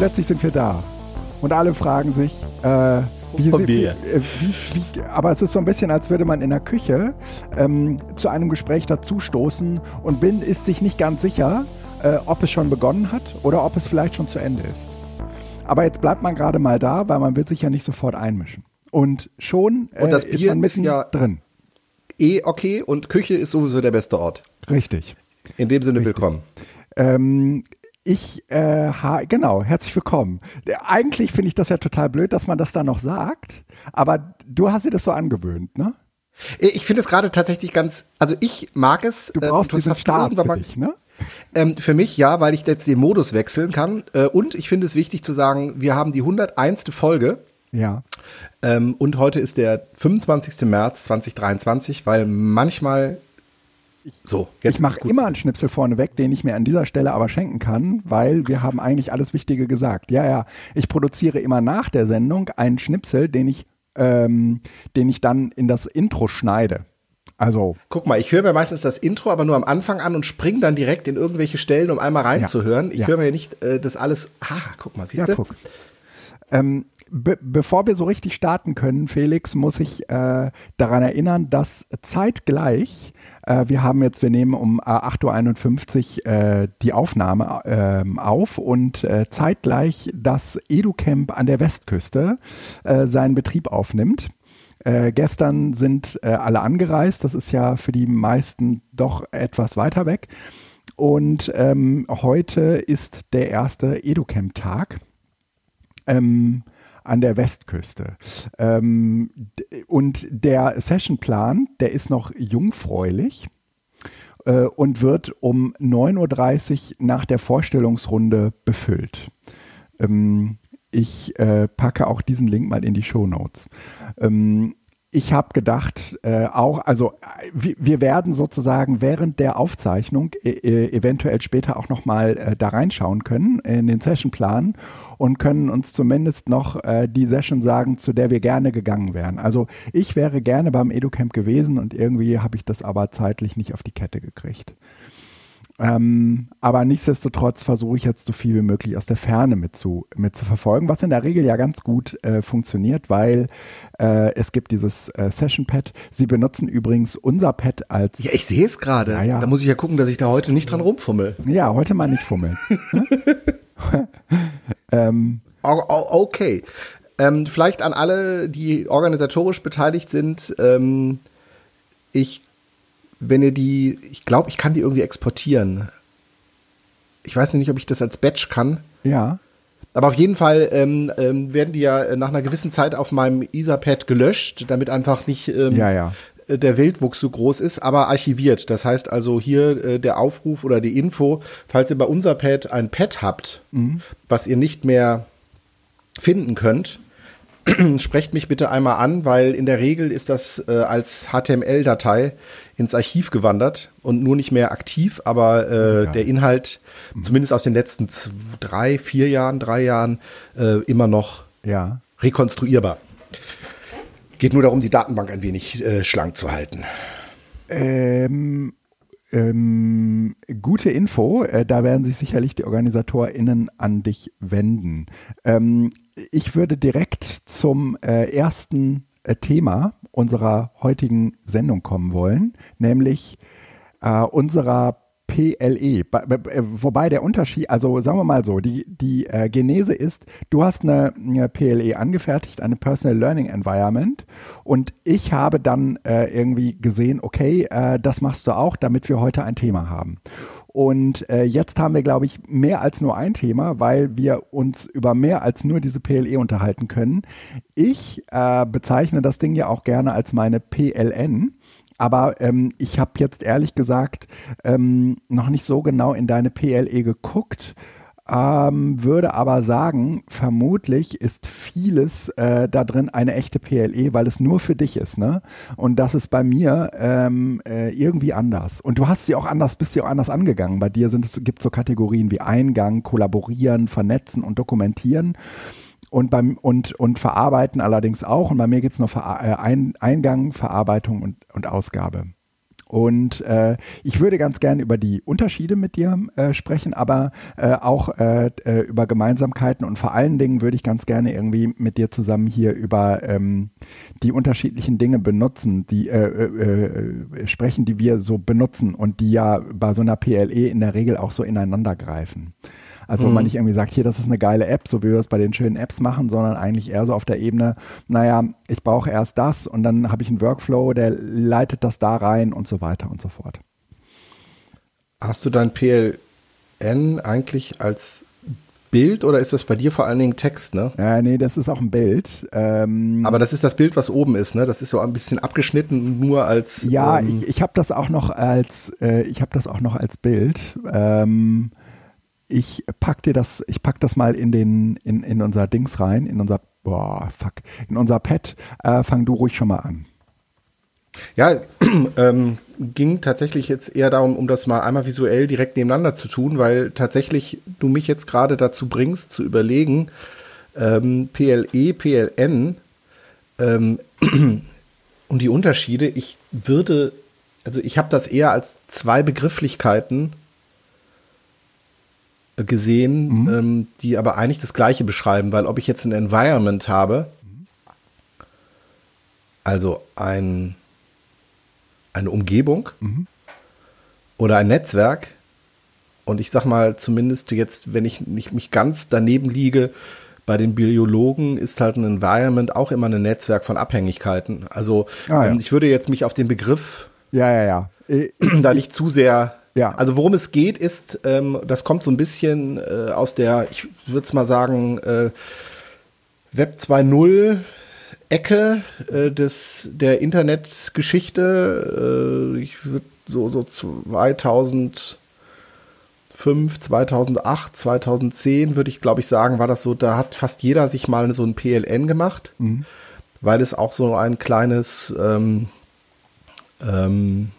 plötzlich sind wir da. Und alle fragen sich, äh, wie, äh, wie, wie, aber es ist so ein bisschen, als würde man in der Küche ähm, zu einem Gespräch dazustoßen und bin, ist sich nicht ganz sicher, äh, ob es schon begonnen hat oder ob es vielleicht schon zu Ende ist. Aber jetzt bleibt man gerade mal da, weil man wird sich ja nicht sofort einmischen. Und schon äh, Und das ist Bier man ist mitten ja- drin. Eh okay und Küche ist sowieso der beste Ort. Richtig. In dem Sinne willkommen. Ähm, ich, äh, ha, genau, herzlich willkommen. Äh, Eigentlich finde ich das ja total blöd, dass man das da noch sagt, aber du hast dir das so angewöhnt, ne? Äh, Ich finde es gerade tatsächlich ganz, also ich mag es. Du ähm, brauchst das diesen Start für dich, ne? Ähm, für mich ja, weil ich jetzt den Modus wechseln kann. Äh, und ich finde es wichtig zu sagen, wir haben die 101. Folge. Ja. Ähm, und heute ist der 25. März 2023, weil manchmal so, jetzt ich mache immer einen Schnipsel vorneweg, den ich mir an dieser Stelle aber schenken kann, weil wir haben eigentlich alles Wichtige gesagt. Ja, ja. Ich produziere immer nach der Sendung einen Schnipsel, den ich, ähm, den ich dann in das Intro schneide. Also, Guck mal, ich höre mir meistens das Intro, aber nur am Anfang an und springe dann direkt in irgendwelche Stellen, um einmal reinzuhören. Ich Ja. höre mir nicht äh, das alles. Ah, guck mal, siehst ja, du? guck. Ähm, be bevor wir so richtig starten können, Felix, muss ich äh, daran erinnern, dass zeitgleich, äh, wir haben jetzt, wir nehmen um äh, 8.51 Uhr äh, die Aufnahme ähm, auf und äh, zeitgleich das EduCamp an der Westküste äh, seinen Betrieb aufnimmt. Äh, gestern sind äh, alle angereist, das ist ja für die meisten doch etwas weiter weg. Und ähm, heute ist der erste EduCamp-Tag ähm, an der Westküste. Ähm, und der Sessionplan, der ist noch jungfräulich äh, und wird um 9.30 Uhr nach der Vorstellungsrunde befüllt. Ähm, ich äh, packe auch diesen Link mal in die Show Notes. Ähm, ich habe gedacht, äh, auch, also äh, wir, werden sozusagen während der Aufzeichnung äh, äh, eventuell später auch nochmal äh, da reinschauen können in den Sessionplan und können uns zumindest noch äh, die Session sagen, zu der wir gerne gegangen wären. Also ich wäre gerne beim EduCamp gewesen und irgendwie habe ich das aber zeitlich nicht auf die Kette gekriegt. Ähm, aber nichtsdestotrotz versuche ich jetzt so viel wie möglich aus der Ferne mit zu, mit zu verfolgen, was in der Regel ja ganz gut äh, funktioniert, weil äh, es gibt dieses äh, Session Pad. Sie benutzen übrigens unser Pad als Ja, ich sehe es gerade. Ja, ja. Da muss ich ja gucken, dass ich da heute nicht dran rumfummel. ja heute mal nicht fummeln. ähm, Okay. Ähm, vielleicht an alle, die organisatorisch beteiligt sind. Ähm, ich, wenn ihr die, ich glaube, ich kann die irgendwie exportieren. Ich weiß nicht, ob ich das als Batch kann. ja, Aber auf jeden Fall ähm, ähm, werden die ja äh, nach einer gewissen Zeit auf meinem Etherpad gelöscht, damit einfach nicht ähm, Ja, ja. äh, der Wildwuchs so groß ist, aber archiviert. Das heißt also hier äh, der Aufruf oder die Info, falls ihr bei unser Pad ein Pad habt, Mhm. was ihr nicht mehr finden könnt, sprecht mich bitte einmal an, weil in der Regel ist das äh, als HTML-Datei ins Archiv gewandert und nur nicht mehr aktiv, aber äh, Ja. der Inhalt, zumindest aus den letzten zwei, drei, vier Jahren, drei Jahren, äh, immer noch ja. rekonstruierbar. Geht nur darum, die Datenbank ein wenig äh, schlank zu halten. Ähm, ähm, gute Info, äh, da werden sich sicherlich die OrganisatorInnen an dich wenden. Ähm, ich würde direkt zum äh, ersten äh, Thema unserer heutigen Sendung kommen wollen, nämlich äh, unserer PLE. Ba- äh, Wobei der Unterschied, also sagen wir mal so, die, die äh, Genese ist, du hast eine, eine PLE angefertigt, eine Personal Learning Environment und ich habe dann äh, irgendwie gesehen, okay, äh, das machst du auch, damit wir heute ein Thema haben. Und äh, jetzt haben wir, glaube ich, mehr als nur ein Thema, weil wir uns über mehr als nur diese PLE unterhalten können. Ich äh, bezeichne das Ding ja auch gerne als meine PLN. Aber ähm, ich habe jetzt ehrlich gesagt ähm, noch nicht so genau in deine PLE geguckt, ähm, würde aber sagen, vermutlich ist vieles äh, da drin eine echte PLE, weil es nur für dich ist, ne? Und das ist bei mir ähm, äh, irgendwie anders. Und du hast sie auch anders, bist sie auch anders angegangen. Bei dir sind es gibt so Kategorien wie Eingang, Kollaborieren, Vernetzen und Dokumentieren und beim und und verarbeiten allerdings auch und bei mir gibt es noch Ver äh, Ein, Eingang, Verarbeitung und, und Ausgabe. Und äh, ich würde ganz gerne über die Unterschiede mit dir äh, sprechen, aber äh, auch äh, äh, über Gemeinsamkeiten und vor allen Dingen würde ich ganz gerne irgendwie mit dir zusammen hier über ähm, die unterschiedlichen Dinge benutzen, die äh, äh, sprechen, die wir so benutzen und die ja bei so einer PLE in der Regel auch so ineinander greifen. Also mhm. wo man nicht irgendwie sagt, hier, das ist eine geile App, so wie wir es bei den schönen Apps machen, sondern eigentlich eher so auf der Ebene, naja, ich brauche erst das und dann habe ich einen Workflow, der leitet das da rein und so weiter und so fort. Hast du dein PLN eigentlich als Bild oder ist das bei dir vor allen Dingen Text, ne? Ja, nee, das ist auch ein Bild. Ähm, Aber das ist das Bild, was oben ist, ne? Das ist so ein bisschen abgeschnitten, nur als. Ja, ähm, ich, ich habe das auch noch als, äh, ich habe das auch noch als Bild. Ähm, ich pack dir das, ich pack das mal in den, in, in unser Dings rein, in unser, boah, fuck, in unser Pad. Äh, fang du ruhig schon mal an. Ja, ähm, ging tatsächlich jetzt eher darum, um das mal einmal visuell direkt nebeneinander zu tun, weil tatsächlich du mich jetzt gerade dazu bringst, zu überlegen, ähm, PLE, PLN ähm, und die Unterschiede. Ich würde, also ich habe das eher als zwei Begrifflichkeiten gesehen, mhm. ähm, die aber eigentlich das Gleiche beschreiben, weil ob ich jetzt ein Environment habe, also ein, eine Umgebung mhm. oder ein Netzwerk, und ich sag mal, zumindest jetzt, wenn ich nicht mich ganz daneben liege, bei den Biologen ist halt ein Environment auch immer ein Netzwerk von Abhängigkeiten. Also ah, ja. ähm, ich würde jetzt mich auf den Begriff ja, ja, ja. da nicht zu sehr ja. Also worum es geht, ist, ähm, das kommt so ein bisschen äh, aus der, ich würde es mal sagen, äh, Web 2.0 Ecke äh, des der Internetgeschichte. Äh, ich würde so so 2005, 2008, 2010 würde ich glaube ich sagen, war das so, da hat fast jeder sich mal so ein PLN gemacht, mhm. weil es auch so ein kleines ähm, ähm,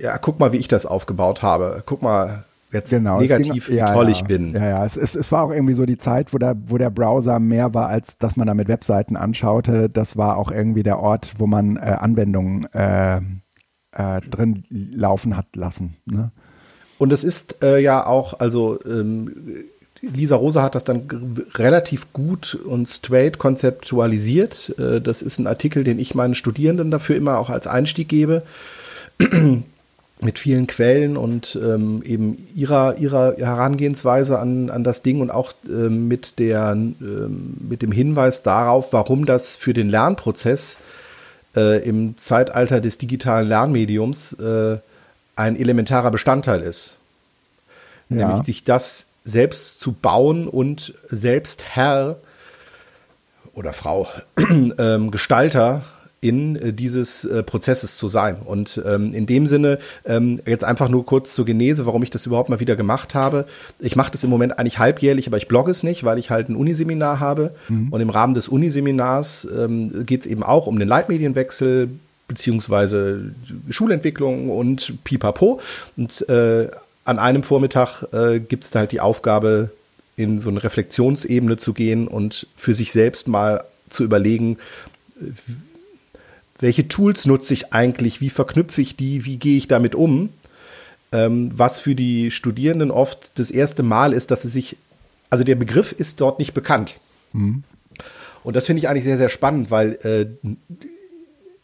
ja, guck mal, wie ich das aufgebaut habe. Guck mal, jetzt genau, negativ, ging, wie toll ja, ich bin. Ja, ja, es, es, es, war auch irgendwie so die Zeit, wo der, wo der Browser mehr war, als dass man damit Webseiten anschaute. Das war auch irgendwie der Ort, wo man äh, Anwendungen äh, äh, drin laufen hat lassen. Ne? Und es ist äh, ja auch, also ähm, Lisa Rosa hat das dann relativ gut und straight konzeptualisiert. Äh, das ist ein Artikel, den ich meinen Studierenden dafür immer auch als Einstieg gebe mit vielen Quellen und ähm, eben ihrer, ihrer Herangehensweise an, an das Ding und auch ähm, mit, der, ähm, mit dem Hinweis darauf, warum das für den Lernprozess äh, im Zeitalter des digitalen Lernmediums äh, ein elementarer Bestandteil ist. Ja. Nämlich sich das selbst zu bauen und selbst Herr oder Frau ähm, Gestalter in äh, dieses äh, Prozesses zu sein. Und ähm, in dem Sinne, ähm, jetzt einfach nur kurz zur Genese, warum ich das überhaupt mal wieder gemacht habe. Ich mache das im Moment eigentlich halbjährlich, aber ich blogge es nicht, weil ich halt ein Uniseminar habe. Mhm. Und im Rahmen des Uniseminars ähm, geht es eben auch um den Leitmedienwechsel beziehungsweise Schulentwicklung und pipapo. Und äh, an einem Vormittag äh, gibt es da halt die Aufgabe, in so eine Reflexionsebene zu gehen und für sich selbst mal zu überlegen, welche Tools nutze ich eigentlich, wie verknüpfe ich die, wie gehe ich damit um, ähm, was für die Studierenden oft das erste Mal ist, dass sie sich, also der Begriff ist dort nicht bekannt. Mhm. Und das finde ich eigentlich sehr, sehr spannend, weil äh,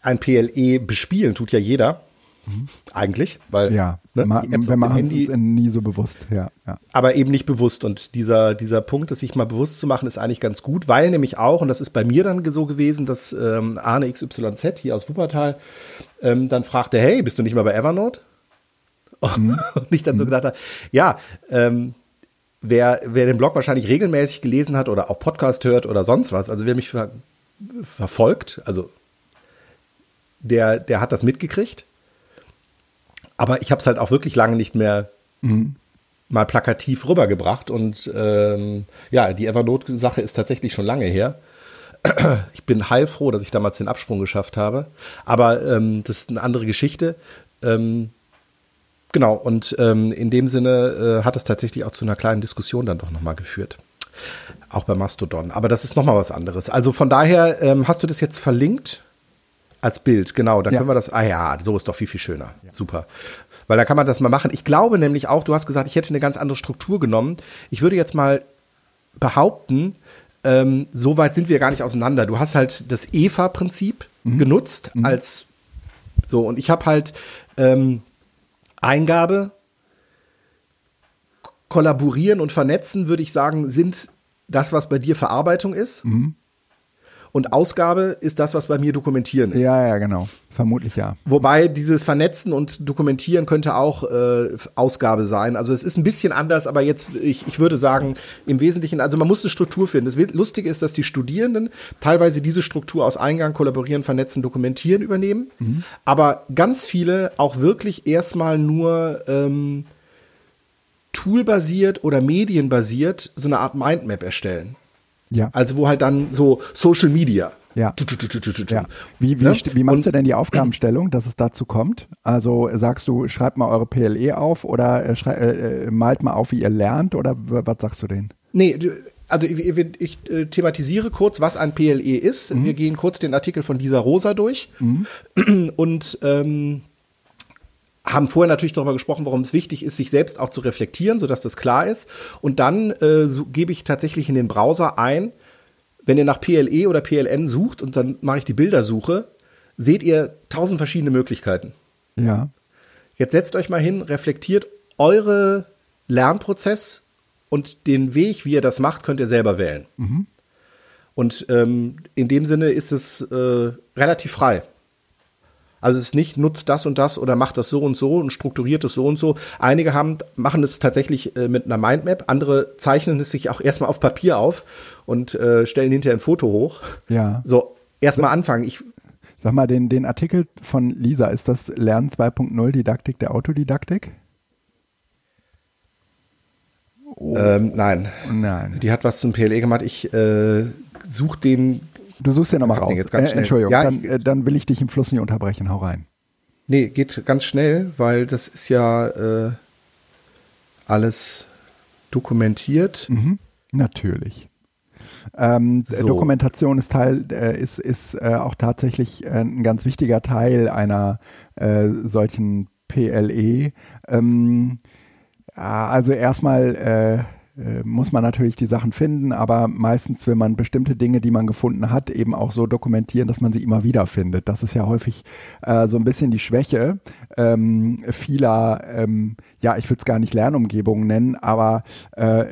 ein PLE bespielen tut ja jeder. Mhm. Eigentlich, weil ja, ne, wir machen es nie so bewusst, ja, ja, Aber eben nicht bewusst. Und dieser, dieser Punkt, es sich mal bewusst zu machen, ist eigentlich ganz gut, weil nämlich auch, und das ist bei mir dann so gewesen, dass ähm, Arne XYZ hier aus Wuppertal ähm, dann fragte, hey, bist du nicht mal bei Evernote? Mhm. Und ich dann so mhm. gedacht habe, ja, ähm, wer, wer den Blog wahrscheinlich regelmäßig gelesen hat oder auch Podcast hört oder sonst was, also wer mich ver verfolgt, also der, der hat das mitgekriegt. Aber ich habe es halt auch wirklich lange nicht mehr mhm. mal plakativ rübergebracht. Und ähm, ja, die Evernote-Sache ist tatsächlich schon lange her. Ich bin heilfroh, dass ich damals den Absprung geschafft habe. Aber ähm, das ist eine andere Geschichte. Ähm, genau, und ähm, in dem Sinne äh, hat es tatsächlich auch zu einer kleinen Diskussion dann doch nochmal geführt. Auch bei Mastodon. Aber das ist nochmal was anderes. Also von daher, ähm, hast du das jetzt verlinkt? Als Bild, genau. Da Ja. können wir das. Ah ja, so ist doch viel, viel schöner. Super. Weil da kann man das mal machen. Ich glaube nämlich auch, du hast gesagt, ich hätte eine ganz andere Struktur genommen. Ich würde jetzt mal behaupten, ähm, so weit sind wir gar nicht auseinander. Du hast halt das EVA-Prinzip genutzt als so und ich habe halt ähm, Eingabe, kollaborieren und vernetzen, würde ich sagen, sind das, was bei dir Verarbeitung ist. Und Ausgabe ist das, was bei mir Dokumentieren ist. Ja, ja, genau. Vermutlich ja. Wobei dieses Vernetzen und Dokumentieren könnte auch äh, Ausgabe sein. Also es ist ein bisschen anders, aber jetzt, ich, ich würde sagen, im Wesentlichen, also man muss eine Struktur finden. Das Lustige ist, dass die Studierenden teilweise diese Struktur aus Eingang, Kollaborieren, Vernetzen, Dokumentieren übernehmen, aber ganz viele auch wirklich erstmal nur ähm, toolbasiert oder medienbasiert so eine Art Mindmap erstellen. Ja. Also wo halt dann so Social Media. Ja. Tu, tu, tu. Ja. Wie, wie, Ne? wie machst Und- du denn die Aufgabenstellung, dass es dazu kommt? Also sagst du, schreibt mal eure PLE auf oder äh, äh, äh, malt mal auf, wie ihr lernt oder was sagst du denen? Nee, also ich, ich, ich äh, thematisiere kurz, was ein PLE ist. Wir gehen kurz den Artikel von Lisa Rosa durch und ähm, haben vorher natürlich darüber gesprochen, warum es wichtig ist, sich selbst auch zu reflektieren, sodass das klar ist. Und dann äh, so, gebe ich tatsächlich in den Browser ein, wenn ihr nach PLE oder PLN sucht und dann mache ich die Bildersuche, seht ihr tausend verschiedene Möglichkeiten. Ja. Jetzt setzt euch mal hin, reflektiert eure Lernprozess und den Weg, wie ihr das macht, könnt ihr selber wählen. Und ähm, in dem Sinne ist es äh, relativ frei. Also es ist nicht, nutzt das und das oder macht das so und so und strukturiert es so und so. Einige haben, machen es tatsächlich äh, mit einer Mindmap, andere zeichnen es sich auch erstmal auf Papier auf und äh, stellen hinterher ein Foto hoch. Ja. So, erstmal anfangen. Ich, Sag mal, den, den Artikel von Lisa, ist das Lernen 2.0 Didaktik der Autodidaktik? ähm, nein, Nein. die hat was zum PLE gemacht. Ich äh, suche den Du suchst ja nochmal raus. jetzt ganz äh, schnell. Entschuldigung, Ja, dann, äh, dann will ich dich im Fluss nicht unterbrechen. Hau rein. Nee, geht ganz schnell, weil das ist ja äh, alles dokumentiert. Mhm. Natürlich. Ähm, So. Dokumentation ist Teil, äh, ist, ist äh, auch tatsächlich äh, ein ganz wichtiger Teil einer äh, solchen PLE. Ähm, ja, also erstmal äh, äh, muss man natürlich die Sachen finden, aber meistens will man bestimmte Dinge, die man gefunden hat, eben auch so dokumentieren, dass man sie immer wieder findet. Das ist ja häufig äh, so ein bisschen die Schwäche ähm, vieler, ähm, ja, ich würde es gar nicht Lernumgebungen nennen, aber äh,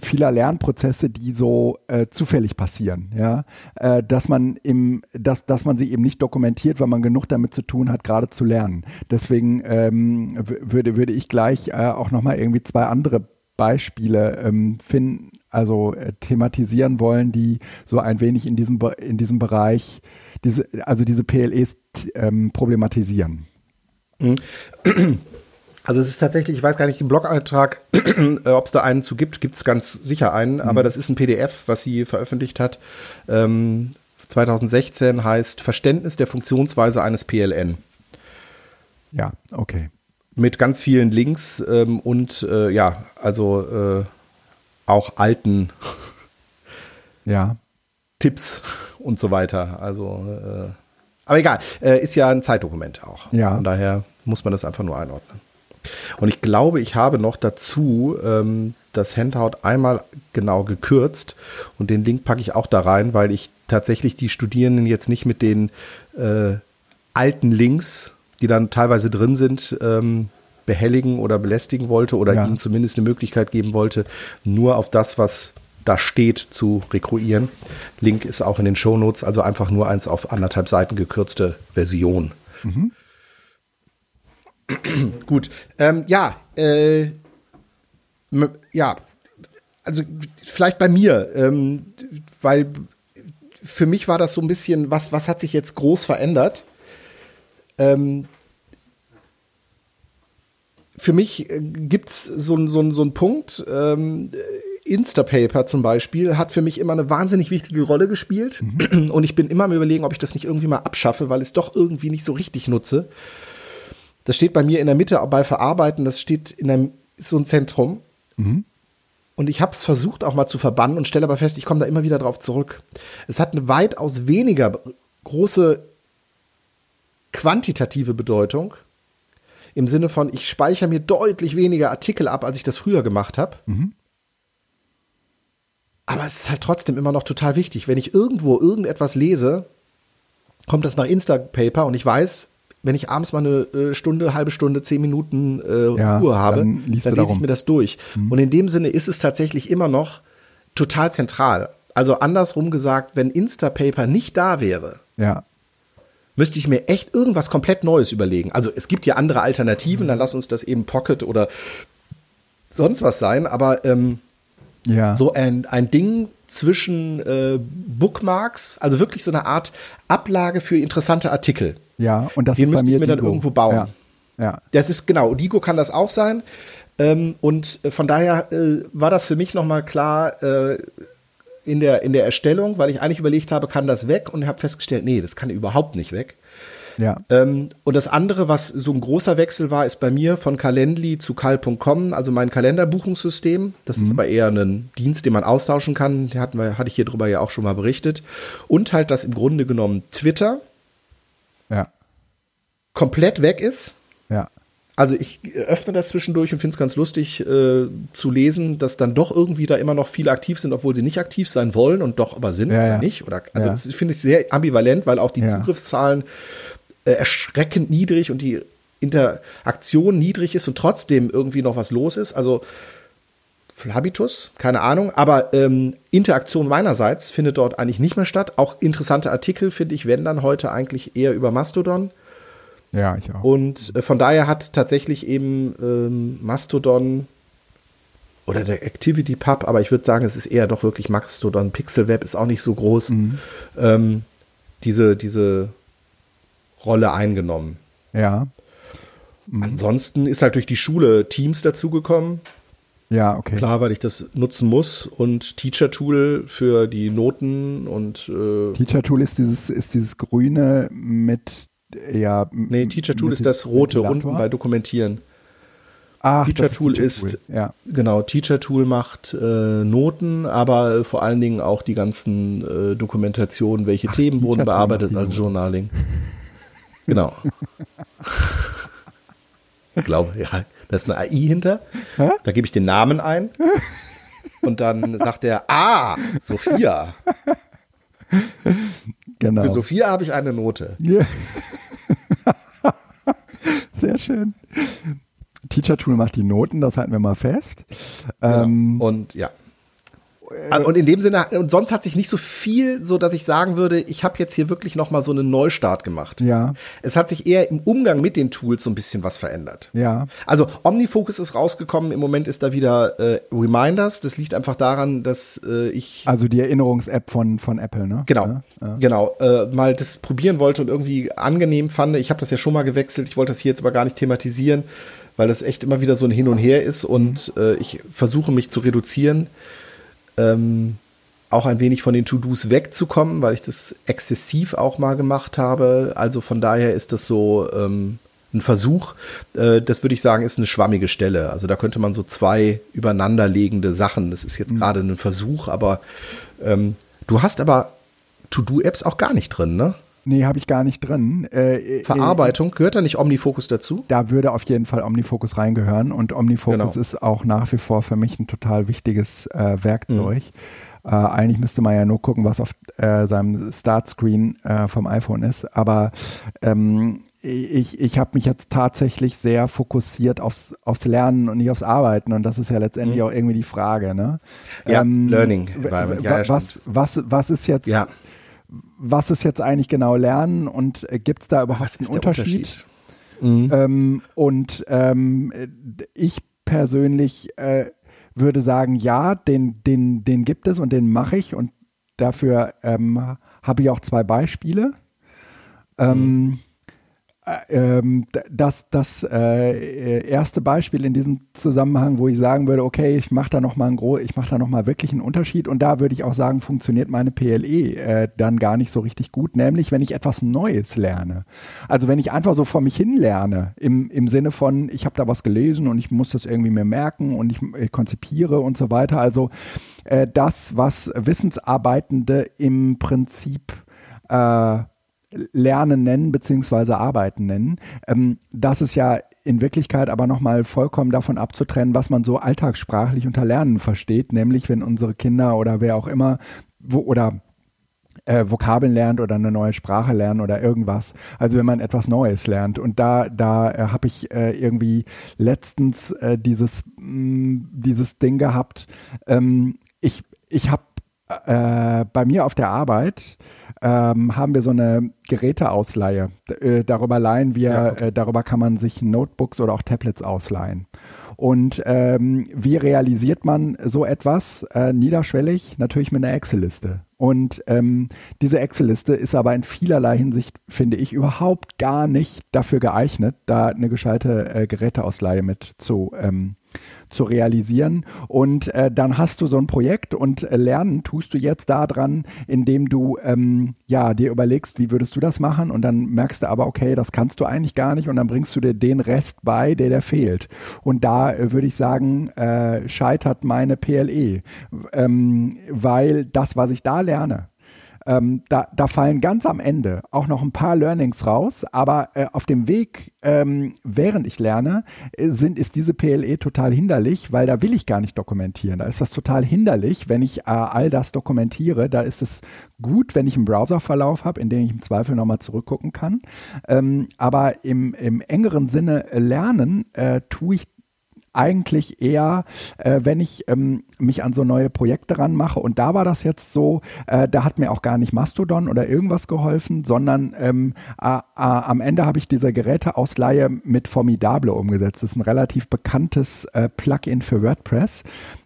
vieler Lernprozesse, die so äh, zufällig passieren, ja, äh, dass man im, dass, dass man sie eben nicht dokumentiert, weil man genug damit zu tun hat, gerade zu lernen. Deswegen ähm, würde, würde ich gleich äh, auch nochmal irgendwie zwei andere Beispiele ähm, finden, also äh, thematisieren wollen, die so ein wenig in diesem, in diesem Bereich, diese, also diese PLEs ähm, problematisieren. Also es ist tatsächlich, ich weiß gar nicht, im Blog-Eintrag, äh, ob es da einen zu gibt, gibt es ganz sicher einen, aber das ist ein PDF, was sie veröffentlicht hat. Ähm, 2016 heißt Verständnis der Funktionsweise eines PLN. Ja, okay. Mit ganz vielen Links ähm, und äh, ja, also äh, auch alten Ja, Tipps und so weiter. Also, äh, aber egal, äh, ist ja ein Zeitdokument auch. Ja. Von daher muss man das einfach nur einordnen. Und ich glaube, ich habe noch dazu ähm, das Handout einmal genau gekürzt und den Link packe ich auch da rein, weil ich tatsächlich die Studierenden jetzt nicht mit den äh, alten Links, die dann teilweise drin sind, ähm, behelligen oder belästigen wollte oder Ja. ihnen zumindest eine Möglichkeit geben wollte, nur auf das, was da steht, zu rekruieren. Link ist auch in den Shownotes, also einfach nur eins auf anderthalb Seiten gekürzte Version. Gut, ähm, ja, äh, ja, also vielleicht bei mir, ähm, weil für mich war das so ein bisschen, was, was hat sich jetzt groß verändert? Ähm, für mich gibt es so, einen- so, so einen Punkt, ähm, Instapaper zum Beispiel hat für mich immer eine wahnsinnig wichtige Rolle gespielt. Und ich bin immer am überlegen, ob ich das nicht irgendwie mal abschaffe, weil ich es doch irgendwie nicht so richtig nutze. Das steht bei mir in der Mitte bei Verarbeiten, das steht in einem, so ein Zentrum. Und ich habe es versucht auch mal zu verbannen und stelle aber fest, ich komme da immer wieder drauf zurück. Es hat eine weitaus weniger große quantitative Bedeutung. Im Sinne von, ich speichere mir deutlich weniger Artikel ab, als ich das früher gemacht habe. Mhm. Aber es ist halt trotzdem immer noch total wichtig. Wenn ich irgendwo irgendetwas lese, kommt das nach Instapaper und ich weiß, wenn ich abends mal eine äh, Stunde, halbe Stunde, zehn Minuten äh, ja, Ruhe habe, dann, dann lese ich mir das durch. Mhm. Und in dem Sinne ist es tatsächlich immer noch total zentral. Also andersrum gesagt, wenn Instapaper nicht da wäre, ja. Müsste ich mir echt irgendwas komplett Neues überlegen. Also es gibt ja andere Alternativen, dann lass uns das eben Pocket oder sonst was sein, aber ähm, ja. so ein, ein Ding zwischen äh, Bookmarks, also wirklich so eine Art Ablage für interessante Artikel. Ja, und das Den ist müsste bei mir ich mir dann irgendwo bauen. Ja. ja. Das ist genau, Digo kann das auch sein. Ähm, und äh, von daher äh, war das für mich nochmal klar äh, in, der, in der Erstellung, weil ich eigentlich überlegt habe, kann das weg? Und habe festgestellt, nee, das kann überhaupt nicht weg. Ja. Ähm, und das andere, was so ein großer Wechsel war, ist bei mir von Calendly zu Cal.com, also mein Kalenderbuchungssystem. Das mhm. ist aber eher ein Dienst, den man austauschen kann. Den hatten wir, hatte ich hier drüber ja auch schon mal berichtet. Und halt, dass im Grunde genommen Twitter ja. komplett weg ist. Also ich öffne das zwischendurch und finde es ganz lustig äh, zu lesen, dass dann doch irgendwie da immer noch viele aktiv sind, obwohl sie nicht aktiv sein wollen und doch aber sind ja, oder ja. nicht. Oder also Ja. das finde ich sehr ambivalent, weil auch die. Zugriffszahlen äh, erschreckend niedrig und die Interaktion niedrig ist und trotzdem irgendwie noch was los ist. Also Habitus, keine Ahnung, aber ähm, Interaktion meinerseits findet dort eigentlich nicht mehr statt. Auch interessante Artikel finde ich, wenn dann heute eigentlich eher über Mastodon. Ja, ich auch. Und äh, von daher hat tatsächlich eben ähm, Mastodon oder der Activity Pub, aber ich würde sagen, es ist eher doch wirklich Mastodon. Pixelweb ist auch nicht so groß. Mhm. Ähm, diese, diese Rolle eingenommen. Ja. Ansonsten ist halt durch die Schule Teams dazugekommen. Ja, okay. Klar, weil ich das nutzen muss und Teacher Tool für die Noten und äh, Teacher Tool ist dieses, ist dieses grüne mit, ja. nee, Teacher Tool ist das rote unten bei Dokumentieren. Ach, Teacher Tool ist Ja. genau Teacher Tool macht äh, Noten, aber äh, vor allen Dingen auch die ganzen äh, Dokumentationen, welche Themen Teacher wurden Tool bearbeitet als. Journaling. Genau. ich glaube, ja, da ist eine AI hinter. Hä? Da gebe ich den Namen ein. Und dann sagt er, ah, Sophia. Genau. Für Sophia habe ich eine Note. Ja. Schön. Teacher Tool macht die Noten, das halten wir mal fest. Ähm, Genau. Und ja. Also, Und in dem Sinne, und sonst hat sich nicht so viel, so dass ich sagen würde, ich habe jetzt hier wirklich nochmal so einen Neustart gemacht. Ja. Es hat sich eher im Umgang mit den Tools so ein bisschen was verändert. ja. Also Omnifocus ist rausgekommen, im Moment ist da wieder äh, Reminders. Das liegt einfach daran, dass äh, ich Also die Erinnerungs-App von, von Apple, ne? Genau, Ja, ja. genau. Äh, mal das probieren wollte und irgendwie angenehm fand. Ich habe das ja schon mal gewechselt. Ich wollte das hier jetzt aber gar nicht thematisieren, weil das echt immer wieder so ein Hin und Her ist und äh, ich versuche mich zu reduzieren, ähm, auch ein wenig von den To-Dos wegzukommen, weil ich das exzessiv auch mal gemacht habe. Also von daher ist das so ähm, ein Versuch. Äh, das würde ich sagen, ist eine schwammige Stelle. Also da könnte man so zwei übereinanderlegende Sachen. Das ist jetzt gerade ein Versuch, aber ähm, du hast aber To-Do-Apps auch gar nicht drin, ne? Nee, habe ich gar nicht drin. Äh, äh, Verarbeitung, gehört da nicht Omnifocus dazu? Da würde auf jeden Fall Omnifocus reingehören und Omnifocus Genau. ist auch nach wie vor für mich ein total wichtiges äh, Werkzeug. Mhm. Äh, eigentlich müsste man ja nur gucken, was auf äh, seinem Startscreen äh, vom iPhone ist. Aber ähm, ich, ich habe mich jetzt tatsächlich sehr fokussiert aufs, aufs Lernen und nicht aufs Arbeiten. Und das ist ja letztendlich auch irgendwie die Frage. Ne? Mhm. Ja, Learning w- ja, ja, was, was, was ist jetzt Ja. Was ist jetzt eigentlich genau Lernen und äh, gibt es da überhaupt Was einen Unterschied? Unterschied? Mhm. Ähm, und ähm, äh, ich persönlich äh, würde sagen, ja, den, den, den gibt es und den mache ich und dafür ähm, habe ich auch zwei Beispiele. Ähm, äh, ähm, d- das das äh, erste Beispiel in diesem Zusammenhang, wo ich sagen würde, okay, ich mache da noch mal einen gro ich mache da noch wirklich einen Unterschied und da würde ich auch sagen, funktioniert meine PLE äh, dann gar nicht so richtig gut, nämlich wenn ich etwas Neues lerne. Also wenn ich einfach so vor mich hin lerne, im, im Sinne von, ich habe da was gelesen und ich muss das irgendwie mir merken und ich äh, konzipiere und so weiter. Also äh, das, was Wissensarbeitende im Prinzip äh, Lernen nennen beziehungsweise Arbeiten nennen. Ähm, das ist ja in Wirklichkeit aber nochmal vollkommen davon abzutrennen, was man so alltagssprachlich unter Lernen versteht, nämlich wenn unsere Kinder oder wer auch immer wo, oder äh, Vokabeln lernt oder eine neue Sprache lernt oder irgendwas. Also wenn man etwas Neues lernt. Und da, da äh, habe ich äh, irgendwie letztens äh, dieses, mh, mm, dieses Ding gehabt. Ähm, ich ich habe äh, bei mir auf der Arbeit ähm, haben wir so eine Geräteausleihe. Äh, darüber leihen wir, ja, okay. darüber kann man sich Notebooks oder auch Tablets ausleihen. Und ähm, wie realisiert man so etwas äh, niederschwellig? Natürlich mit einer Excel-Liste. Und ähm, diese Excel-Liste ist aber in vielerlei Hinsicht, finde ich, überhaupt gar nicht dafür geeignet, da eine gescheite äh, Geräteausleihe mit zu ähm, zu realisieren. Und äh, dann hast du so ein Projekt und äh, lernen tust du jetzt daran, indem du ähm, ja dir überlegst, wie würdest du das machen und dann merkst du aber, okay, das kannst du eigentlich gar nicht und dann bringst du dir den Rest bei, der der fehlt. Und da äh, würde ich sagen, äh, scheitert meine PLE, ähm, weil das, was ich da lerne, ähm, da, da fallen ganz am Ende auch noch ein paar Learnings raus, aber äh, auf dem Weg, ähm, während ich lerne, äh, sind, ist diese PLE total hinderlich, weil da will ich gar nicht dokumentieren. Da ist das total hinderlich, wenn ich äh, all das dokumentiere. Da ist es gut, wenn ich einen Browserverlauf habe, in dem ich im Zweifel nochmal zurückgucken kann. Ähm, aber im, im engeren Sinne lernen äh, tue ich eigentlich eher, äh, wenn ich ähm, mich an so neue Projekte ranmache. Und da war das jetzt so, äh, da hat mir auch gar nicht Mastodon oder irgendwas geholfen, sondern ähm, äh, am Ende habe ich diese Geräteausleihe mit Formidable umgesetzt. Das ist ein relativ bekanntes äh, Plugin für WordPress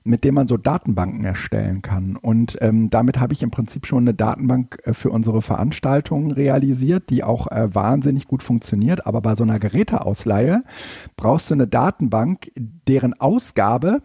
mit dem man so Datenbanken erstellen kann. Und ähm, damit habe ich im Prinzip schon eine Datenbank äh, für unsere Veranstaltungen realisiert, die auch äh, wahnsinnig gut funktioniert. Aber bei so einer Geräteausleihe brauchst du eine Datenbank, deren Ausgabe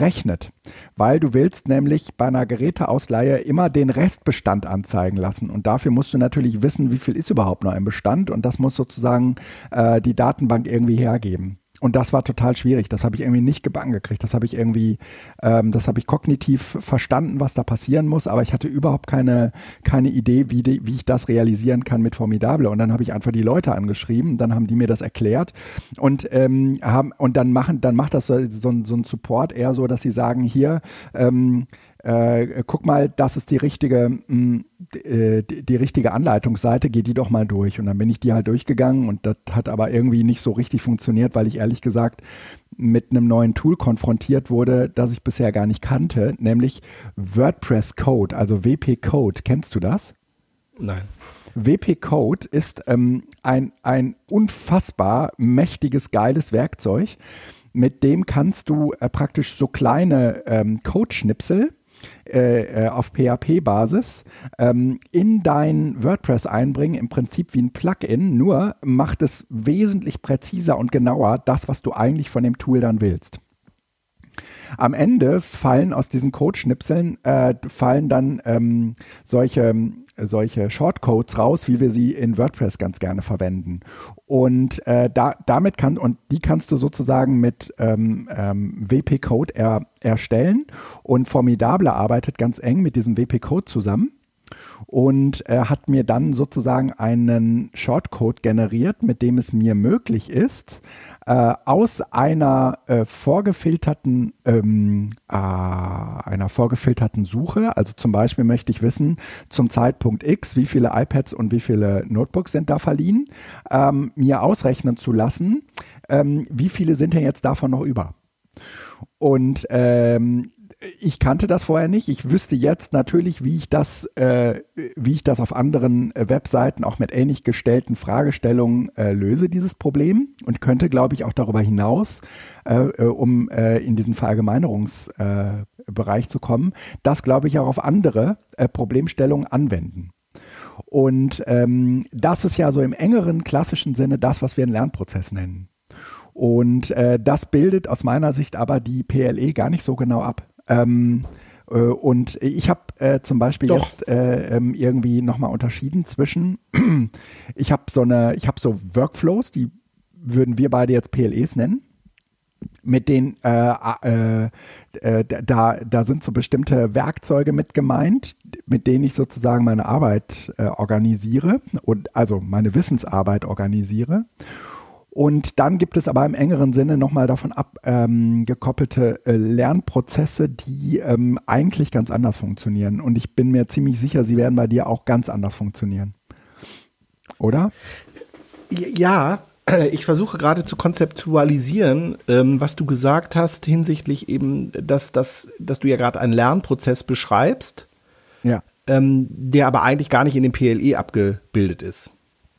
rechnet, weil du willst nämlich bei einer Geräteausleihe immer den Restbestand anzeigen lassen. Und dafür musst du natürlich wissen, wie viel ist überhaupt noch im Bestand. Und das muss sozusagen äh, die Datenbank irgendwie hergeben. Und das war total schwierig. Das habe ich irgendwie nicht gebacken gekriegt. Das habe ich irgendwie, ähm, das habe ich kognitiv verstanden, was da passieren muss, aber ich hatte überhaupt keine, keine Idee, wie, die, wie ich das realisieren kann mit Formidable. Und dann habe ich einfach die Leute angeschrieben, dann haben die mir das erklärt und ähm, haben und dann machen, dann macht das so, so, so ein Support eher so, dass sie sagen, hier, ähm, äh, guck mal, das ist die richtige, mh, mm, äh, die, die, richtige Anleitungsseite, geh die doch mal durch. Und dann bin ich die halt durchgegangen und das hat aber irgendwie nicht so richtig funktioniert, weil ich ehrlich gesagt mit einem neuen Tool konfrontiert wurde, das ich bisher gar nicht kannte, nämlich WordPress Code, also WP Code. Kennst du das? Nein. WP Code ist ähm, ein, ein unfassbar mächtiges, geiles Werkzeug. Mit dem kannst du äh, praktisch so kleine ähm, Code-Schnipsel äh, äh auf PHP-Basis ähm, in dein WordPress einbringen, im Prinzip wie ein Plugin, nur macht es wesentlich präziser und genauer das, was du eigentlich von dem Tool dann willst. Am Ende fallen aus diesen Codeschnipseln äh, fallen dann ähm, solche, solche Shortcodes raus, wie wir sie in WordPress ganz gerne verwenden. Und äh, da, damit kann und die kannst du sozusagen mit ähm, ähm, WP Code er, erstellen. Und Formidable arbeitet ganz eng mit diesem WP Code zusammen und er hat mir dann sozusagen einen Shortcode generiert, mit dem es mir möglich ist, äh, aus einer äh, vorgefilterten ähm, äh, einer vorgefilterten Suche, also zum Beispiel möchte ich wissen zum Zeitpunkt X, wie viele iPads und wie viele Notebooks sind da verliehen, ähm, mir ausrechnen zu lassen, ähm, wie viele sind denn jetzt davon noch über. Und ähm, ich kannte das vorher nicht. Ich wüsste jetzt natürlich, wie ich das, äh, wie ich das auf anderen äh, Webseiten auch mit ähnlich gestellten Fragestellungen äh, löse, dieses Problem und könnte, glaube ich, auch darüber hinaus, äh, äh, um äh, in diesen Verallgemeinerungsbereich zu kommen, das, glaube ich, auch auf andere Problemstellungen anwenden. Und ähm, das ist ja so im engeren klassischen Sinne das, was wir einen Lernprozess nennen. Und äh, das bildet aus meiner Sicht aber die PLE gar nicht so genau ab. Ähm, äh, und ich habe äh, zum Beispiel Doch. jetzt äh, ähm, irgendwie nochmal unterschieden zwischen, ich habe so eine, ich habe so Workflows, die würden wir beide jetzt PLEs nennen. mit denen äh, äh, äh, da, da sind so bestimmte Werkzeuge mit gemeint, mit denen ich sozusagen meine Arbeit äh, organisiere und also meine Wissensarbeit organisiere. Und dann gibt es aber im engeren Sinne nochmal davon abgekoppelte ähm, äh, Lernprozesse, die ähm, eigentlich ganz anders funktionieren. Und ich bin mir ziemlich sicher, sie werden bei dir auch ganz anders funktionieren. Oder? Ja, ich versuche gerade zu konzeptualisieren, ähm, was du gesagt hast hinsichtlich eben, dass, dass, dass du ja gerade einen Lernprozess beschreibst, ja. ähm, der aber eigentlich gar nicht in dem PLE abgebildet ist.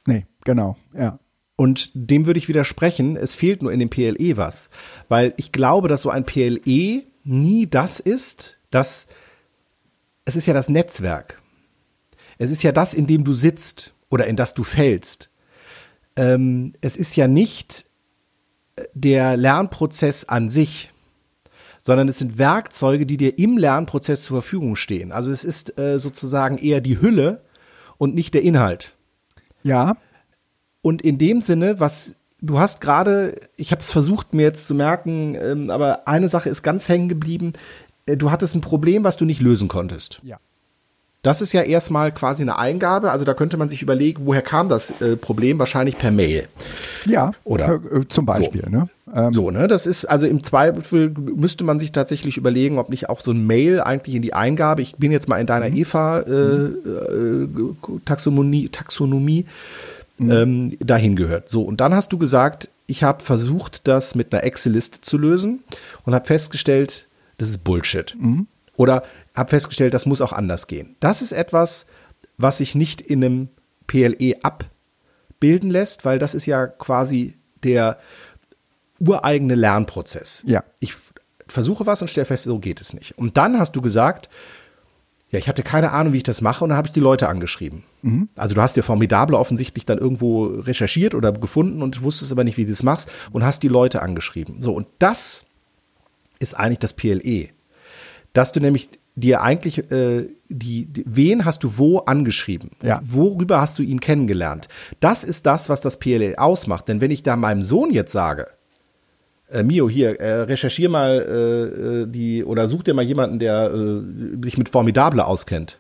Nee, genau, ja. Und dem würde ich widersprechen, es fehlt nur in dem PLE was. Weil ich glaube, dass so ein PLE nie das ist, dass es ist ja das Netzwerk. Es ist ja das, in dem du sitzt oder in das du fällst. Ähm, es ist ja nicht äh, der Lernprozess an sich, sondern es sind Werkzeuge, die dir im Lernprozess zur Verfügung stehen. Also es ist äh, sozusagen eher die Hülle und nicht der Inhalt. Ja. Und in dem Sinne, was du hast gerade, ich habe es versucht mir jetzt zu merken, ähm, aber eine Sache ist ganz hängen geblieben. Äh, du hattest ein Problem, was du nicht lösen konntest. Ja. Das ist ja erstmal quasi eine Eingabe. Also da könnte man sich überlegen, woher kam das äh, Problem? Wahrscheinlich per Mail. Ja, oder äh, zum Beispiel. So. Ne? Ähm. so, ne? Das ist also im Zweifel müsste man sich tatsächlich überlegen, ob nicht auch so ein Mail eigentlich in die Eingabe. Ich bin jetzt mal in deiner mhm. EVA äh, äh, Taxonomie, Taxonomie mhm. ähm, dahin gehört. So, und dann hast du gesagt, ich habe versucht, das mit einer Excel-Liste zu lösen und habe festgestellt, das ist Bullshit. Mhm. Oder habe festgestellt, das muss auch anders gehen. Das ist etwas, was sich nicht in einem PLE abbilden lässt, weil das ist ja quasi der ureigene Lernprozess. Ja. Ich versuche was und stelle fest, so geht es nicht. Und dann hast du gesagt, ja, ich hatte keine Ahnung, wie ich das mache, und dann habe ich die Leute angeschrieben. Mhm. Also du hast dir Formidable offensichtlich dann irgendwo recherchiert oder gefunden und wusstest aber nicht, wie du das machst und hast die Leute angeschrieben. So, und das ist eigentlich das PLE. Dass du nämlich dir eigentlich äh, die, die, wen hast du wo angeschrieben? Ja. Worüber hast du ihn kennengelernt? Das ist das, was das PLE ausmacht. Denn wenn ich da meinem Sohn jetzt sage, äh, Mio, hier, äh, recherchier mal äh, äh, die oder such dir mal jemanden, der äh, sich mit Formidable auskennt.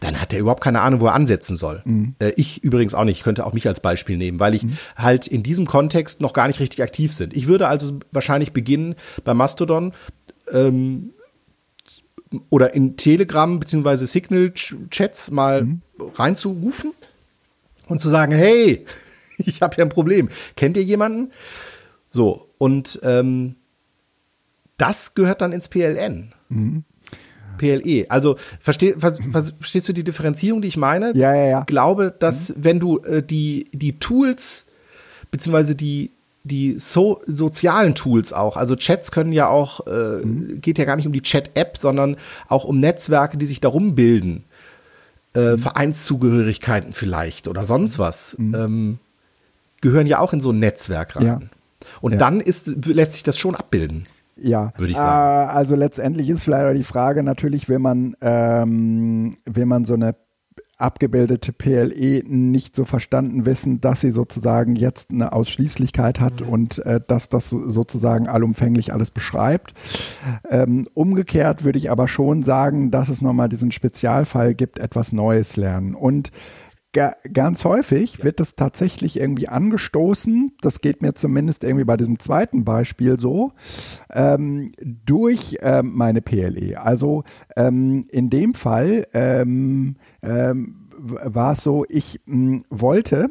Dann hat er überhaupt keine Ahnung, wo er ansetzen soll. Mhm. Äh, ich übrigens auch nicht. Ich könnte auch mich als Beispiel nehmen, weil ich mhm. halt in diesem Kontext noch gar nicht richtig aktiv sind. Ich würde also wahrscheinlich beginnen bei Mastodon ähm, oder in Telegram beziehungsweise Signal-Chats mal mhm. reinzurufen und zu sagen, hey, ich habe hier ein Problem. Kennt ihr jemanden? So, und ähm, das gehört dann ins PLN. Mhm. PLE. Also versteh, ver, verstehst du die Differenzierung, die ich meine? Ja, ja, ja. Ich glaube, dass mhm. wenn du äh, die, die Tools beziehungsweise die, die so, sozialen Tools auch, also Chats können ja auch, äh, mhm. geht ja gar nicht um die Chat-App, sondern auch um Netzwerke, die sich darum bilden. Äh, mhm. Vereinszugehörigkeiten vielleicht oder sonst was. Mhm. Ähm, gehören ja auch in so ein Netzwerk rein. Ja. Und ja. dann ist, lässt sich das schon abbilden. Ja, würde ich sagen. Äh, also letztendlich ist vielleicht die Frage natürlich, wenn man, ähm, wenn man so eine abgebildete PLE nicht so verstanden wissen, dass sie sozusagen jetzt eine Ausschließlichkeit hat mhm. und äh, dass das sozusagen allumfänglich alles beschreibt. Ähm, umgekehrt würde ich aber schon sagen, dass es nochmal diesen Spezialfall gibt, etwas Neues lernen. Und ganz häufig wird das tatsächlich irgendwie angestoßen, das geht mir zumindest irgendwie bei diesem zweiten Beispiel so, ähm, durch ähm, meine PLE. Also ähm, in dem Fall ähm, ähm, war es so, ich mh, wollte,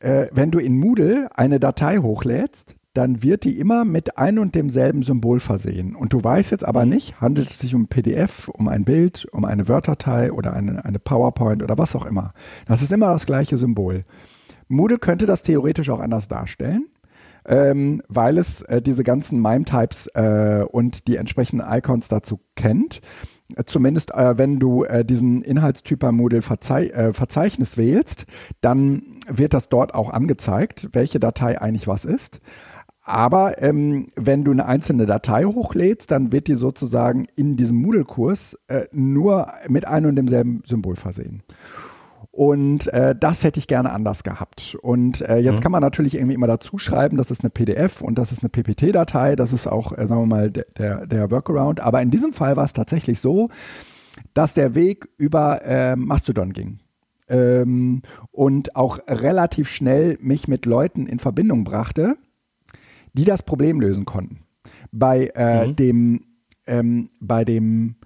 äh, wenn du in Moodle eine Datei hochlädst, dann wird die immer mit ein und demselben Symbol versehen. Und du weißt jetzt aber mhm. nicht, handelt es sich um PDF, um ein Bild, um eine Word-Datei oder eine, eine PowerPoint oder was auch immer. Das ist immer das gleiche Symbol. Moodle könnte das theoretisch auch anders darstellen. Ähm, weil es äh, diese ganzen MIME-Types äh, und die entsprechenden Icons dazu kennt. Zumindest äh, wenn du äh, diesen Inhaltstyp bei Moodle Verzei äh, Verzeichnis wählst, dann wird das dort auch angezeigt, welche Datei eigentlich was ist. Aber ähm, wenn du eine einzelne Datei hochlädst, dann wird die sozusagen in diesem Moodle-Kurs äh, nur mit einem und demselben Symbol versehen. Und äh, das hätte ich gerne anders gehabt. Und äh, jetzt mhm. kann man natürlich irgendwie immer dazu schreiben, das ist eine PDF und das ist eine PPT-Datei. Das ist auch, äh, sagen wir mal, der, der, der Workaround. Aber in diesem Fall war es tatsächlich so, dass der Weg über äh, Mastodon ging. Ähm, und auch relativ schnell mich mit Leuten in Verbindung brachte, die das Problem lösen konnten. Bei äh, mhm. dem, ähm, bei dem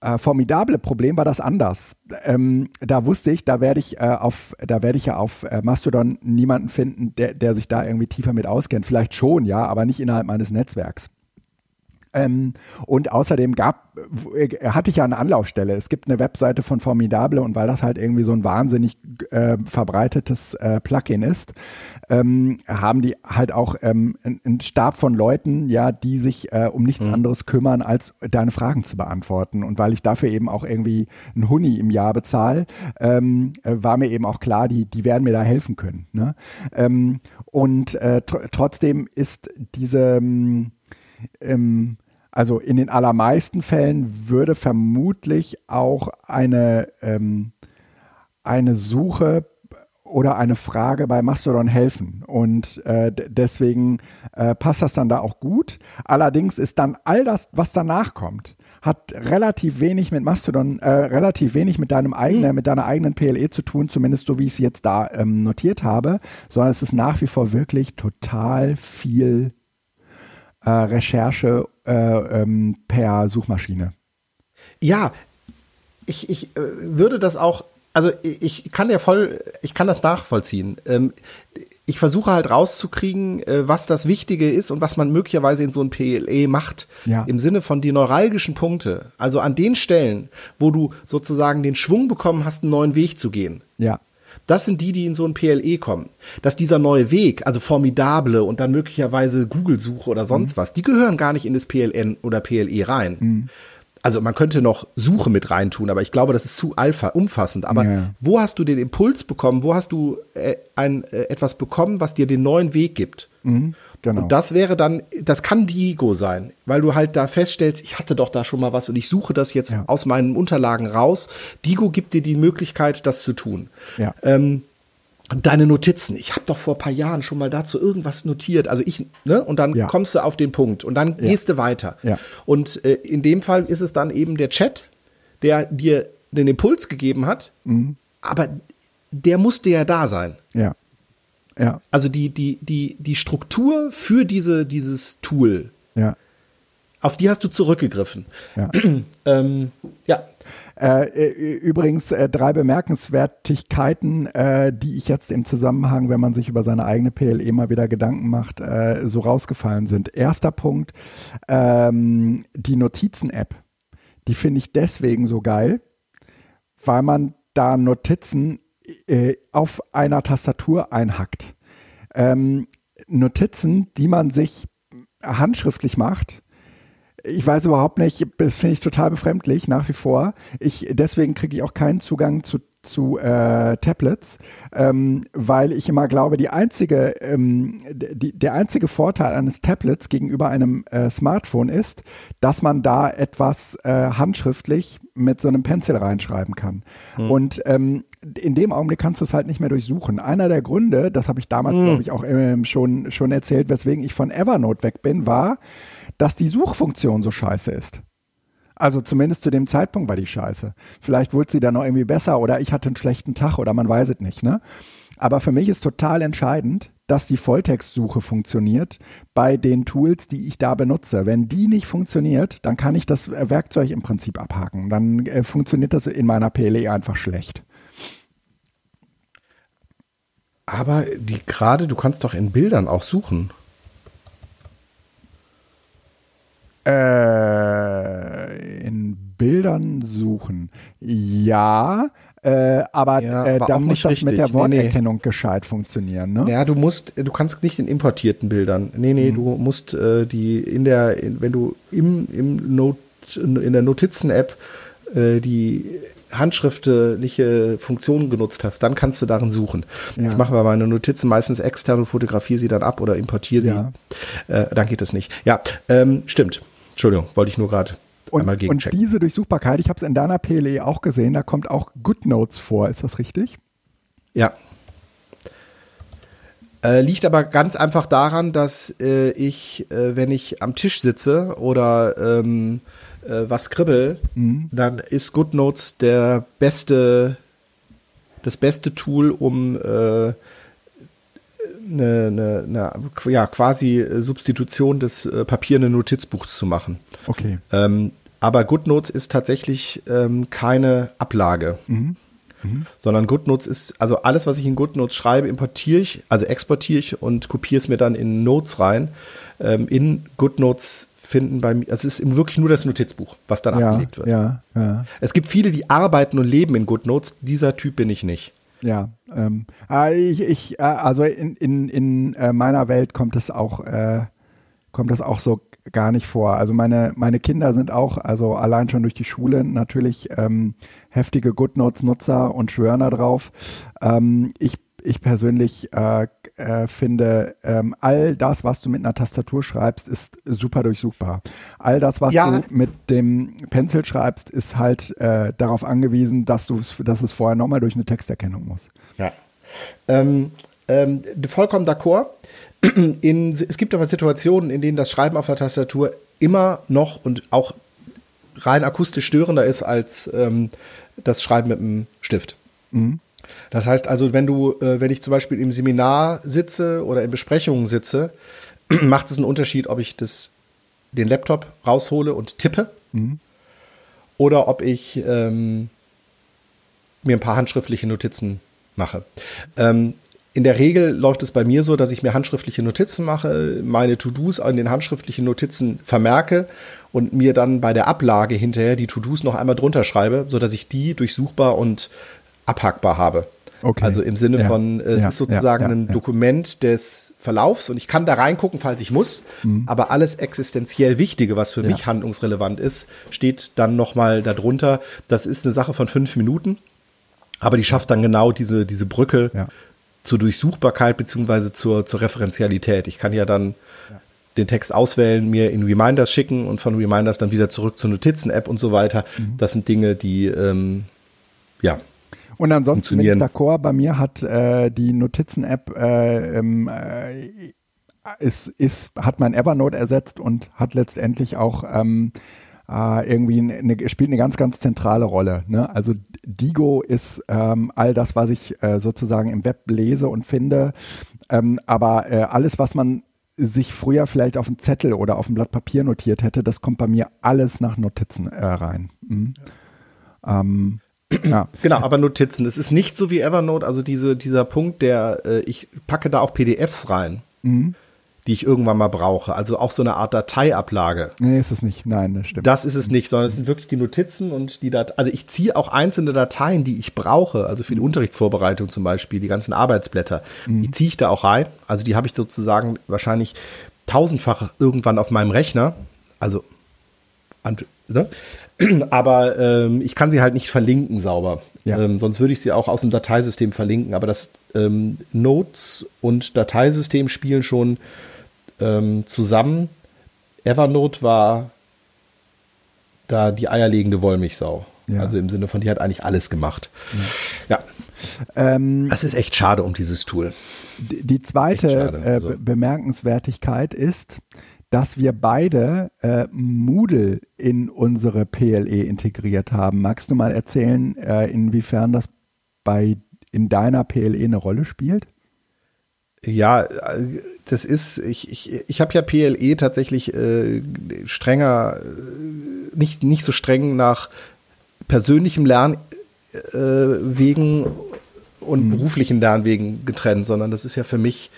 äh, formidable Problem war das anders. Ähm, da wusste ich, da werde ich äh, auf, da werde ich ja auf äh, Mastodon niemanden finden, der, der sich da irgendwie tiefer mit auskennt. Vielleicht schon, ja, aber nicht innerhalb meines Netzwerks. Ähm, und außerdem gab, hatte ich ja eine Anlaufstelle. Es gibt eine Webseite von Formidable und weil das halt irgendwie so ein wahnsinnig äh, verbreitetes äh, Plugin ist, ähm, haben die halt auch ähm, einen Stab von Leuten, ja, die sich äh, um nichts mhm. anderes kümmern, als deine Fragen zu beantworten. Und weil ich dafür eben auch irgendwie einen Huni im Jahr bezahle, ähm, äh, war mir eben auch klar, die, die werden mir da helfen können. Ne? Ähm, und äh, tr trotzdem ist diese ähm, also in den allermeisten Fällen würde vermutlich auch eine, ähm, eine Suche oder eine Frage bei Mastodon helfen. Und äh, deswegen äh, passt das dann da auch gut. Allerdings ist dann all das, was danach kommt, hat relativ wenig mit Mastodon, äh, relativ wenig mit deinem eigenen, mhm. mit deiner eigenen PLE zu tun, zumindest so wie ich es jetzt da ähm, notiert habe, sondern es ist nach wie vor wirklich total viel äh, Recherche äh, ähm, per Suchmaschine. Ja, ich, ich äh, würde das auch, also ich kann ja voll, ich kann das nachvollziehen. Ähm, ich versuche halt rauszukriegen, äh, was das Wichtige ist und was man möglicherweise in so ein PLE macht. Ja. Im Sinne von die neuralgischen Punkte. Also an den Stellen, wo du sozusagen den Schwung bekommen hast, einen neuen Weg zu gehen. Ja. Das sind die, die in so ein PLE kommen. Dass dieser neue Weg, also formidable und dann möglicherweise Google-Suche oder sonst mhm. was, die gehören gar nicht in das PLN oder PLE rein. Mhm. Also man könnte noch Suche mit reintun, aber ich glaube, das ist zu alpha umfassend. Aber ja. wo hast du den Impuls bekommen? Wo hast du äh, ein, äh, etwas bekommen, was dir den neuen Weg gibt? Mhm. Genau. Und das wäre dann, das kann Diego sein, weil du halt da feststellst, ich hatte doch da schon mal was und ich suche das jetzt ja. aus meinen Unterlagen raus. Diego gibt dir die Möglichkeit, das zu tun. Ja. Ähm, deine Notizen. Ich habe doch vor ein paar Jahren schon mal dazu irgendwas notiert. Also ich, ne? Und dann ja. kommst du auf den Punkt und dann gehst du weiter. Und äh, in dem Fall ist es dann eben der Chat, der dir den Impuls gegeben hat, mhm. aber der musste ja da sein. Ja. Ja. Also die, die, die, die Struktur für diese, dieses Tool, ja. auf die hast du zurückgegriffen. Ja. ähm, ja. Äh, äh, übrigens äh, drei Bemerkenswertigkeiten, äh, die ich jetzt im Zusammenhang, wenn man sich über seine eigene PLE mal wieder Gedanken macht, äh, so rausgefallen sind. Erster Punkt, ähm, die Notizen-App. Die finde ich deswegen so geil, weil man da Notizen äh, auf einer Tastatur einhackt. Ähm, Notizen, die man sich handschriftlich macht, ich weiß überhaupt nicht, das finde ich total befremdlich nach wie vor. Ich, deswegen kriege ich auch keinen Zugang zu zu äh, Tablets, ähm, weil ich immer glaube, die einzige, ähm, die, der einzige Vorteil eines Tablets gegenüber einem äh, Smartphone ist, dass man da etwas äh, handschriftlich mit so einem Pencil reinschreiben kann. Hm. Und ähm, in dem Augenblick kannst du es halt nicht mehr durchsuchen. Einer der Gründe, das habe ich damals, hm. glaube ich, auch ähm, schon, schon erzählt, weswegen ich von Evernote weg bin, war, dass die Suchfunktion so scheiße ist. Also zumindest zu dem Zeitpunkt war die scheiße. Vielleicht wurde sie dann noch irgendwie besser oder ich hatte einen schlechten Tag oder man weiß es nicht, ne? Aber für mich ist total entscheidend, dass die Volltextsuche funktioniert bei den Tools, die ich da benutze. Wenn die nicht funktioniert, dann kann ich das Werkzeug im Prinzip abhaken. Dann äh, funktioniert das in meiner PLE einfach schlecht. Aber die gerade, du kannst doch in Bildern auch suchen. Äh, in Bildern suchen. Ja, äh, aber, ja, äh, da muss das richtig. mit der Worterkennung nee, nee. gescheit funktionieren. Ne? Ja, du musst, du kannst nicht in importierten Bildern. Nee, nee, hm. du musst äh, die in der, in, wenn du im, im Not, in der Notizen-App äh, die handschriftliche Funktionen genutzt hast, dann kannst du darin suchen. Ja. Ich mache bei meinen Notizen meistens extern und fotografiere sie dann ab oder importiere sie. Ja. Äh, dann geht es nicht. Ja, ähm, stimmt. Entschuldigung, wollte ich nur gerade und, einmal und gegenchecken. diese Durchsuchbarkeit, ich habe es in deiner PLE auch gesehen, da kommt auch GoodNotes vor, ist das richtig? Ja. Äh, liegt aber ganz einfach daran, dass äh, ich, äh, wenn ich am Tisch sitze oder ähm, äh, was kribbel, dann ist GoodNotes der beste, das beste Tool, um äh, eine, eine, eine ja, quasi Substitution des äh, papierenden Notizbuchs zu machen. Okay. Ähm, aber GoodNotes ist tatsächlich ähm, keine Ablage. Sondern GoodNotes ist, also alles, was ich in GoodNotes schreibe, importiere ich, also exportiere ich und kopiere es mir dann in Notes rein. Ähm, in GoodNotes finden bei mir, es ist wirklich nur das Notizbuch, was dann Ja, abgelegt wird. ja, ja. Es gibt viele, die arbeiten und leben in GoodNotes. Dieser Typ bin ich nicht. Ja, ähm, äh, ich, ich, äh, also in, in, in äh, meiner Welt kommt es auch, äh, kommt das auch so gar nicht vor. Also meine, meine Kinder sind auch, also allein schon durch die Schule natürlich ähm, heftige GoodNotes-Nutzer und schwören da drauf. Ähm, ich, ich persönlich äh, äh, finde, ähm, all das, was du mit einer Tastatur schreibst, ist super durchsuchbar. All das, was Ja. du mit dem Pencil schreibst, ist halt äh, darauf angewiesen, dass du dass es vorher nochmal durch eine Texterkennung muss. Ja. Ähm, ähm, vollkommen d'accord. In, es gibt aber Situationen, in denen das Schreiben auf der Tastatur immer noch und auch rein akustisch störender ist als ähm, das Schreiben mit dem Stift. Das heißt also, wenn du, äh, wenn ich zum Beispiel im Seminar sitze oder in Besprechungen sitze, macht es einen Unterschied, ob ich das, den Laptop raushole und tippe oder ob ich ähm, mir ein paar handschriftliche Notizen mache. Ähm, in der Regel läuft es bei mir so, dass ich mir handschriftliche Notizen mache, meine To-Dos an den handschriftlichen Notizen vermerke und mir dann bei der Ablage hinterher die To-Dos noch einmal drunter schreibe, sodass ich die durchsuchbar und abhackbar habe. Okay. Also im Sinne Ja. von, äh, es Ja, ist sozusagen ja, ein. Dokument des Verlaufs und ich kann da reingucken, falls ich muss. Aber alles existenziell Wichtige, was für Mhm. Mich handlungsrelevant ist, steht dann nochmal darunter. Das ist eine Sache von fünf Minuten, aber die schafft dann genau diese, diese Brücke zur Durchsuchbarkeit beziehungsweise zur, zur Referenzialität. Ich kann ja dann den Text auswählen, mir in Reminders schicken und von Reminders dann wieder zurück zur Notizen-App und so weiter. Mhm. Das sind Dinge, die ähm, ja Und ansonsten bin ich d'accord, bei mir hat äh, die Notizen-App äh, ähm, äh, ist, ist, hat mein Evernote ersetzt und hat letztendlich auch ähm, äh, irgendwie eine, spielt eine ganz, ganz zentrale Rolle. Ne? Also Digo ist ähm, all das, was ich äh, sozusagen im Web lese und finde, ähm, aber äh, alles, was man sich früher vielleicht auf einen Zettel oder auf ein Blatt Papier notiert hätte, das kommt bei mir alles nach Notizen äh, rein. Mhm. Ähm, ja. Genau, aber Notizen. Es ist nicht so wie Evernote, also diese, dieser Punkt, der, äh, ich packe da auch PDFs rein, die ich irgendwann mal brauche. Also auch so eine Art Dateiablage. Nee, ist es nicht. Nein, das stimmt. Das ist es nicht, sondern es sind wirklich die Notizen und die Dat Also ich ziehe auch einzelne Dateien, die ich brauche, also für die Unterrichtsvorbereitung zum Beispiel, die ganzen Arbeitsblätter, die ziehe ich da auch rein. Also die habe ich sozusagen wahrscheinlich tausendfach irgendwann auf meinem Rechner. Also ne? Aber ähm, ich kann sie halt nicht verlinken sauber. Ja. Ähm, sonst würde ich sie auch aus dem Dateisystem verlinken. Aber das ähm, Notes und Dateisystem spielen schon ähm, zusammen. Evernote war da die eierlegende Wollmilchsau. Ja. Also im Sinne von, die hat eigentlich alles gemacht. Ja. Ähm, Das ist echt schade um dieses Tool. die die zweite äh. Be- Bemerkenswertigkeit ist, dass wir beide äh, Moodle in unsere PLE integriert haben. Magst du mal erzählen, äh, inwiefern das bei in deiner PLE eine Rolle spielt? Ja, äh, das ist, ich, ich, ich habe ja PLE tatsächlich äh, strenger, äh, nicht, nicht so streng nach persönlichem Lernwegen äh, und beruflichen Lernwegen getrennt, sondern das ist ja für mich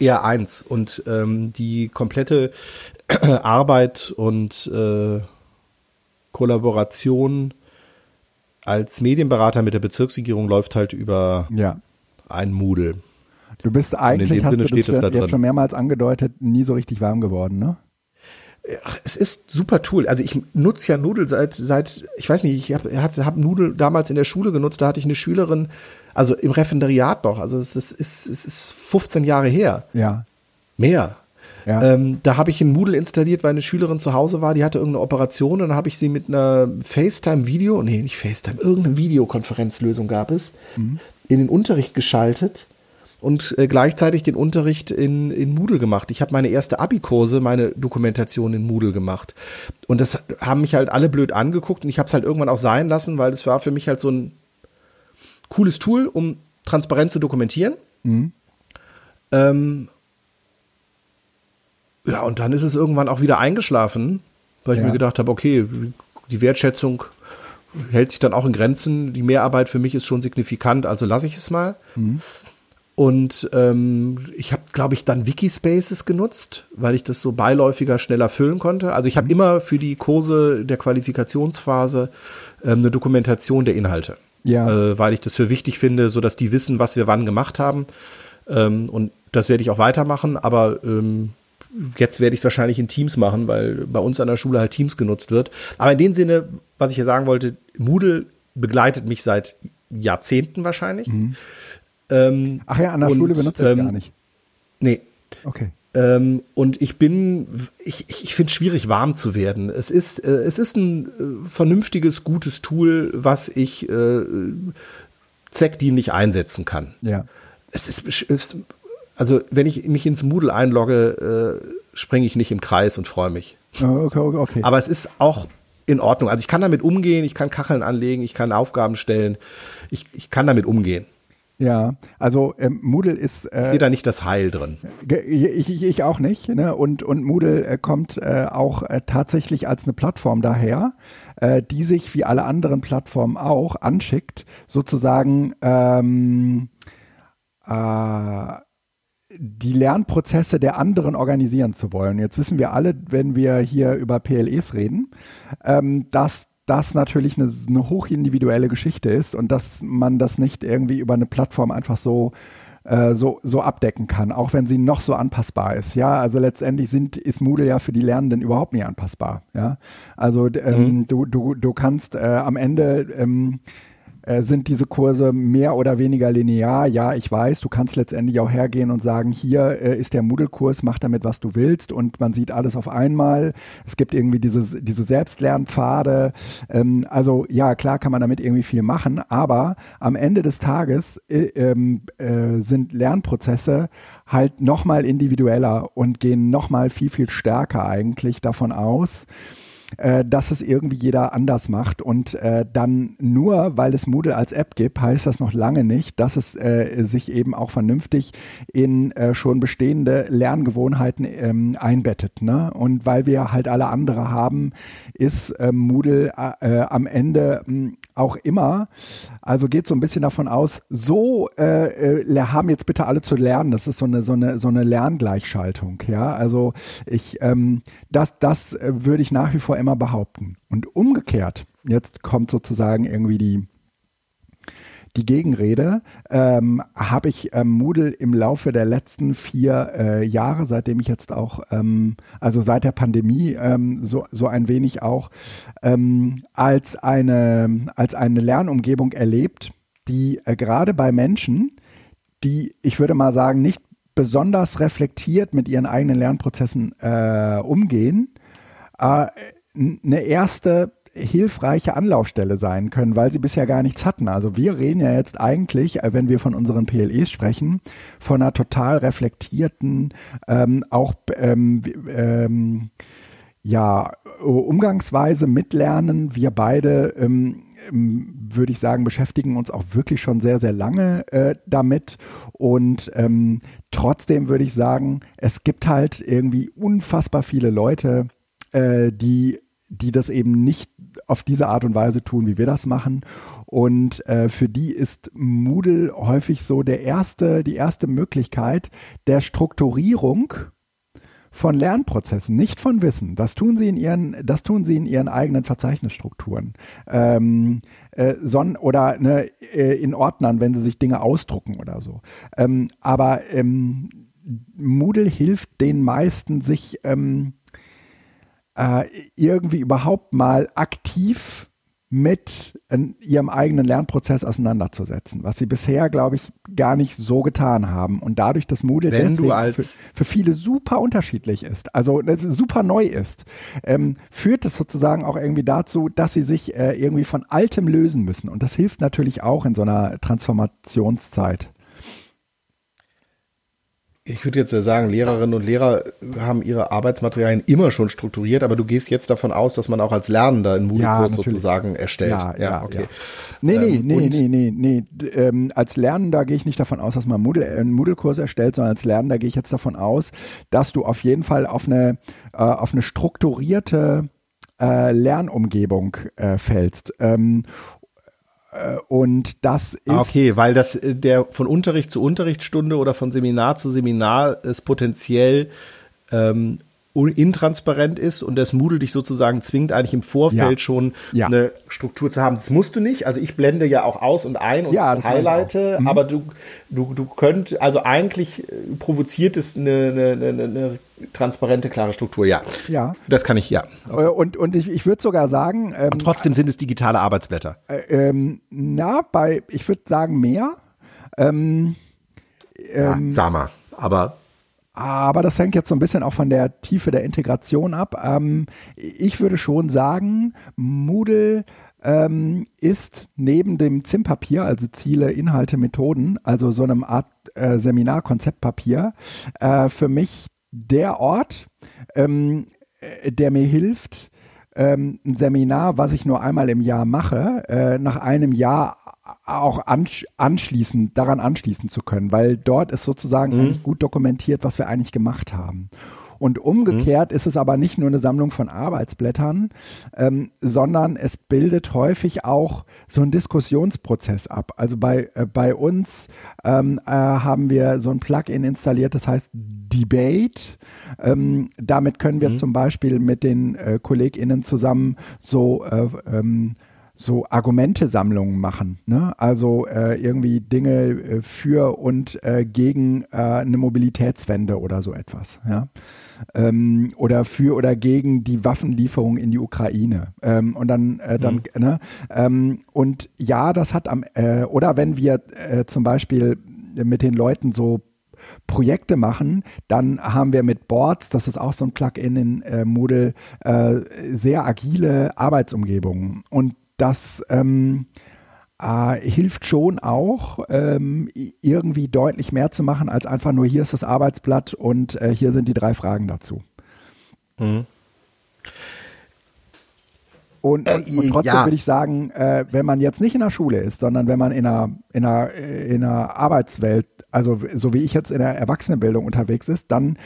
eher eins. Und ähm, die komplette Arbeit und äh, Kollaboration als Medienberater mit der Bezirksregierung läuft halt über Ja. ein Moodle. Du bist eigentlich, hast Sinne du steht das es da drin. schon mehrmals angedeutet, nie so richtig warm geworden, ne? Ach, es ist super Tool. Also ich nutze ja Noodle seit, seit ich weiß nicht, ich habe hab, hab Noodle damals in der Schule genutzt, da hatte ich eine Schülerin, also im Referendariat noch, also es ist, es ist, es ist 15 Jahre her. Ja. Mehr. Ja. Ähm, da habe ich einen Moodle installiert, weil eine Schülerin zu Hause war, die hatte irgendeine Operation und dann habe ich sie mit einer FaceTime-Video, nee, nicht FaceTime, irgendeine Videokonferenzlösung gab es, mhm. in den Unterricht geschaltet und äh, gleichzeitig den Unterricht in, in Moodle gemacht. Ich habe meine erste Abi-Kurse, meine Dokumentation in Moodle gemacht. Und das haben mich halt alle blöd angeguckt und ich habe es halt irgendwann auch sein lassen, weil es war für mich halt so ein cooles Tool, um transparent zu dokumentieren. Mhm. Ähm, ja, und dann ist es irgendwann auch wieder eingeschlafen, weil ich ja. mir gedacht habe, okay, die Wertschätzung hält sich dann auch in Grenzen. Die Mehrarbeit für mich ist schon signifikant, also lasse ich es mal. Mhm. Und ähm, ich habe, glaube ich, dann Wikispaces genutzt, weil ich das so beiläufiger schneller füllen konnte. Also ich habe mhm. immer für die Kurse der Qualifikationsphase ähm, eine Dokumentation der Inhalte. Ja. Äh, weil ich das für wichtig finde, so dass die wissen, was wir wann gemacht haben. Ähm, und das werde ich auch weitermachen, aber ähm, jetzt werde ich es wahrscheinlich in Teams machen, weil bei uns an der Schule halt Teams genutzt wird. Aber in dem Sinne, was ich hier sagen wollte, Moodle begleitet mich seit Jahrzehnten wahrscheinlich. Mhm. Ähm, Ach ja, an der und, Schule benutzt ähm, gar nicht. Nee. Okay. Ähm, und ich bin, ich, ich finde es schwierig, warm zu werden. Es ist, äh, es ist ein äh, vernünftiges, gutes Tool, was ich äh, zweckdienlich einsetzen kann. Ja. Es ist, also wenn ich mich ins Moodle einlogge, äh, springe ich nicht im Kreis und freue mich. Oh, okay, okay, okay. Aber es ist auch in Ordnung. Also ich kann damit umgehen, ich kann Kacheln anlegen, ich kann Aufgaben stellen, ich, ich kann damit umgehen. Ja, also ähm, Moodle ist. Äh, ich sehe da nicht das Heil drin. Ich, ich, ich auch nicht. Ne? Und, und Moodle äh, kommt äh, auch äh, tatsächlich als eine Plattform daher, äh, die sich wie alle anderen Plattformen auch anschickt, sozusagen ähm, äh, die Lernprozesse der anderen organisieren zu wollen. Jetzt wissen wir alle, wenn wir hier über PLEs reden, ähm, dass das natürlich eine, eine hochindividuelle Geschichte ist und dass man das nicht irgendwie über eine Plattform einfach so äh, so, so abdecken kann, auch wenn sie noch so anpassbar ist. Ja, also letztendlich sind, ist Moodle ja für die Lernenden überhaupt nicht anpassbar. Ja, also ähm, mhm. du, du, du kannst äh, am Ende ähm, äh, sind diese Kurse mehr oder weniger linear. Ja, ich weiß, du kannst letztendlich auch hergehen und sagen, hier äh, ist der Moodle-Kurs, mach damit, was du willst und man sieht alles auf einmal. Es gibt irgendwie diese, diese Selbstlernpfade. Ähm, also ja, klar kann man damit irgendwie viel machen, aber am Ende des Tages äh, ähm, äh, sind Lernprozesse halt nochmal individueller und gehen nochmal viel, viel stärker eigentlich davon aus, äh, dass es irgendwie jeder anders macht. Und äh, dann nur, weil es Moodle als App gibt, heißt das noch lange nicht, dass es äh, sich eben auch vernünftig in äh, schon bestehende Lerngewohnheiten ähm, einbettet. Ne? Und weil wir halt alle andere haben, ist äh, Moodle äh, am Ende mh, hm, auch immer, also geht so ein bisschen davon aus, so äh, äh, haben jetzt bitte alle zu lernen. Das ist so eine so eine so eine Lerngleichschaltung. Ja, also ich ähm, das das würde ich nach wie vor immer behaupten. Und umgekehrt, jetzt kommt sozusagen irgendwie die, die Gegenrede, ähm, habe ich ähm, Moodle im Laufe der letzten vier äh, Jahre, seitdem ich jetzt auch, ähm, also seit der Pandemie, ähm, so, so ein wenig auch, ähm, als, eine, als eine Lernumgebung erlebt, die äh, gerade bei Menschen, die, ich würde mal sagen, nicht besonders reflektiert mit ihren eigenen Lernprozessen äh, umgehen, äh, eine erste hilfreiche Anlaufstelle sein können, weil sie bisher gar nichts hatten. Also wir reden ja jetzt eigentlich, äh, wenn wir von unseren PLEs sprechen, von einer total reflektierten, ähm, auch ähm, ähm, ja, Umgangsweise mit Lernen. Wir beide ähm, ähm, würde ich sagen, beschäftigen uns auch wirklich schon sehr, sehr lange äh, damit. Und ähm, trotzdem würde ich sagen, es gibt halt irgendwie unfassbar viele Leute, äh, die die das eben nicht auf diese Art und Weise tun, wie wir das machen. Und äh, für die ist Moodle häufig so der erste, die erste Möglichkeit der Strukturierung von Lernprozessen, nicht von Wissen. Das tun sie in ihren, das tun sie in ihren eigenen Verzeichnisstrukturen. Ähm, äh, son oder ne, äh, in Ordnern, wenn sie sich Dinge ausdrucken oder so. Ähm, aber ähm, Moodle hilft den meisten, sich ähm, äh, irgendwie überhaupt mal aktiv mit ihrem eigenen Lernprozess auseinanderzusetzen, was sie bisher, glaube ich, gar nicht so getan haben. Und dadurch, dass Moodle Wenn als für, für, viele super unterschiedlich ist, also äh, super neu ist, ähm, führt es sozusagen auch irgendwie dazu, dass sie sich äh, irgendwie von Altem lösen müssen. Und das hilft natürlich auch in so einer Transformationszeit ich würde jetzt sagen, Lehrerinnen und Lehrer haben ihre Arbeitsmaterialien immer schon strukturiert, aber du gehst jetzt davon aus, dass man auch als Lernender einen Moodle-Kurs ja, sozusagen erstellt. Ja, ja, ja okay. Ja. Nee, nee, ähm, nee, nee, nee, nee. Ähm, als Lernender gehe ich nicht davon aus, dass man Moodle, äh, einen Moodle-Kurs erstellt, sondern als Lernender gehe ich jetzt davon aus, dass du auf jeden Fall auf eine, äh, auf eine strukturierte äh, Lernumgebung äh, fällst. Ähm, äh, und das ist. Okay, weil das äh, der von Unterricht zu Unterrichtsstunde oder von Seminar zu Seminar ist potenziell ähm, intransparent ist und das Moodle dich sozusagen zwingt, eigentlich im Vorfeld ja. schon ja. eine Struktur zu haben. Das musst du nicht. Also ich blende ja auch aus und ein und ja, highlighte, mhm. aber du, du, du könnt, also eigentlich äh, provoziert es eine, eine, eine, eine transparente, klare Struktur, ja. Ja. Das kann ich, ja. Okay. Äh, und, und ich, ich würde sogar sagen. Ähm, und trotzdem sind es digitale Arbeitsblätter. Äh, ähm, na, bei, ich würde sagen mehr. Ähm, ähm, ja, sag mal, aber aber das hängt jetzt so ein bisschen auch von der Tiefe der Integration ab. Ähm, ich würde schon sagen, Moodle ähm, ist neben dem ZIM-Papier, also Ziele, Inhalte, Methoden, also so einem Art äh, Seminar-Konzeptpapier, äh, für mich der Ort, ähm, äh, der mir hilft, ähm, ein Seminar, was ich nur einmal im Jahr mache, äh, nach einem Jahr auch anschließen, daran anschließen zu können, weil dort ist sozusagen mhm. eigentlich gut dokumentiert, was wir eigentlich gemacht haben. Und umgekehrt mhm. ist es aber nicht nur eine Sammlung von Arbeitsblättern, ähm, sondern es bildet häufig auch so einen Diskussionsprozess ab. Also bei, äh, bei uns ähm, äh, haben wir so ein Plugin installiert, das heißt Debate. Ähm, damit können wir mhm. zum Beispiel mit den äh, KollegInnen zusammen so äh, ähm, so Argumentesammlungen machen. Ne? Also äh, irgendwie Dinge äh, für und äh, gegen äh, eine Mobilitätswende oder so etwas. Ja? Ähm, oder für oder gegen die Waffenlieferung in die Ukraine. Ähm, und dann, äh, dann, mhm. ne? Ähm, und ja, das hat am, äh, oder wenn wir zum Beispiel mit den Leuten so Projekte machen, dann haben wir mit Boards, das ist auch so ein Plugin in äh, Moodle, äh, sehr agile Arbeitsumgebungen. Und das ähm, äh, hilft schon auch, ähm, irgendwie deutlich mehr zu machen, als einfach nur hier ist das Arbeitsblatt und äh, hier sind die drei Fragen dazu. Mhm. Und, und, und, trotzdem ja. würde ich sagen, äh, wenn man jetzt nicht in der Schule ist, sondern wenn man in einer, in einer, in einer Arbeitswelt, also so wie ich jetzt in der Erwachsenenbildung unterwegs ist, dann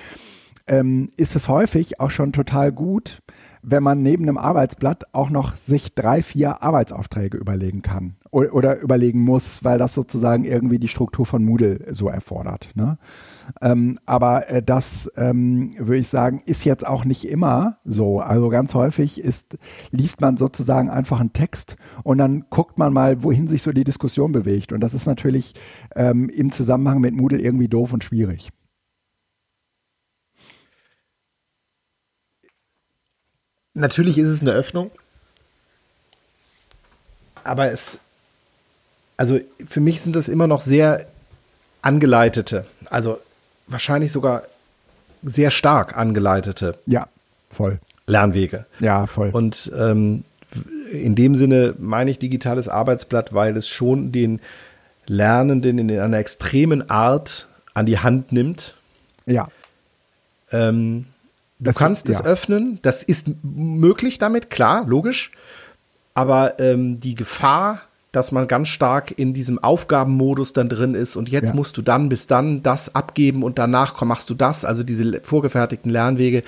ähm, ist es häufig auch schon total gut, wenn man neben einem Arbeitsblatt auch noch sich drei, vier Arbeitsaufträge überlegen kann oder, überlegen muss, weil das sozusagen irgendwie die Struktur von Moodle so erfordert. Ne? Ähm, aber äh, das, ähm, würde ich sagen, ist jetzt auch nicht immer so. Also ganz häufig ist, liest man sozusagen einfach einen Text und dann guckt man mal, wohin sich so die Diskussion bewegt. Und das ist natürlich ähm, im Zusammenhang mit Moodle irgendwie doof und schwierig. Natürlich ist es eine Öffnung, aber es, also für mich sind das immer noch sehr angeleitete, also wahrscheinlich sogar sehr stark angeleitete. Ja, voll. Lernwege. Ja, voll. Und ähm, in dem Sinne meine ich digitales Arbeitsblatt, weil es schon den Lernenden in einer extremen Art an die Hand nimmt. Ja. Ähm, Du das kannst es ja. öffnen, das ist möglich damit, klar, logisch. Aber ähm, die Gefahr, dass man ganz stark in diesem Aufgabenmodus dann drin ist und jetzt ja. musst du dann bis dann das abgeben und danach machst du das, also diese vorgefertigten Lernwege,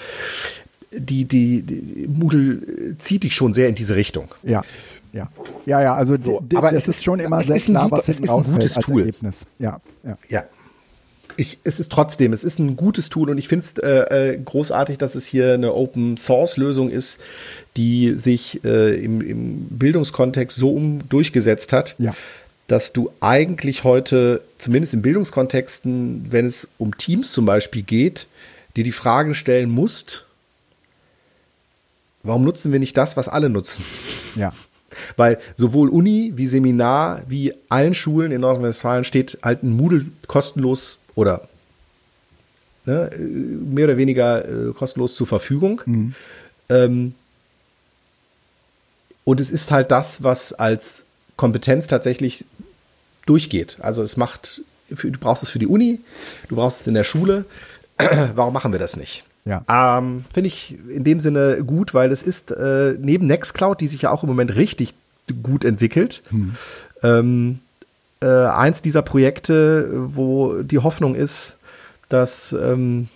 die, die, die Moodle zieht dich schon sehr in diese Richtung. Ja. Ja, ja, ja also so, aber es ist schon immer sehr klar, super, was es ist ein gutes Tool. Ergebnis. Ja, ja. ja ich, es ist trotzdem, es ist ein gutes Tool und ich finde es äh, äh, großartig, dass es hier eine Open Source Lösung ist, die sich äh, im, im, Bildungskontext so um durchgesetzt hat, ja. dass du eigentlich heute, zumindest in Bildungskontexten, wenn es um Teams zum Beispiel geht, dir die Frage stellen musst, warum nutzen wir nicht das, was alle nutzen? Ja. Weil sowohl Uni wie Seminar wie allen Schulen in Nordrhein-Westfalen steht halt ein Moodle kostenlos oder ne, mehr oder weniger äh, kostenlos zur Verfügung. Mhm. Ähm, und es ist halt das, was als Kompetenz tatsächlich durchgeht. Also es macht, du brauchst es für die Uni, du brauchst es in der Schule. Warum machen wir das nicht? Ja. Ähm, Finde ich in dem Sinne gut, weil es ist äh, neben Nextcloud, die sich ja auch im Moment richtig gut entwickelt, hm. ähm, äh, eins dieser Projekte, wo die Hoffnung ist, dass ähm,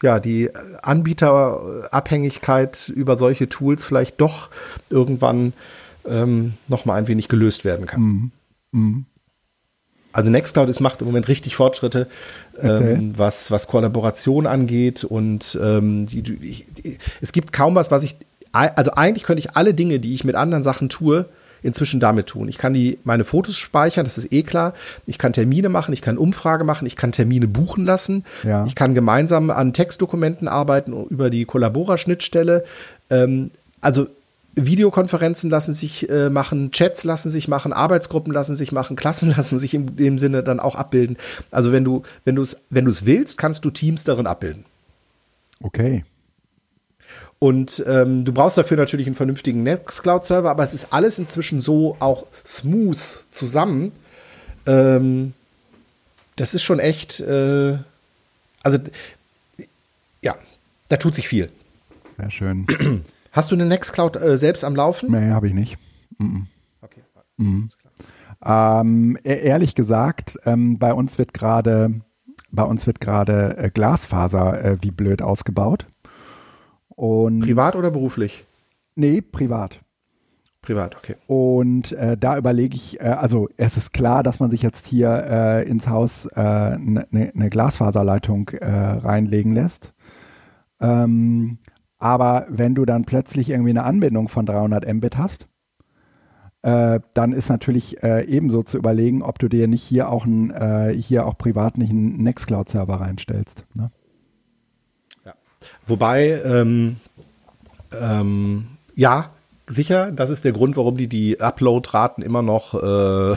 ja, die Anbieterabhängigkeit über solche Tools vielleicht doch irgendwann ähm, noch mal ein wenig gelöst werden kann. Mhm. Mhm. Also Nextcloud ist, macht im Moment richtig Fortschritte, ähm, was, was Kollaboration angeht und ähm, die, die, die, es gibt kaum was, was ich, also eigentlich könnte ich alle Dinge, die ich mit anderen Sachen tue, inzwischen damit tun. Ich kann die, meine Fotos speichern, das ist eh klar. Ich kann Termine machen, ich kann Umfrage machen, ich kann Termine buchen lassen. Ja. Ich kann gemeinsam an Textdokumenten arbeiten über die Kollabora-Schnittstelle. Ähm, also Videokonferenzen lassen sich äh, machen, Chats lassen sich machen, Arbeitsgruppen lassen sich machen, Klassen lassen sich in dem Sinne dann auch abbilden. Also wenn du, wenn du es, wenn du es willst, kannst du Teams darin abbilden. Okay. Und ähm, du brauchst dafür natürlich einen vernünftigen Nextcloud-Server, aber es ist alles inzwischen so auch smooth zusammen. Ähm, das ist schon echt, äh, also ja, da tut sich viel. Sehr schön. Hast du eine Nextcloud äh, selbst am Laufen? Nee, habe ich nicht. Mm Okay. Mm ähm, e-, ehrlich gesagt, ähm, bei uns wird gerade bei uns wird gerade äh, Glasfaser äh, wie blöd ausgebaut. Und privat oder beruflich? Nee, privat. Privat, okay. Und äh, da überlege ich, äh, also es ist klar, dass man sich jetzt hier äh, ins Haus eine äh, ne, ne Glasfaserleitung äh, reinlegen lässt. Ähm, aber wenn du dann plötzlich irgendwie eine Anbindung von 300 Mbit hast, äh, dann ist natürlich ebenso zu überlegen, ob du dir nicht hier auch ein, hier auch privat nicht einen Nextcloud-Server reinstellst. Ne? Wobei, ähm, ähm, ja, sicher, das ist der Grund, warum die die Upload-Raten immer noch äh,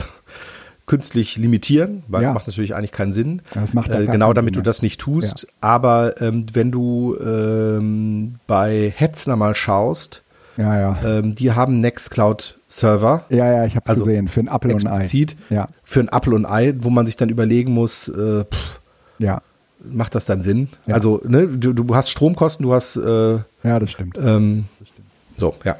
künstlich limitieren, weil ja. das macht natürlich eigentlich keinen Sinn. Das macht äh, genau damit du das nicht tust. Ja. Aber ähm, wenn du ähm, bei Hetzner mal schaust, ja, ja. Ähm, die haben Nextcloud-Server. Ja, ja, ich habe also gesehen, für ein Apple und Ei. Ja. Für ein Apple und Ei, wo man sich dann überlegen muss, äh, pff, ja. Macht das dann Sinn? Ja. Also, ne, du, du hast Stromkosten, du hast äh, Ja, das stimmt. Ähm, das stimmt. So, ja.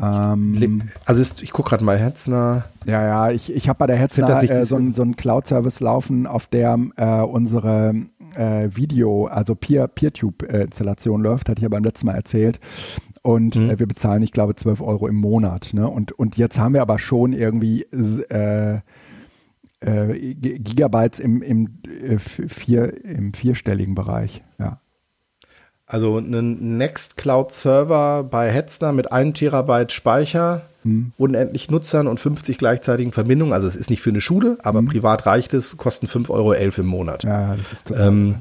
Ähm, also ist, ich gucke gerade mal Hetzner. Ja, ja, ich, ich habe bei der Hetzner äh, so, ein, so einen Cloud-Service laufen, auf der äh, unsere äh, Video, also Peer-Tube-Installation läuft, hatte ich ja beim letzten Mal erzählt. Und mhm. äh, wir bezahlen, ich glaube, 12 Euro im Monat. Ne? Und, und jetzt haben wir aber schon irgendwie äh, Gigabytes im, im, äh, vier, im vierstelligen Bereich. Ja. Also ein Nextcloud-Server bei Hetzner mit 1 Terabyte Speicher, hm. unendlich Nutzern und 50 gleichzeitigen Verbindungen. Also es ist nicht für eine Schule, aber hm. privat reicht es, kosten 5,11 Euro im Monat. Ja, das ist, ähm,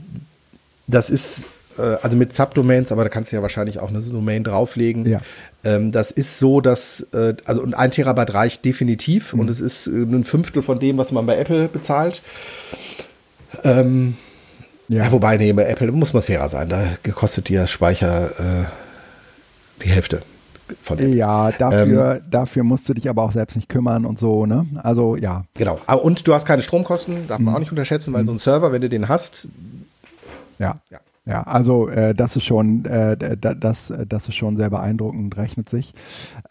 das ist also mit Subdomains, aber da kannst du ja wahrscheinlich auch eine Domain drauflegen. Ja. Ähm, das ist so, dass, äh, also und ein Terabyte reicht definitiv hm. und es ist äh, ein Fünftel von dem, was man bei Apple bezahlt. Ähm, ja. ja. wobei, nee, bei Apple muss man fairer sein. Da kostet dir Speicher äh, die Hälfte. Ja, dafür, ähm, dafür musst du dich aber auch selbst nicht kümmern und so, ne? Also ja. Genau. Und du hast keine Stromkosten, darf man mhm. auch nicht unterschätzen, weil mhm. so ein Server, wenn du den hast. Ja. ja. Ja, also äh, das ist schon, äh, das, das ist schon sehr beeindruckend rechnet sich.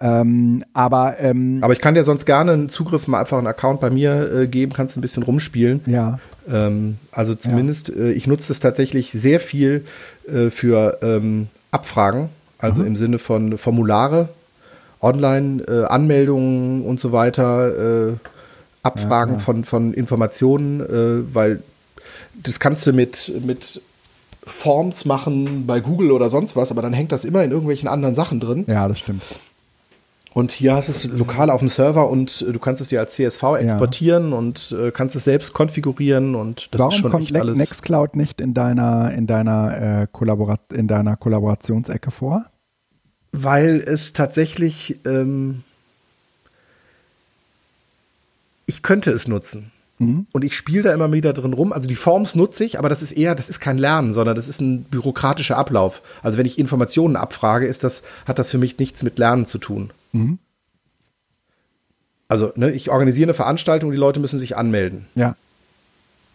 Ähm, aber ähm, aber ich kann dir sonst gerne einen Zugriff mal einfach einen Account bei mir äh, geben, kannst ein bisschen rumspielen. Ja. Ähm, also zumindest, ja. Äh, ich nutze das tatsächlich sehr viel äh, für ähm, Abfragen, also mhm. im Sinne von Formulare, Online-Anmeldungen äh, und so weiter, Abfragen ja, von von Informationen, weil das kannst du mit mit Forms machen bei Google oder sonst was, aber dann hängt das immer in irgendwelchen anderen Sachen drin. Ja, das stimmt. Und hier hast du es lokal auf dem Server und äh, du kannst es dir als CSV exportieren ja. und äh, kannst es selbst konfigurieren und das Warum ist schon kommt echt alles. Nextcloud nicht in deiner in deiner äh, Kollaborat in deiner Kollaborationsecke vor? weil es tatsächlich, ähm, ich könnte es nutzen. Mhm. Und ich spiele da immer wieder drin rum. Also die Forms nutze ich, aber das ist eher, das ist kein Lernen, sondern das ist ein bürokratischer Ablauf. Also wenn ich Informationen abfrage, ist das, hat das für mich nichts mit Lernen zu tun. Mhm. Also, ne, ich organisiere eine Veranstaltung, die Leute müssen sich anmelden. Ja.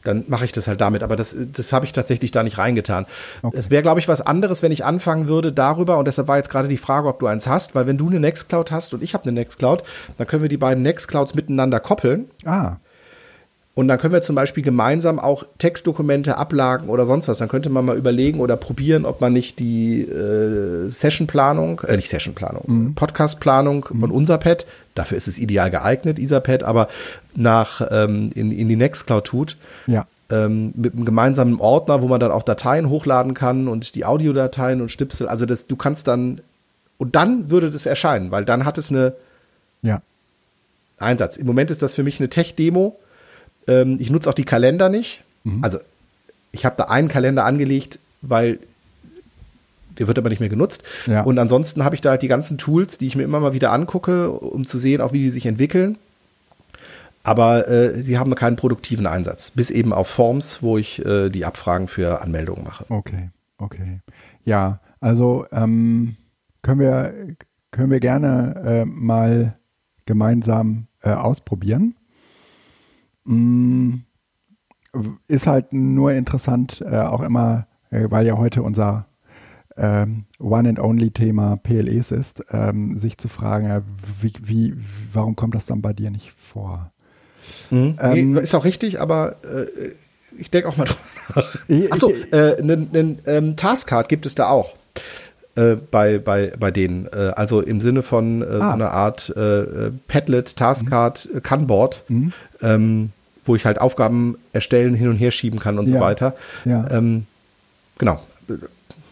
Dann mache ich das halt damit, aber das, das habe ich tatsächlich da nicht reingetan. Okay. Es wäre, glaube ich, was anderes, wenn ich anfangen würde darüber, und deshalb war jetzt gerade die Frage, ob du eins hast, weil wenn du eine Nextcloud hast und ich habe eine Nextcloud, dann können wir die beiden Nextclouds miteinander koppeln. Ah. Und dann können wir zum Beispiel gemeinsam auch Textdokumente ablagen oder sonst was. Dann könnte man mal überlegen oder probieren, ob man nicht die äh, Sessionplanung, äh, nicht Sessionplanung, mhm. Podcastplanung mhm. von Unserpad, dafür ist es ideal geeignet, Etherpad, aber nach ähm, in, in die Nextcloud tut. Ja. Ähm, mit einem gemeinsamen Ordner, wo man dann auch Dateien hochladen kann und die Audiodateien und Schnipsel. Also das, du kannst dann, und dann würde das erscheinen, weil dann hat es eine ja. Einsatz. Im Moment ist das für mich eine Tech-Demo ähm, ich nutze auch die Kalender nicht. Mhm. Also ich habe da einen Kalender angelegt, weil der wird aber nicht mehr genutzt. Ja. Und ansonsten habe ich da halt die ganzen Tools, die ich mir immer mal wieder angucke, um zu sehen, auch wie die sich entwickeln. Aber äh, sie haben keinen produktiven Einsatz, bis eben auf Forms, wo ich äh, die Abfragen für Anmeldungen mache. Okay, okay. Ja, also ähm, können wir können wir gerne äh, mal gemeinsam äh, ausprobieren. Mm, ist halt nur interessant, äh, auch immer, äh, weil ja heute unser ähm, One and Only Thema PLEs ist, ähm, sich zu fragen, äh, wie, wie, warum kommt das dann bei dir nicht vor? Mhm. Ähm, nee, ist auch richtig, aber äh, ich denke auch mal drüber nach. Achso, einen äh, ähm, Taskcard gibt es da auch. Äh, bei, bei, bei denen. Äh, also im Sinne von äh, ah. so einer Art äh, Padlet, Taskcard, mhm. Kanboard. Mhm. Ähm, wo ich halt Aufgaben erstellen, hin und her schieben kann und ja. so weiter. Ja. Ähm, genau,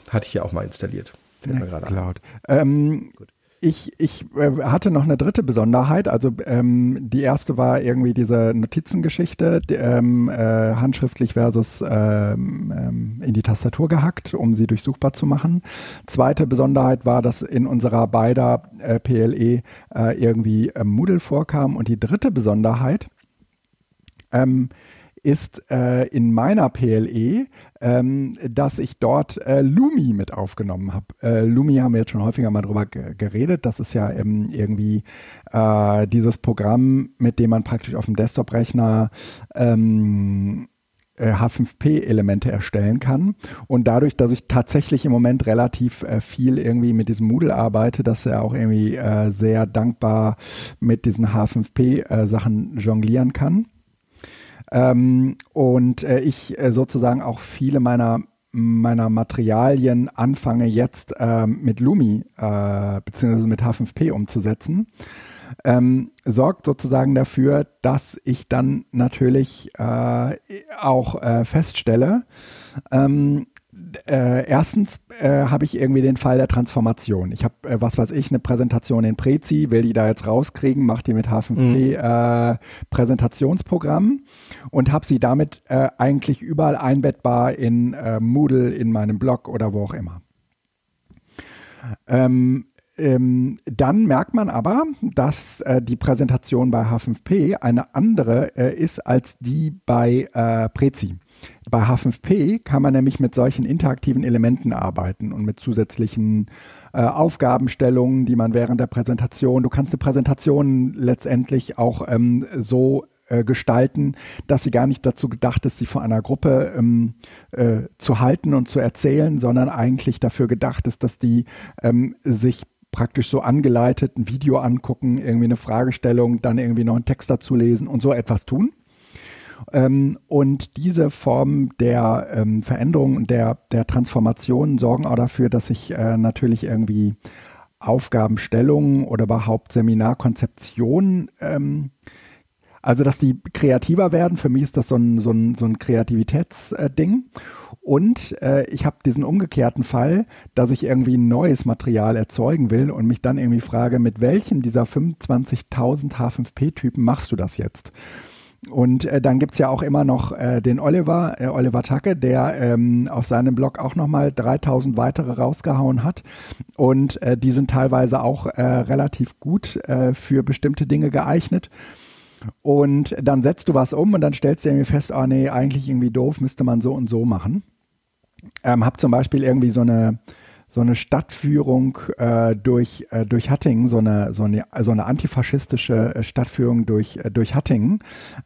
hatte ich ja auch mal installiert. Nextcloud. Ähm, ich, ich äh, hatte noch eine dritte Besonderheit. Also ähm, die erste war irgendwie diese Notizengeschichte, ähm, äh, handschriftlich versus ähm, ähm, in die Tastatur gehackt, um sie durchsuchbar zu machen. Zweite Besonderheit war, dass in unserer beider äh, PLE äh, irgendwie äh, Moodle vorkam. Und die dritte Besonderheit ähm, ist äh, in meiner PLE, ähm, dass ich dort äh, Lumi mit aufgenommen habe. Äh, Lumi haben wir jetzt schon häufiger mal drüber geredet. Das ist ja ähm, irgendwie äh, dieses Programm, mit dem man praktisch auf dem Desktop-Rechner ähm, H5P-Elemente äh, erstellen kann. Und dadurch, dass ich tatsächlich im Moment relativ äh, viel irgendwie mit diesem Moodle arbeite, dass er auch irgendwie äh, sehr dankbar mit diesen H5P-Sachen äh, jonglieren kann. Ähm, und äh, ich äh, sozusagen auch viele meiner meiner Materialien anfange jetzt äh, mit Lumi äh, beziehungsweise mit H5P umzusetzen, ähm, sorgt sozusagen dafür, dass ich dann natürlich äh, auch äh, feststelle, ähm, äh, erstens äh, habe ich irgendwie den Fall der Transformation. Ich habe, äh, was weiß ich, eine Präsentation in Prezi, will die da jetzt rauskriegen, mache die mit H5P mhm. Äh, Präsentationsprogramm und habe sie damit äh, eigentlich überall einbettbar in äh, Moodle, in meinem Blog oder wo auch immer. Ähm, ähm, dann merkt man aber, dass äh, die Präsentation bei H5P eine andere äh, ist als die bei äh, Prezi. Bei H5P kann man nämlich mit solchen interaktiven Elementen arbeiten und mit zusätzlichen äh, Aufgabenstellungen, die man während der Präsentation, du kannst eine Präsentation letztendlich auch ähm, so äh, gestalten, dass sie gar nicht dazu gedacht ist, sie vor einer Gruppe ähm, äh, zu halten und zu erzählen, sondern eigentlich dafür gedacht ist, dass die ähm, sich praktisch so angeleitet ein Video angucken, irgendwie eine Fragestellung, dann irgendwie noch einen Text dazu lesen und so etwas tun. Ähm, und diese Form der ähm, Veränderung und der, der Transformation sorgen auch dafür, dass ich äh, natürlich irgendwie Aufgabenstellungen oder überhaupt Seminarkonzeptionen ähm, also, dass die kreativer werden, für mich ist das so ein, so ein, so ein Kreativitätsding. Und äh, ich habe diesen umgekehrten Fall, dass ich irgendwie ein neues Material erzeugen will und mich dann irgendwie frage, mit welchem dieser 25.000 H5P-Typen machst du das jetzt? Und äh, dann gibt's ja auch immer noch äh, den Oliver, äh, Oliver Tacke, der ähm, auf seinem Blog auch nochmal 3000 weitere rausgehauen hat. Und äh, die sind teilweise auch äh, relativ gut äh, für bestimmte Dinge geeignet. Und dann setzt du was um und dann stellst du irgendwie fest, oh nee, eigentlich irgendwie doof, müsste man so und so machen. Ähm, hab zum Beispiel irgendwie so eine so eine Stadtführung äh, durch, äh, durch Hattingen, so eine, so eine, so eine antifaschistische äh, Stadtführung durch, äh, durch Hattingen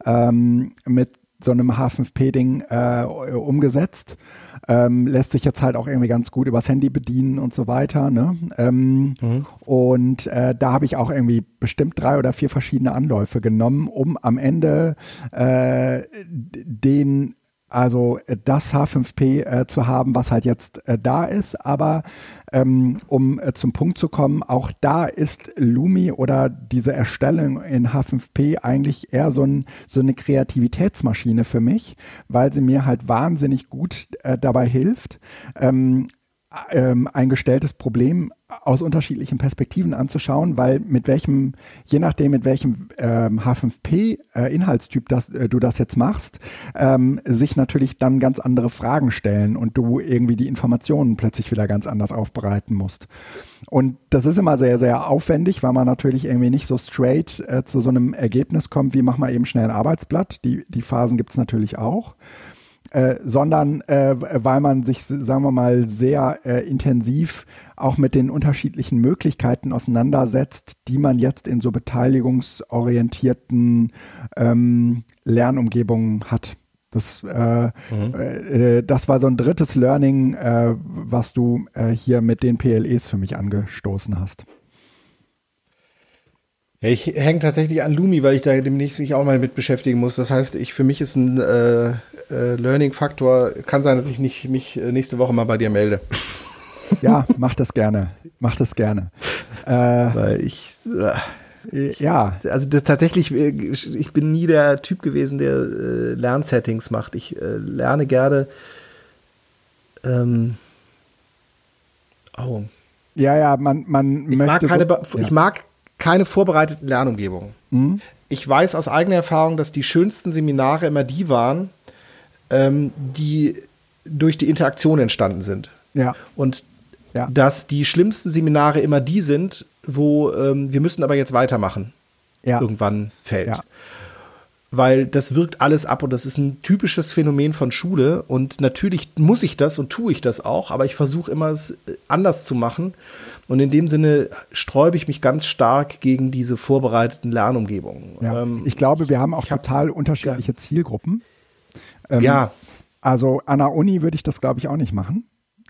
ähm, mit so einem H5P-Ding äh, umgesetzt. Ähm, lässt sich jetzt halt auch irgendwie ganz gut übers Handy bedienen und so weiter. Ne? Ähm, mhm. Und äh, da habe ich auch irgendwie bestimmt drei oder vier verschiedene Anläufe genommen, um am Ende äh, den also äh, das H5P äh, zu haben, was halt jetzt äh, da ist. Aber ähm, um äh, zum Punkt zu kommen, auch da ist Lumi oder diese Erstellung in H5P eigentlich eher so, ein, so eine Kreativitätsmaschine für mich, weil sie mir halt wahnsinnig gut äh, dabei hilft. Ähm, ähm, ein gestelltes Problem aus unterschiedlichen Perspektiven anzuschauen, weil mit welchem, je nachdem mit welchem ähm, H5P-Inhaltstyp äh, äh, du das jetzt machst, ähm, sich natürlich dann ganz andere Fragen stellen und du irgendwie die Informationen plötzlich wieder ganz anders aufbereiten musst. Und das ist immer sehr, sehr aufwendig, weil man natürlich irgendwie nicht so straight äh, zu so einem Ergebnis kommt, wie mach mal eben schnell ein Arbeitsblatt. Die, die Phasen gibt's natürlich auch. Äh, sondern äh, weil man sich, sagen wir mal, sehr äh, intensiv auch mit den unterschiedlichen Möglichkeiten auseinandersetzt, die man jetzt in so beteiligungsorientierten ähm, Lernumgebungen hat. Das, äh, mhm. äh, das war so ein drittes Learning, äh, was du äh, hier mit den PLEs für mich angestoßen hast. Ja, ich hänge tatsächlich an Lumi, weil ich da demnächst mich auch mal mit beschäftigen muss. Das heißt, ich für mich ist ein äh, äh, Learning-Faktor. Kann sein, dass ich nicht, mich äh, nächste Woche mal bei dir melde. Ja, mach das gerne. Mach das gerne. Äh, weil ich. Äh, ja. Also das tatsächlich, äh, ich bin nie der Typ gewesen, der äh, Lernsettings macht. Ich äh, lerne gerne. Ähm, oh. Ja, ja, man, man ich möchte. Mag keine, ja. Ich mag keine vorbereiteten Lernumgebungen. Mhm. Ich weiß aus eigener Erfahrung, dass die schönsten Seminare immer die waren, ähm, die durch die Interaktion entstanden sind. Ja. Und ja. dass die schlimmsten Seminare immer die sind, wo ähm, wir müssen aber jetzt weitermachen. Ja. Irgendwann fällt. Ja. Weil das wirkt alles ab und das ist ein typisches Phänomen von Schule. Und natürlich muss ich das und tue ich das auch, aber ich versuche immer es anders zu machen. Und in dem Sinne sträube ich mich ganz stark gegen diese vorbereiteten Lernumgebungen. Ja. Ähm, ich glaube, wir haben auch total unterschiedliche ja. Zielgruppen. Ähm, ja. Also an der Uni würde ich das, glaube ich, auch nicht machen.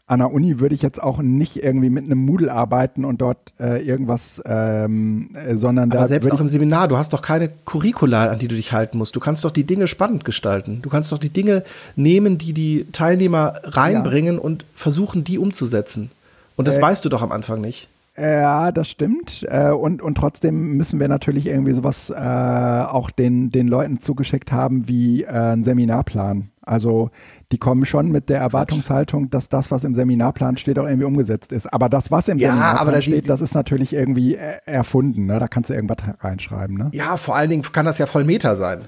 An der Uni würde ich jetzt auch nicht irgendwie mit einem Moodle arbeiten und dort äh, irgendwas, ähm, äh, sondern Aber da. selbst auch im Seminar, du hast doch keine Curricula, an die du dich halten musst. Du kannst doch die Dinge spannend gestalten. Du kannst doch die Dinge nehmen, die die Teilnehmer reinbringen ja. und versuchen, die umzusetzen. Und das äh, weißt du doch am Anfang nicht. Ja, das stimmt. Äh, und, und trotzdem müssen wir natürlich irgendwie sowas äh, auch den, den Leuten zugeschickt haben wie äh, ein Seminarplan. Also die kommen schon mit der Erwartungshaltung, dass das, was im Seminarplan steht, auch irgendwie umgesetzt ist. Aber das, was im ja, Seminarplan das steht, das ist natürlich irgendwie äh, erfunden. Ne? Da kannst du irgendwas reinschreiben. Ne? Ja, vor allen Dingen kann das ja voll Meta sein.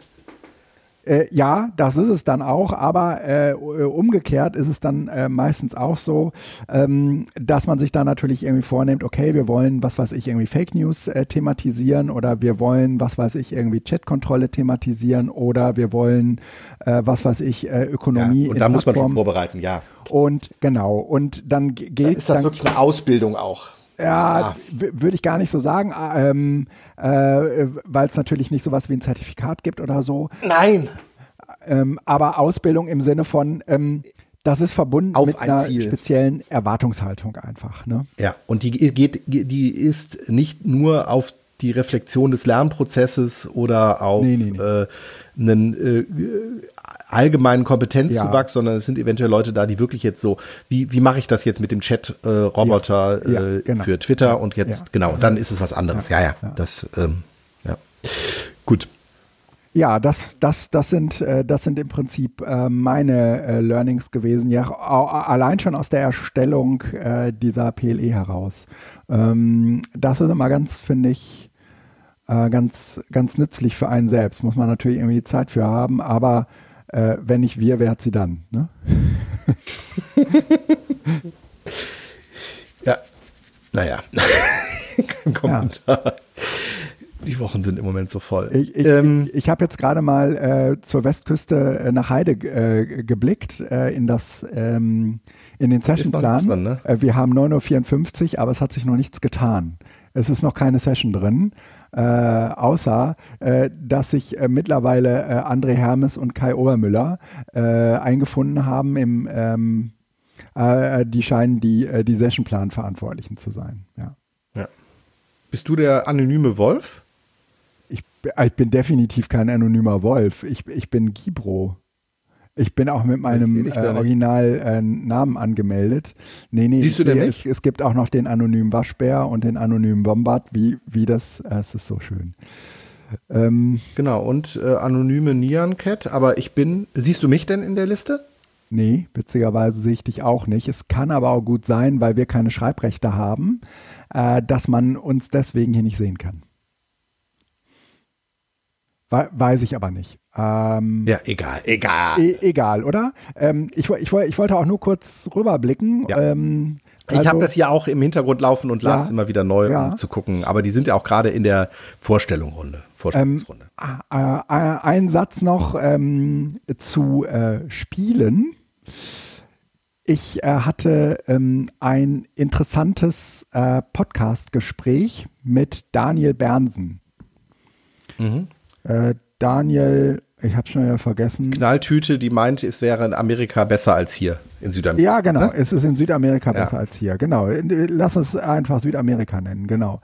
Äh, ja, das ist es dann auch, aber äh, umgekehrt ist es dann äh, meistens auch so, ähm, dass man sich da natürlich irgendwie vornimmt, okay, wir wollen, was weiß ich, irgendwie Fake News äh, thematisieren oder wir wollen, was weiß ich, irgendwie Chatkontrolle thematisieren oder wir wollen, äh, was weiß ich, äh, Ökonomie. Ja, und da muss man schon vorbereiten, ja. Und genau, und dann geht da Ist das dann, wirklich eine Ausbildung auch? Ja, ja. würde ich gar nicht so sagen, ähm, äh, weil es natürlich nicht sowas wie ein Zertifikat gibt oder so. Nein. Ähm, aber Ausbildung im Sinne von, ähm, das ist verbunden Auf mit ein einer Ziel. speziellen Erwartungshaltung einfach. Ne? Ja, und die geht, die ist nicht nur auf die Reflexion des Lernprozesses oder auf nee, nee, nee. Äh, einen äh, allgemeinen Kompetenzzuwachs, ja. sondern es sind eventuell Leute da, die wirklich jetzt so, wie, wie mache ich das jetzt mit dem Chat-Roboter äh, ja, ja, genau. für Twitter und jetzt, genau, dann ist es was anderes. Ja, ja, das, ähm, ja. Gut. Ja, das, das, das sind, äh, das sind im Prinzip äh, meine äh, Learnings gewesen, ja, allein schon aus der Erstellung dieser PLE heraus. Ähm, das ist immer ganz, finde ich, äh, ganz, ganz nützlich für einen selbst. Muss man natürlich irgendwie Zeit für haben, aber äh, wenn nicht wir, wer hat sie dann? Ne? ja, naja, kein Kommentar. Ja. Die Wochen sind im Moment so voll. Ich, ich, ähm, ich, ich habe jetzt gerade mal äh, zur Westküste äh, nach Heide äh, geblickt äh, in das ähm, in den Sessionplan. Ne? Äh, wir haben 9.54 Uhr, aber es hat sich noch nichts getan. Es ist noch keine Session drin. Äh, außer äh, dass sich äh, mittlerweile äh, André Hermes und Kai Obermüller äh, eingefunden haben im ähm, äh, die scheinen die, die Sessionplan Verantwortlichen zu sein. Ja. ja. Bist du der anonyme Wolf? Ich, ich bin definitiv kein anonymer Wolf. Ich, ich bin Gibro. Ich bin auch mit meinem äh, Originalnamen äh, angemeldet. Nee, nee, Siehst du denn es, es, gibt auch noch den anonymen Waschbär und den anonymen Bombard. Wie, wie das, äh, es ist so schön. Ähm, genau, und äh, anonyme Nian Cat. Aber ich bin, siehst du mich denn in der Liste? Nee, witzigerweise sehe ich dich auch nicht. Es kann aber auch gut sein, weil wir keine Schreibrechte haben, äh, dass man uns deswegen hier nicht sehen kann. Weiß ich aber nicht. Ähm, ja, egal, egal. E egal, oder? Ähm, ich, ich, ich wollte auch nur kurz rüberblicken. Ja. Ähm, also, ich habe das hier auch im Hintergrund laufen und lade es immer wieder neu, ja. um zu gucken. Aber die sind ja auch gerade in der Vorstellungsrunde. Vorstellungsrunde. Äh, äh, ein Satz noch ähm, zu äh, Spielen. Ich äh, hatte ähm, ein interessantes äh, Podcast-Gespräch mit Daniel Bernsen. Mhm. Äh, Daniel, ich habe schon wieder vergessen. Knalltüte, die meint, es wäre in Amerika besser als hier in Südamerika. Ja, genau. Ne? Es ist in Südamerika ja. besser als hier. Genau. Lass es einfach Südamerika nennen. Genau.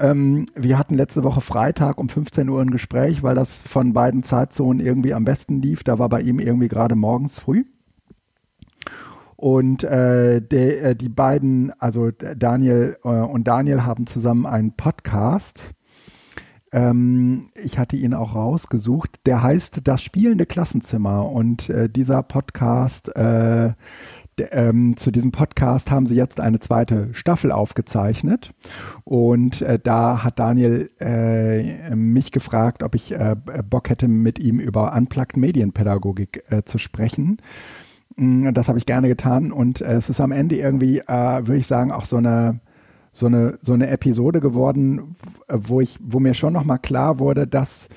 Ähm, wir hatten letzte Woche Freitag um 15 Uhr ein Gespräch, weil das von beiden Zeitzonen irgendwie am besten lief. Da war bei ihm irgendwie gerade morgens früh. Und äh, de, äh, die beiden, also Daniel äh, und Daniel haben zusammen einen Podcast ähm, ich hatte ihn auch rausgesucht. Der heißt Das spielende Klassenzimmer. Und äh, dieser Podcast, äh, ähm, zu diesem Podcast haben sie jetzt eine zweite Staffel aufgezeichnet. Und äh, da hat Daniel äh, mich gefragt, ob ich äh, Bock hätte, mit ihm über Unplugged Medienpädagogik äh, zu sprechen. Mm, das habe ich gerne getan. Und äh, es ist am Ende irgendwie, äh, würde ich sagen, auch so eine so eine, so eine Episode geworden, wo ich, wo mir schon nochmal klar wurde, dass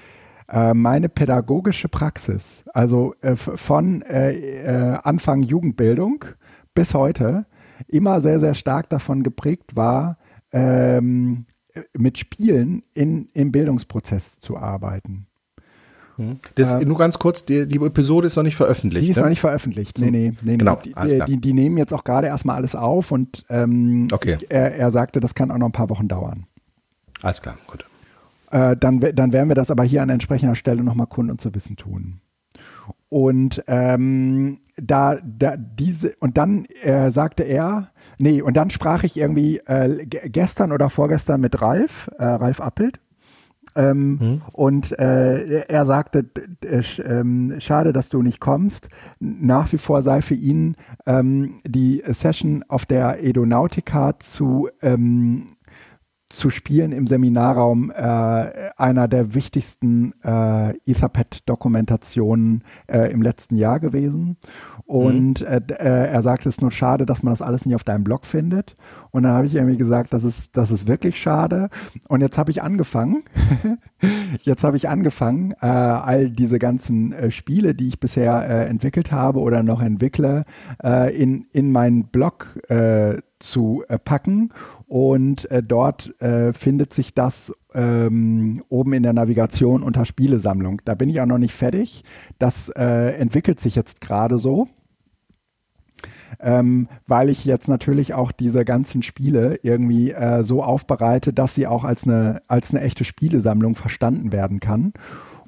äh, meine pädagogische Praxis, also äh, von äh, äh, Anfang Jugendbildung bis heute, immer sehr, sehr stark davon geprägt war, ähm, mit Spielen in, im Bildungsprozess zu arbeiten. Hm. Das, äh, nur ganz kurz, die, die, Episode ist noch nicht veröffentlicht. Die ist ne? noch nicht veröffentlicht. Nee, nee, nee. Genau, nee. Die, die, die, nehmen jetzt auch gerade erstmal alles auf und ähm, okay. er, er sagte, das kann auch noch ein paar Wochen dauern. Alles klar, gut. Äh, dann, dann werden wir das aber hier an entsprechender Stelle nochmal Kunden und zu wissen tun. Und ähm, da, da diese und dann äh, sagte er, nee, und dann sprach ich irgendwie äh, gestern oder vorgestern mit Ralf, äh, Ralf Appelt, ähm, mhm. Und äh, er sagte, äh, ähm, schade, dass du nicht kommst. Nach wie vor sei für ihn ähm, die Session auf der Edonautica zu ähm, zu spielen im Seminarraum äh, einer der wichtigsten äh, Etherpad-Dokumentationen äh, im letzten Jahr gewesen. Und mhm. äh, er sagt, es ist nur schade, dass man das alles nicht auf deinem Blog findet. Und dann habe ich irgendwie gesagt, das ist, das ist wirklich schade. Und jetzt habe ich angefangen, jetzt habe ich angefangen, äh, all diese ganzen äh, Spiele, die ich bisher äh, entwickelt habe oder noch entwickle, äh, in, in meinen Blog äh, zu äh, packen und äh, dort äh, findet sich das ähm, oben in der Navigation unter Spielesammlung. Da bin ich auch noch nicht fertig. Das äh, entwickelt sich jetzt gerade so. Ähm, weil ich jetzt natürlich auch diese ganzen Spiele irgendwie äh, so aufbereite, dass sie auch als eine, als eine echte Spielesammlung verstanden werden kann.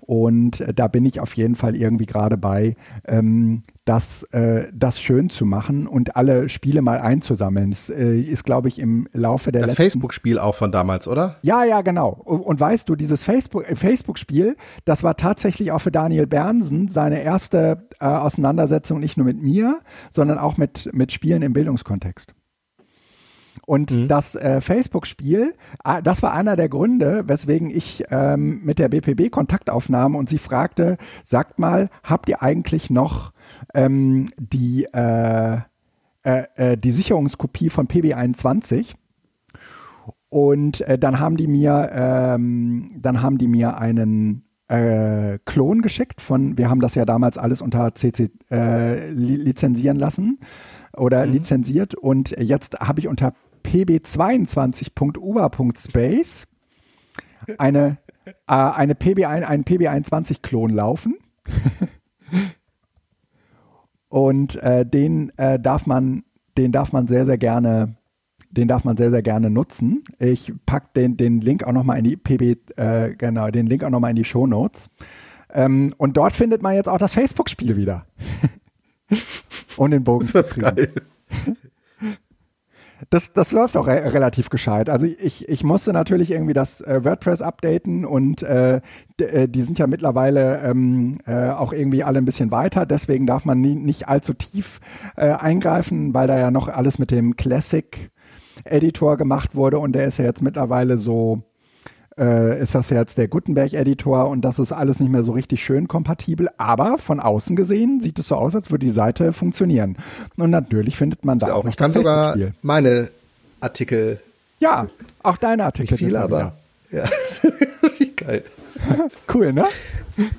Und äh, da bin ich auf jeden Fall irgendwie gerade bei, ähm, das, äh, das schön zu machen und alle Spiele mal einzusammeln. Das äh, ist, glaube ich, im Laufe der Das Facebook-Spiel auch von damals, oder? Ja, ja, genau. Und, und weißt du, dieses Facebook, äh, Facebook-Spiel, das war tatsächlich auch für Daniel Bernsen seine erste äh, Auseinandersetzung nicht nur mit mir, sondern auch mit, mit Spielen im Bildungskontext. Und mhm. das äh, Facebook-Spiel, das war einer der Gründe, weswegen ich ähm, mit der BPB Kontakt aufnahm und sie fragte, sagt mal, habt ihr eigentlich noch ähm, die, äh, äh, äh die Sicherungskopie von PB21? Und äh, dann haben die mir, ähm, dann haben die mir einen äh, Klon geschickt von, wir haben das ja damals alles unter CC äh, li lizenzieren lassen oder mhm. lizenziert und jetzt habe ich unter pb22.uber.space eine, äh, eine PB, einen PB21-Klon laufen. und äh, den äh, darf man, den darf man sehr, sehr gerne den darf man sehr, sehr gerne nutzen. Ich packe den, den Link auch nochmal in die PB, äh, genau, den Link auch nochmal in die Show Notes. Ähm, und dort findet man jetzt auch das Facebook-Spiel wieder. und den Bogen. Ist das geil. Das, das läuft auch re relativ gescheit. Also ich, ich musste natürlich irgendwie das äh, WordPress updaten und äh, äh, die sind ja mittlerweile ähm, äh, auch irgendwie alle ein bisschen weiter. Deswegen darf man nie, nicht allzu tief äh, eingreifen, weil da ja noch alles mit dem Classic Editor gemacht wurde und der ist ja jetzt mittlerweile so, äh, ist das jetzt der Gutenberg-Editor und das ist alles nicht mehr so richtig schön kompatibel, aber von außen gesehen sieht es so aus, als würde die Seite funktionieren. Und natürlich findet man da ja, auch noch Ich kann sogar meine Artikel. Ja, auch deine Artikel. Nicht viel, aber ja, wie geil. cool, ne?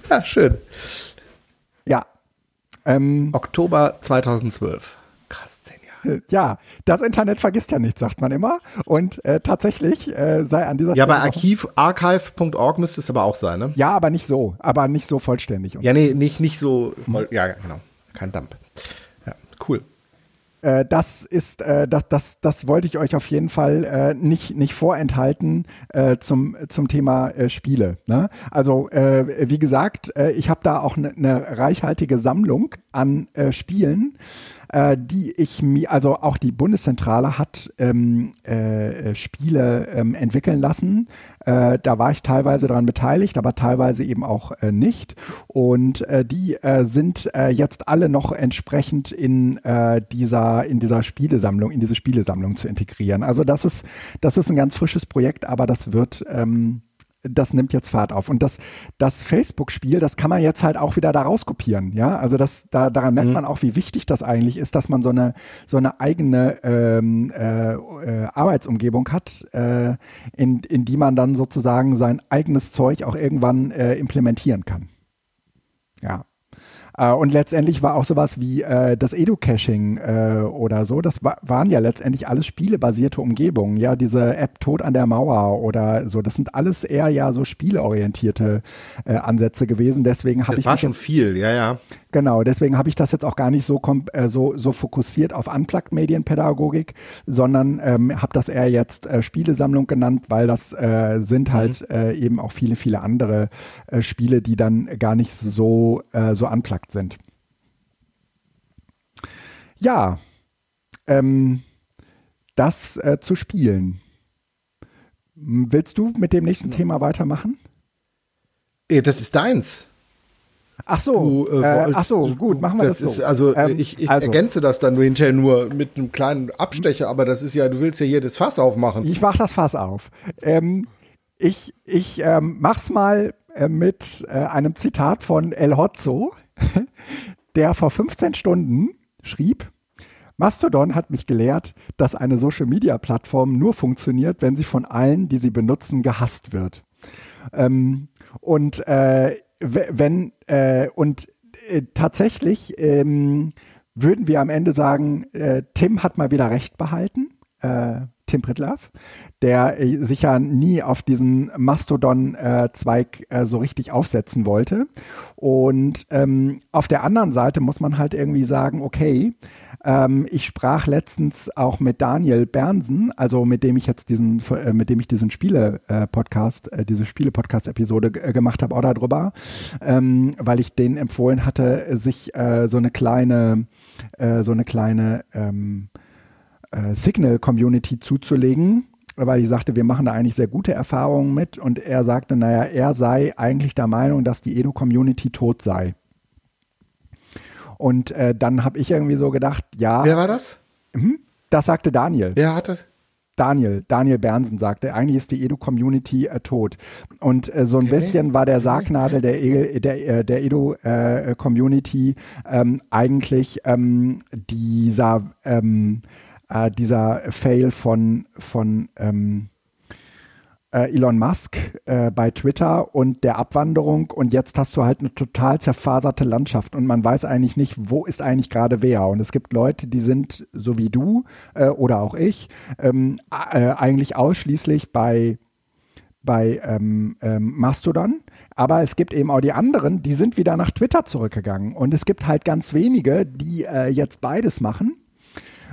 Ja, schön. Ja. Ähm, Oktober 2012. Krass, zehn ja, das Internet vergisst ja nichts, sagt man immer. Und äh, tatsächlich äh, sei an dieser ja, Stelle. Ja, bei Archiv, archive.org müsste es aber auch sein, ne? Ja, aber nicht so. Aber nicht so vollständig. Ja, nee, nicht, nicht so. Voll, ja, genau. Kein Dump. Ja, cool. Äh, das ist, äh, das, das, das wollte ich euch auf jeden Fall äh, nicht, nicht vorenthalten äh, zum, zum Thema äh, Spiele. Ne? Also äh, wie gesagt, äh, ich habe da auch eine ne reichhaltige Sammlung an äh, Spielen äh, die ich mir, also auch die Bundeszentrale hat ähm, äh, Spiele ähm, entwickeln lassen. Äh, da war ich teilweise daran beteiligt, aber teilweise eben auch äh, nicht. Und äh, die äh, sind äh, jetzt alle noch entsprechend in äh, dieser in dieser Spielesammlung, in diese Spielesammlung zu integrieren. Also das ist das ist ein ganz frisches Projekt, aber das wird ähm, das nimmt jetzt Fahrt auf. Und das, das Facebook-Spiel, das kann man jetzt halt auch wieder da rauskopieren. Ja, also das, da, daran merkt mhm. man auch, wie wichtig das eigentlich ist, dass man so eine, so eine eigene ähm, äh, äh, Arbeitsumgebung hat, äh, in, in die man dann sozusagen sein eigenes Zeug auch irgendwann äh, implementieren kann. Ja. Äh, und letztendlich war auch sowas wie äh, das Edu-Caching äh, oder so, das wa waren ja letztendlich alles spielebasierte Umgebungen. Ja, diese App Tod an der Mauer oder so, das sind alles eher ja so spieleorientierte äh, Ansätze gewesen. Deswegen habe ich. Das war schon viel, ja, ja. Genau, deswegen habe ich das jetzt auch gar nicht so, äh, so, so fokussiert auf Unplugged-Medienpädagogik, sondern ähm, habe das eher jetzt äh, Spielesammlung genannt, weil das äh, sind halt mhm. äh, eben auch viele, viele andere äh, Spiele, die dann gar nicht so, äh, so unplugged sind. Ja, ähm, das äh, zu spielen. Willst du mit dem nächsten ja. Thema weitermachen? Das ist deins. Ach so, du, äh, äh, ach so, gut, machen wir das, das so. Ist, also ähm, ich, ich also. ergänze das dann hinterher nur mit einem kleinen Abstecher, aber das ist ja, du willst ja hier das Fass aufmachen. Ich mach das Fass auf. Ähm, ich ich ähm, mach's mal äh, mit äh, einem Zitat von El Hotzo, der vor 15 Stunden schrieb, Mastodon hat mich gelehrt, dass eine Social-Media-Plattform nur funktioniert, wenn sie von allen, die sie benutzen, gehasst wird. Ähm, und äh, wenn äh, und äh, tatsächlich ähm, würden wir am Ende sagen, äh, Tim hat mal wieder recht behalten. Äh, Tim Pritlaff, der äh, sich ja nie auf diesen Mastodon-Zweig äh, so richtig aufsetzen wollte. Und ähm, auf der anderen Seite muss man halt irgendwie sagen, okay, ähm, ich sprach letztens auch mit Daniel Bernsen, also mit dem ich jetzt diesen, äh, mit dem ich diesen Spiele-Podcast, diese Spiele-Podcast-Episode gemacht habe, auch darüber, ähm, weil ich denen empfohlen hatte, sich äh, so eine kleine, so eine kleine ähm, äh, Signal-Community zuzulegen weil ich sagte, wir machen da eigentlich sehr gute Erfahrungen mit und er sagte, naja, er sei eigentlich der Meinung, dass die Edu-Community tot sei. Und äh, dann habe ich irgendwie so gedacht, ja. Wer war das? Mhm, das sagte Daniel. Wer hat das? Daniel, Daniel Bernsen sagte, eigentlich ist die Edu-Community äh, tot. Und äh, so ein okay. bisschen war der Sargnadel der, e der, äh, der Edu-Community äh, ähm, eigentlich ähm, dieser, ähm, äh, dieser Fail von, von ähm, äh, Elon Musk äh, bei Twitter und der Abwanderung. Und jetzt hast du halt eine total zerfaserte Landschaft. Und man weiß eigentlich nicht, wo ist eigentlich gerade wer. Und es gibt Leute, die sind so wie du äh, oder auch ich ähm, äh, eigentlich ausschließlich bei bei ähm, ähm, Mastodon, aber es gibt eben auch die anderen, die sind wieder nach Twitter zurückgegangen. Und es gibt halt ganz wenige, die äh, jetzt beides machen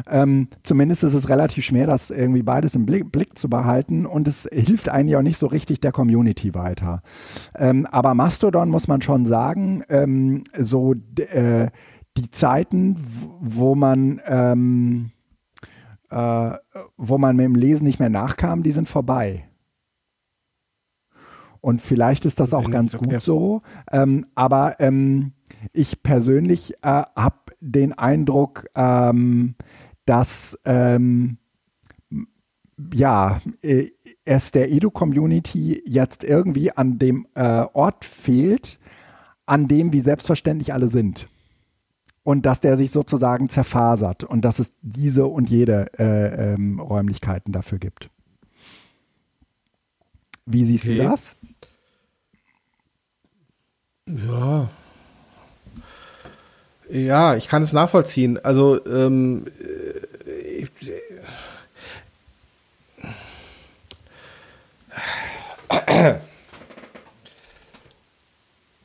ähm, zumindest ist es relativ schwer, das irgendwie beides im Blick, Blick, zu behalten und es hilft eigentlich auch nicht so richtig der Community weiter. Ähm, aber Mastodon muss man schon sagen, ähm, so äh, die Zeiten, wo man ähm, äh, wo man mit dem Lesen nicht mehr nachkam, die sind vorbei. Und vielleicht ist das auch ganz gut so. Ähm, aber ähm, ich persönlich äh, habe den Eindruck, ähm, dass ähm, ja, äh, es der Edu-Community jetzt irgendwie an dem äh, Ort fehlt, an dem wie selbstverständlich alle sind. Und dass der sich sozusagen zerfasert und dass es diese und jede äh, ähm, Räumlichkeiten dafür gibt. Wie siehst okay. du das? Ja. Ja, ich kann es nachvollziehen. Also ähm,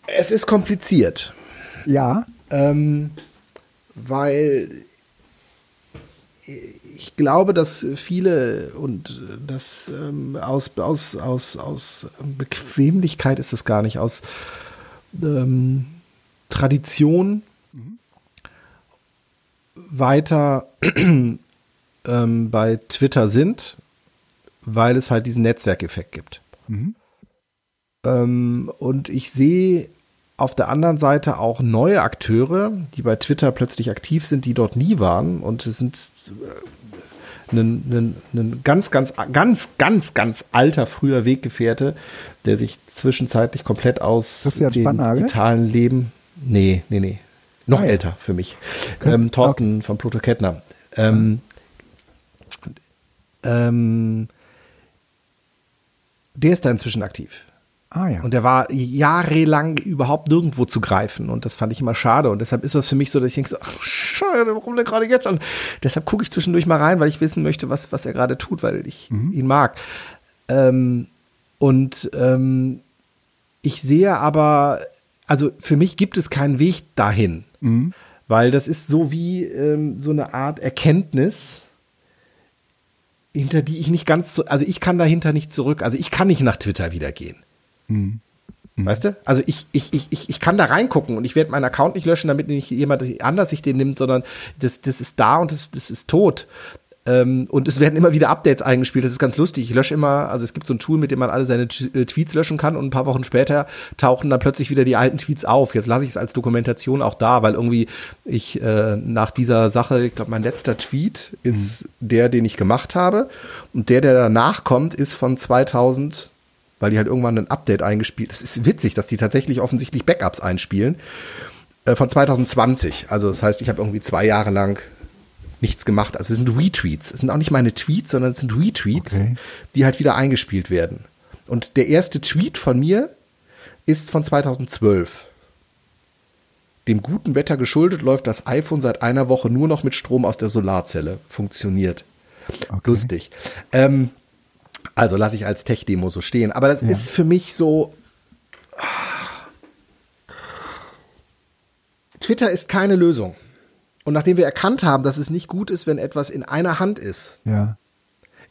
es ist kompliziert. Ja. Ähm, weil ich glaube, dass viele und das ähm, aus, aus, aus, aus Bequemlichkeit ist es gar nicht, aus ähm, Tradition. Weiter ähm, bei Twitter sind, weil es halt diesen Netzwerkeffekt gibt. Mhm. Ähm, und ich sehe auf der anderen Seite auch neue Akteure, die bei Twitter plötzlich aktiv sind, die dort nie waren. Und es sind ein, ein ganz, ganz, ganz, ganz, ganz alter früher Weggefährte, der sich zwischenzeitlich komplett aus dem digitalen Leben. Nee, nee, nee. Noch ah, älter für mich. Ähm, Thorsten okay. von Pluto Kettner. Ähm, ähm, der ist da inzwischen aktiv. Ah, ja. Und der war jahrelang überhaupt nirgendwo zu greifen. Und das fand ich immer schade. Und deshalb ist das für mich so, dass ich denke so, ach, schade, warum der gerade jetzt? Und deshalb gucke ich zwischendurch mal rein, weil ich wissen möchte, was, was er gerade tut, weil ich mhm. ihn mag. Ähm, und ähm, ich sehe aber, also für mich gibt es keinen Weg dahin. Mhm. Weil das ist so wie ähm, so eine Art Erkenntnis, hinter die ich nicht ganz so, also ich kann dahinter nicht zurück, also ich kann nicht nach Twitter wieder gehen. Mhm. Mhm. Weißt du? Also ich, ich, ich, ich kann da reingucken und ich werde meinen Account nicht löschen, damit nicht jemand anders sich den nimmt, sondern das, das ist da und das, das ist tot. Ähm, und es werden immer wieder Updates eingespielt. Das ist ganz lustig. Ich lösche immer, also es gibt so ein Tool, mit dem man alle seine äh, Tweets löschen kann und ein paar Wochen später tauchen dann plötzlich wieder die alten Tweets auf. Jetzt lasse ich es als Dokumentation auch da, weil irgendwie ich äh, nach dieser Sache, ich glaube, mein letzter Tweet ist mhm. der, den ich gemacht habe. Und der, der danach kommt, ist von 2000, weil die halt irgendwann ein Update eingespielt. Es ist witzig, dass die tatsächlich offensichtlich Backups einspielen. Äh, von 2020. Also das heißt, ich habe irgendwie zwei Jahre lang nichts gemacht. Also es sind Retweets. Es sind auch nicht meine Tweets, sondern es sind Retweets, okay. die halt wieder eingespielt werden. Und der erste Tweet von mir ist von 2012. Dem guten Wetter geschuldet läuft das iPhone seit einer Woche nur noch mit Strom aus der Solarzelle. Funktioniert. Okay. Lustig. Ähm, also lasse ich als Tech-Demo so stehen. Aber das ja. ist für mich so. Twitter ist keine Lösung. Und nachdem wir erkannt haben, dass es nicht gut ist, wenn etwas in einer Hand ist, ja.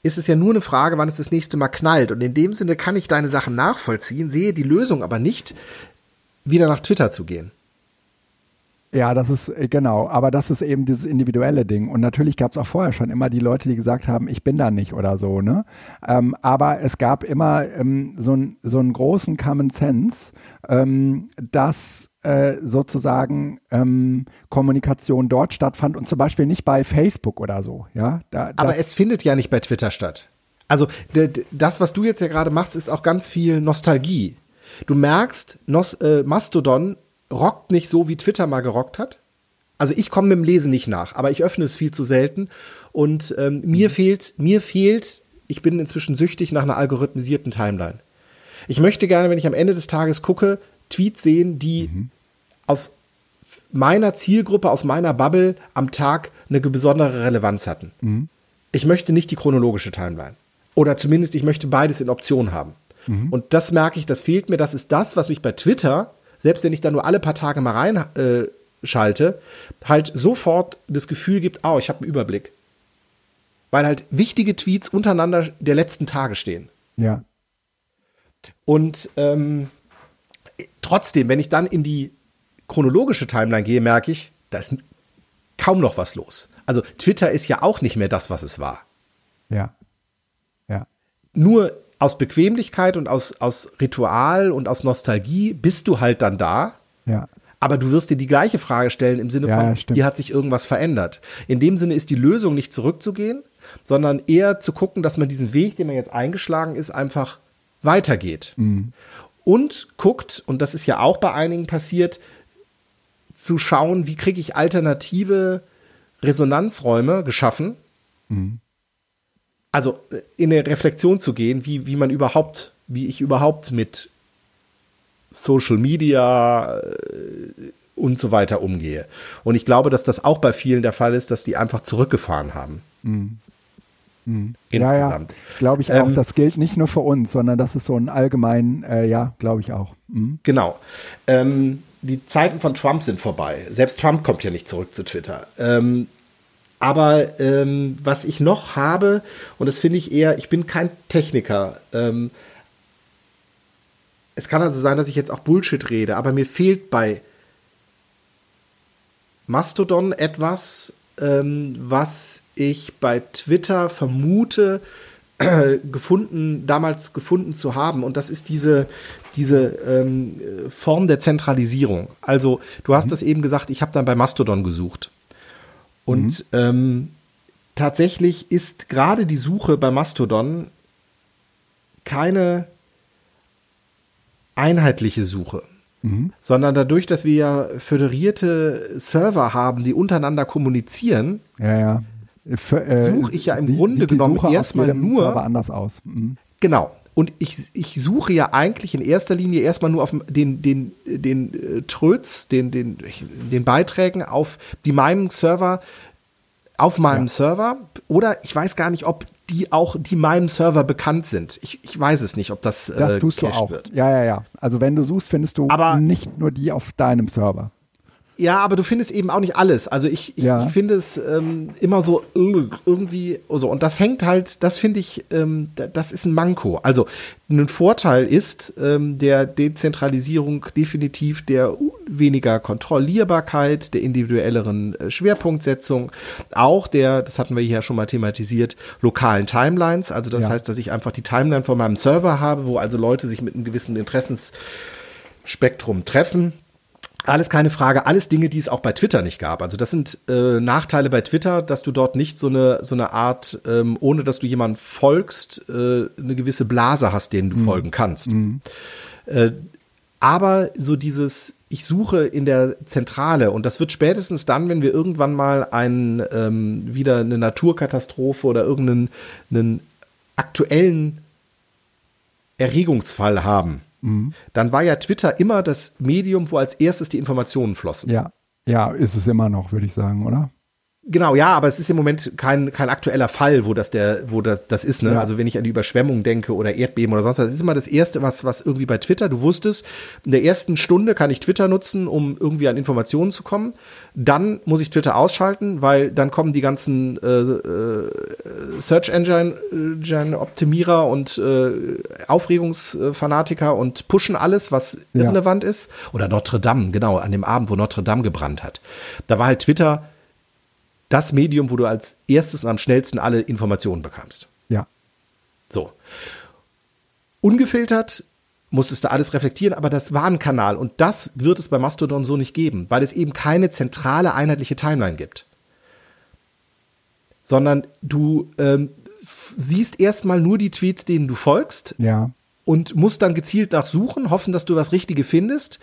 ist es ja nur eine Frage, wann es das nächste Mal knallt. Und in dem Sinne kann ich deine Sachen nachvollziehen, sehe die Lösung aber nicht, wieder nach Twitter zu gehen. Ja, das ist äh, genau, aber das ist eben dieses individuelle Ding. Und natürlich gab es auch vorher schon immer die Leute, die gesagt haben, ich bin da nicht oder so, ne? Ähm, aber es gab immer ähm, so, ein, so einen großen Common Sense, ähm, dass äh, sozusagen ähm, Kommunikation dort stattfand und zum Beispiel nicht bei Facebook oder so. Ja, da, aber es findet ja nicht bei Twitter statt. Also das, was du jetzt ja gerade machst, ist auch ganz viel Nostalgie. Du merkst, Nos, äh, Mastodon rockt nicht so, wie Twitter mal gerockt hat. Also ich komme mit dem Lesen nicht nach, aber ich öffne es viel zu selten. Und ähm, mir mhm. fehlt, mir fehlt, ich bin inzwischen süchtig nach einer algorithmisierten Timeline. Ich möchte gerne, wenn ich am Ende des Tages gucke, Tweets sehen, die mhm. aus meiner Zielgruppe, aus meiner Bubble am Tag eine besondere Relevanz hatten. Mhm. Ich möchte nicht die chronologische Timeline. Oder zumindest ich möchte beides in Option haben. Mhm. Und das merke ich, das fehlt mir. Das ist das, was mich bei Twitter, selbst wenn ich da nur alle paar Tage mal reinschalte, äh, halt sofort das Gefühl gibt, oh, ich habe einen Überblick. Weil halt wichtige Tweets untereinander der letzten Tage stehen. Ja. Und ähm, trotzdem, wenn ich dann in die chronologische Timeline gehe, merke ich, da ist kaum noch was los. Also Twitter ist ja auch nicht mehr das, was es war. Ja. Ja. Nur aus Bequemlichkeit und aus, aus Ritual und aus Nostalgie bist du halt dann da. Ja. Aber du wirst dir die gleiche Frage stellen im Sinne ja, von, hier hat sich irgendwas verändert. In dem Sinne ist die Lösung nicht zurückzugehen, sondern eher zu gucken, dass man diesen Weg, den man jetzt eingeschlagen ist, einfach weitergeht. Mhm. Und guckt, und das ist ja auch bei einigen passiert, zu schauen, wie kriege ich alternative Resonanzräume geschaffen. Mhm also äh, in eine Reflexion zu gehen, wie, wie man überhaupt, wie ich überhaupt mit Social Media äh, und so weiter umgehe. Und ich glaube, dass das auch bei vielen der Fall ist, dass die einfach zurückgefahren haben. Mhm. Mhm. Insgesamt. Ja, ja. glaube ich auch. Ähm, das gilt nicht nur für uns, sondern das ist so ein allgemein, äh, ja, glaube ich auch. Mhm. Genau. Ähm, die Zeiten von Trump sind vorbei. Selbst Trump kommt ja nicht zurück zu Twitter. Ähm, aber ähm, was ich noch habe, und das finde ich eher, ich bin kein Techniker. Ähm, es kann also sein, dass ich jetzt auch Bullshit rede, aber mir fehlt bei Mastodon etwas, ähm, was ich bei Twitter vermute, äh, gefunden, damals gefunden zu haben. Und das ist diese, diese ähm, Form der Zentralisierung. Also, du hast mhm. das eben gesagt, ich habe dann bei Mastodon gesucht. Und mhm. ähm, tatsächlich ist gerade die Suche bei Mastodon keine einheitliche Suche. Mhm. Sondern dadurch, dass wir ja föderierte Server haben, die untereinander kommunizieren, ja, ja. äh, suche ich ja im sie, Grunde genommen erstmal nur. Server anders aus. Mhm. Genau. Und ich, ich suche ja eigentlich in erster Linie erstmal nur auf den, den, den äh, Tröts, den, den, den Beiträgen auf die meinem Server, auf meinem ja. Server. Oder ich weiß gar nicht, ob die auch, die meinem Server bekannt sind. Ich, ich weiß es nicht, ob das, das äh, tust du auch. wird. Ja, ja, ja. Also wenn du suchst, findest du Aber nicht nur die auf deinem Server. Ja, aber du findest eben auch nicht alles. Also ich, ich, ja. ich finde es ähm, immer so irgendwie so. Und das hängt halt, das finde ich, ähm, das ist ein Manko. Also ein Vorteil ist ähm, der Dezentralisierung definitiv der weniger Kontrollierbarkeit, der individuelleren äh, Schwerpunktsetzung, auch der, das hatten wir hier schon mal thematisiert, lokalen Timelines. Also das ja. heißt, dass ich einfach die Timeline von meinem Server habe, wo also Leute sich mit einem gewissen Interessensspektrum treffen alles keine Frage, alles Dinge, die es auch bei Twitter nicht gab. Also das sind äh, Nachteile bei Twitter, dass du dort nicht so eine so eine Art, ähm, ohne dass du jemandem folgst, äh, eine gewisse Blase hast, denen du mhm. folgen kannst. Mhm. Äh, aber so dieses, ich suche in der Zentrale und das wird spätestens dann, wenn wir irgendwann mal einen, ähm, wieder eine Naturkatastrophe oder irgendeinen einen aktuellen Erregungsfall haben mhm. dann war ja Twitter immer das Medium, wo als erstes die Informationen flossen. Ja, ja, ist es immer noch, würde ich sagen, oder? Genau, ja, aber es ist im Moment kein, kein aktueller Fall, wo das der, wo das, das ist, ne? Ja. Also wenn ich an die Überschwemmung denke oder Erdbeben oder sonst was, das ist immer das erste, was, was irgendwie bei Twitter, du wusstest, in der ersten Stunde kann ich Twitter nutzen, um irgendwie an Informationen zu kommen. Dann muss ich Twitter ausschalten, weil dann kommen die ganzen äh, äh, Search Engine, Optimierer und äh, Aufregungsfanatiker und pushen alles, was ja. irrelevant ist. Oder Notre Dame, genau, an dem Abend, wo Notre Dame gebrannt hat. Da war halt Twitter das Medium, wo du als erstes und am schnellsten alle Informationen bekamst. Ja. So. Ungefiltert musstest du alles reflektieren, aber das war ein Kanal und das wird es bei Mastodon so nicht geben, weil es eben keine zentrale einheitliche Timeline gibt. Sondern du ähm, siehst erstmal nur die Tweets, denen du folgst. Ja. Und musst dann gezielt nachsuchen, hoffen, dass du was Richtige findest,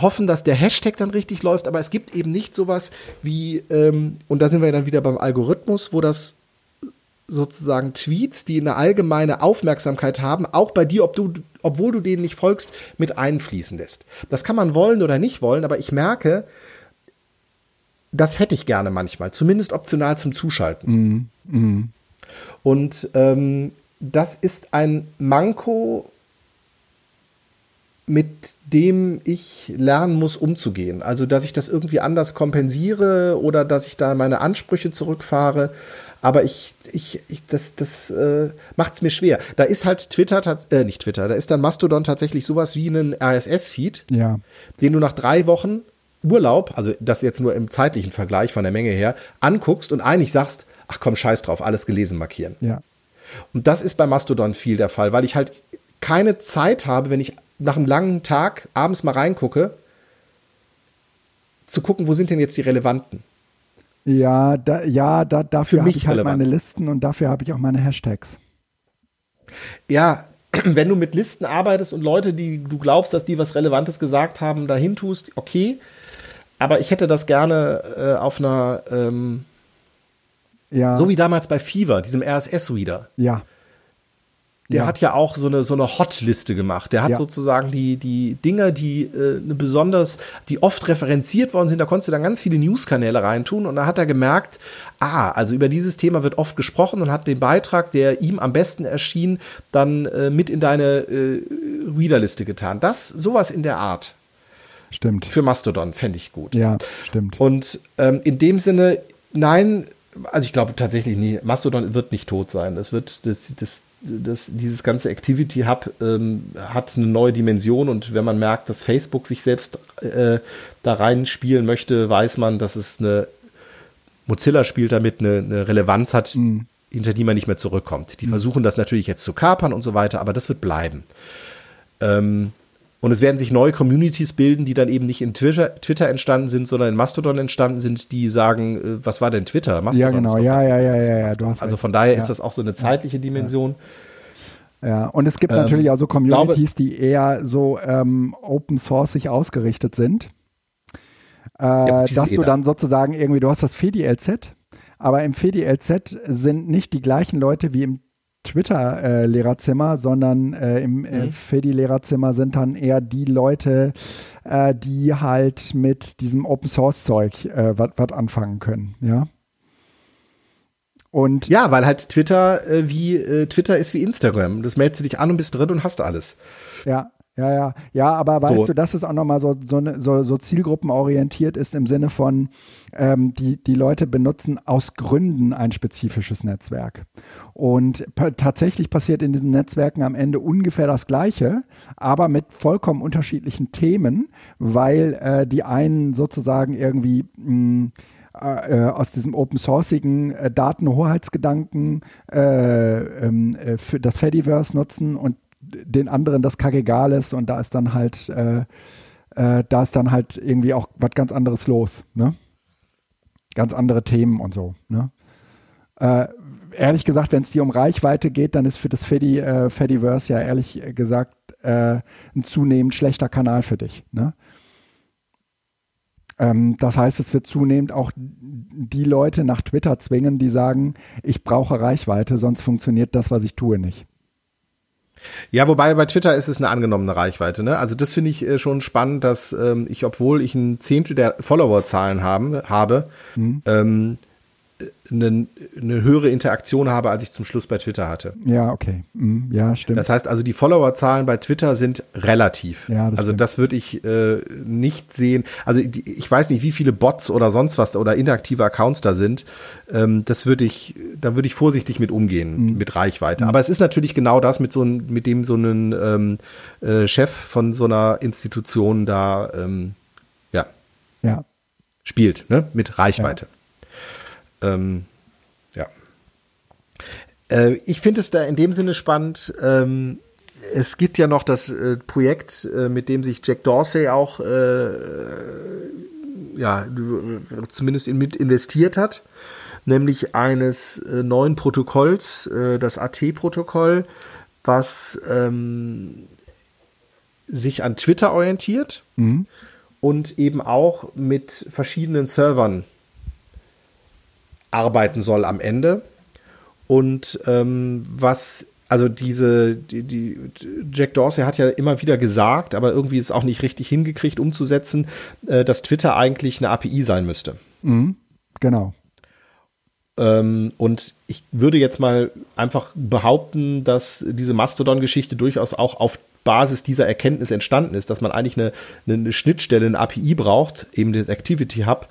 hoffen, dass der Hashtag dann richtig läuft, aber es gibt eben nicht sowas wie, ähm, und da sind wir dann wieder beim Algorithmus, wo das sozusagen Tweets, die eine allgemeine Aufmerksamkeit haben, auch bei dir, ob du, obwohl du denen nicht folgst, mit einfließen lässt. Das kann man wollen oder nicht wollen, aber ich merke, das hätte ich gerne manchmal, zumindest optional zum Zuschalten. Mm, mm. Und ähm, das ist ein Manko, mit dem ich lernen muss, umzugehen. Also, dass ich das irgendwie anders kompensiere oder dass ich da meine Ansprüche zurückfahre aber ich, ich, ich das, das äh, macht es mir schwer. Da ist halt Twitter, äh, nicht Twitter, da ist dann Mastodon tatsächlich sowas wie ein RSS-Feed, ja. den du nach drei Wochen Urlaub, also das jetzt nur im zeitlichen Vergleich von der Menge her, anguckst und eigentlich sagst, ach komm, scheiß drauf, alles gelesen markieren. Ja. Und das ist bei Mastodon viel der Fall, weil ich halt keine Zeit habe, wenn ich nach einem langen Tag abends mal reingucke, zu gucken, wo sind denn jetzt die relevanten. Ja, da, ja da, dafür habe ich halt relevant. meine Listen und dafür habe ich auch meine Hashtags. Ja, wenn du mit Listen arbeitest und Leute, die du glaubst, dass die was Relevantes gesagt haben, dahin tust, okay. Aber ich hätte das gerne äh, auf einer, ähm, ja. so wie damals bei Fever, diesem RSS-Reader. Ja. Der ja. hat ja auch so eine, so eine Hotliste gemacht. Der hat ja. sozusagen die, die Dinge, die äh, besonders, die oft referenziert worden sind, da konntest du dann ganz viele Newskanäle reintun und da hat er gemerkt, ah, also über dieses Thema wird oft gesprochen und hat den Beitrag, der ihm am besten erschien, dann äh, mit in deine äh, Readerliste getan. Das, sowas in der Art. Stimmt. Für Mastodon fände ich gut. Ja, stimmt. Und ähm, in dem Sinne, nein, also ich glaube tatsächlich nie, Mastodon wird nicht tot sein. Das wird, das, das, das, dieses ganze Activity Hub ähm, hat eine neue Dimension und wenn man merkt, dass Facebook sich selbst äh, da reinspielen möchte, weiß man, dass es eine Mozilla spielt damit eine, eine Relevanz hat, mhm. hinter die man nicht mehr zurückkommt. Die mhm. versuchen das natürlich jetzt zu kapern und so weiter, aber das wird bleiben. Ähm, und es werden sich neue Communities bilden, die dann eben nicht in Twitter, Twitter entstanden sind, sondern in Mastodon entstanden sind, die sagen, äh, was war denn Twitter? Mastodon ja, genau, ja, ja, ja, ja, ja, Also von daher ja. ist das auch so eine zeitliche Dimension. Ja, und es gibt ähm, natürlich auch so Communities, glaube, die eher so ähm, open sourcig ausgerichtet sind. Äh, ja, dass du dann sozusagen irgendwie, du hast das FediLZ, aber im FediLZ sind nicht die gleichen Leute wie im Twitter-Lehrerzimmer, äh, sondern äh, im äh, mhm. Fedi-Lehrerzimmer sind dann eher die Leute, äh, die halt mit diesem Open-Source-Zeug äh, was anfangen können, ja. Und ja, weil halt Twitter äh, wie Twitter ist wie Instagram. Das meldest du dich an und bist drin und hast alles. Ja, ja, ja, ja, aber weißt so. du, dass es auch nochmal so, so, ne, so, so zielgruppenorientiert ist im Sinne von, ähm, die, die Leute benutzen aus Gründen ein spezifisches Netzwerk. Und tatsächlich passiert in diesen Netzwerken am Ende ungefähr das Gleiche, aber mit vollkommen unterschiedlichen Themen, weil äh, die einen sozusagen irgendwie mh, mm, äh, äh, aus diesem open sourcigen äh, Datenhoheitsgedanken äh, ähm, äh, für das Fediverse nutzen und den anderen das kackegal ist und da ist dann halt, äh, äh, da ist dann halt irgendwie auch was ganz anderes los, ne? Ganz andere Themen und so, ne? Äh, ehrlich gesagt, wenn es dir um Reichweite geht, dann ist für das Fedi, äh, Fediverse ja ehrlich gesagt äh, ein zunehmend schlechter Kanal für dich, ne? Ähm, das heißt, es wird zunehmend auch die Leute nach Twitter zwingen, die sagen, ich brauche Reichweite, sonst funktioniert das, was ich tue, nicht. Ja, wobei bei Twitter ist es eine angenommene Reichweite. Ne? Also das finde ich äh, schon spannend, dass ähm, ich, obwohl ich ein Zehntel der Followerzahlen haben, habe, mhm. ähm, eine, eine höhere Interaktion habe, als ich zum Schluss bei Twitter hatte. Ja, okay. Mhm, ja, stimmt. Das heißt also, die Followerzahlen bei Twitter sind relativ. Ja, das also stimmt. das würde ich äh, nicht sehen. Also die, ich weiß nicht, wie viele Bots oder sonst was oder interaktive Accounts da sind. Ähm, das würde ich, da würde ich vorsichtig mit umgehen, mhm. mit Reichweite. Mhm. Aber es ist natürlich genau das, mit so mit dem so ein ähm, äh, Chef von so einer Institution da ähm, ja, ja. spielt, ne? Mit Reichweite. Ja. Ähm, ja. Äh, ich finde es da in dem Sinne spannend, ähm, es gibt ja noch das äh, Projekt, äh, mit dem sich Jack Dorsey auch äh, ja, zumindest in, mit investiert hat, nämlich eines äh, neuen Protokolls, äh, das AT-Protokoll, was ähm, sich an Twitter orientiert mhm. und eben auch mit verschiedenen Servern arbeiten soll am Ende. Und ähm, was also diese, die, die, Jack Dorsey hat ja immer wieder gesagt, aber irgendwie ist auch nicht richtig hingekriegt umzusetzen, äh, dass Twitter eigentlich eine API sein müsste. Mhm, genau. Ähm, und ich würde jetzt mal einfach behaupten, dass diese Mastodon-Geschichte durchaus auch auf Basis dieser Erkenntnis entstanden ist, dass man eigentlich eine, eine Schnittstelle, eine API braucht, eben das Activity Hub,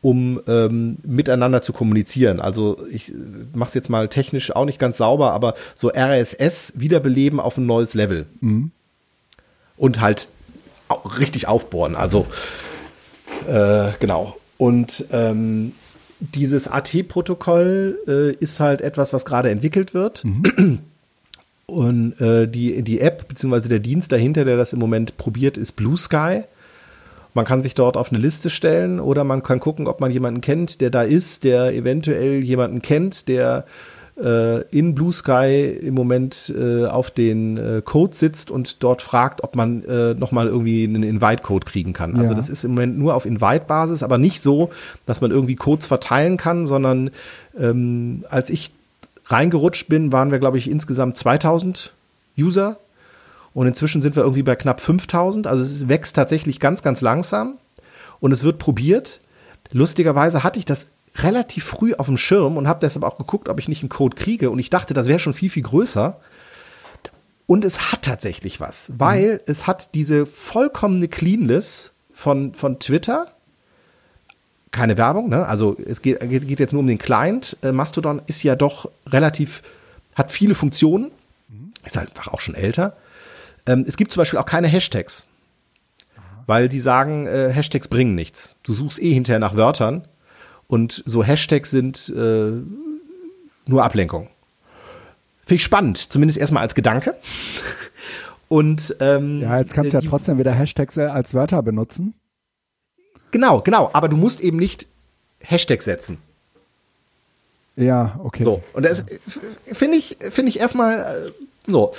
um ähm, miteinander zu kommunizieren. Also ich mache es jetzt mal technisch auch nicht ganz sauber, aber so RSS wiederbeleben auf ein neues Level. Mhm. Und halt richtig aufbohren. Also äh, genau. Und ähm, dieses AT-Protokoll äh, ist halt etwas, was gerade entwickelt wird. Mhm. Und äh, die, die App bzw. der Dienst dahinter, der das im Moment probiert, ist Blue Sky. Man kann sich dort auf eine Liste stellen oder man kann gucken, ob man jemanden kennt, der da ist, der eventuell jemanden kennt, der äh, in Blue Sky im Moment äh, auf den äh, Code sitzt und dort fragt, ob man äh, nochmal irgendwie einen Invite-Code kriegen kann. Also ja. das ist im Moment nur auf Invite-Basis, aber nicht so, dass man irgendwie Codes verteilen kann, sondern ähm, als ich reingerutscht bin, waren wir, glaube ich, insgesamt 2000 User und inzwischen sind wir irgendwie bei knapp 5000. Also es wächst tatsächlich ganz, ganz langsam. Und es wird probiert. Lustigerweise hatte ich das relativ früh auf dem Schirm und habe deshalb auch geguckt, ob ich nicht einen Code kriege. Und ich dachte, das wäre schon viel, viel größer. Und es hat tatsächlich was, weil mhm. es hat diese vollkommene Cleanless von, von Twitter. Keine Werbung, ne? Also es geht, geht jetzt nur um den Client. Äh, Mastodon ist ja doch relativ, hat viele Funktionen. Mhm. Ist halt einfach auch schon älter. Ähm, es gibt zum Beispiel auch keine Hashtags, weil sie sagen, äh, Hashtags bringen nichts. Du suchst eh hinterher nach Wörtern und so Hashtags sind äh, nur Ablenkung. Finde ich spannend, zumindest erstmal als Gedanke. Und ähm, ja, jetzt kannst du ja trotzdem wieder Hashtags äh, als Wörter benutzen. Genau, genau, aber du musst eben nicht Hashtags setzen. Ja, okay. So, und das finde ich, finde ich erstmal äh, so.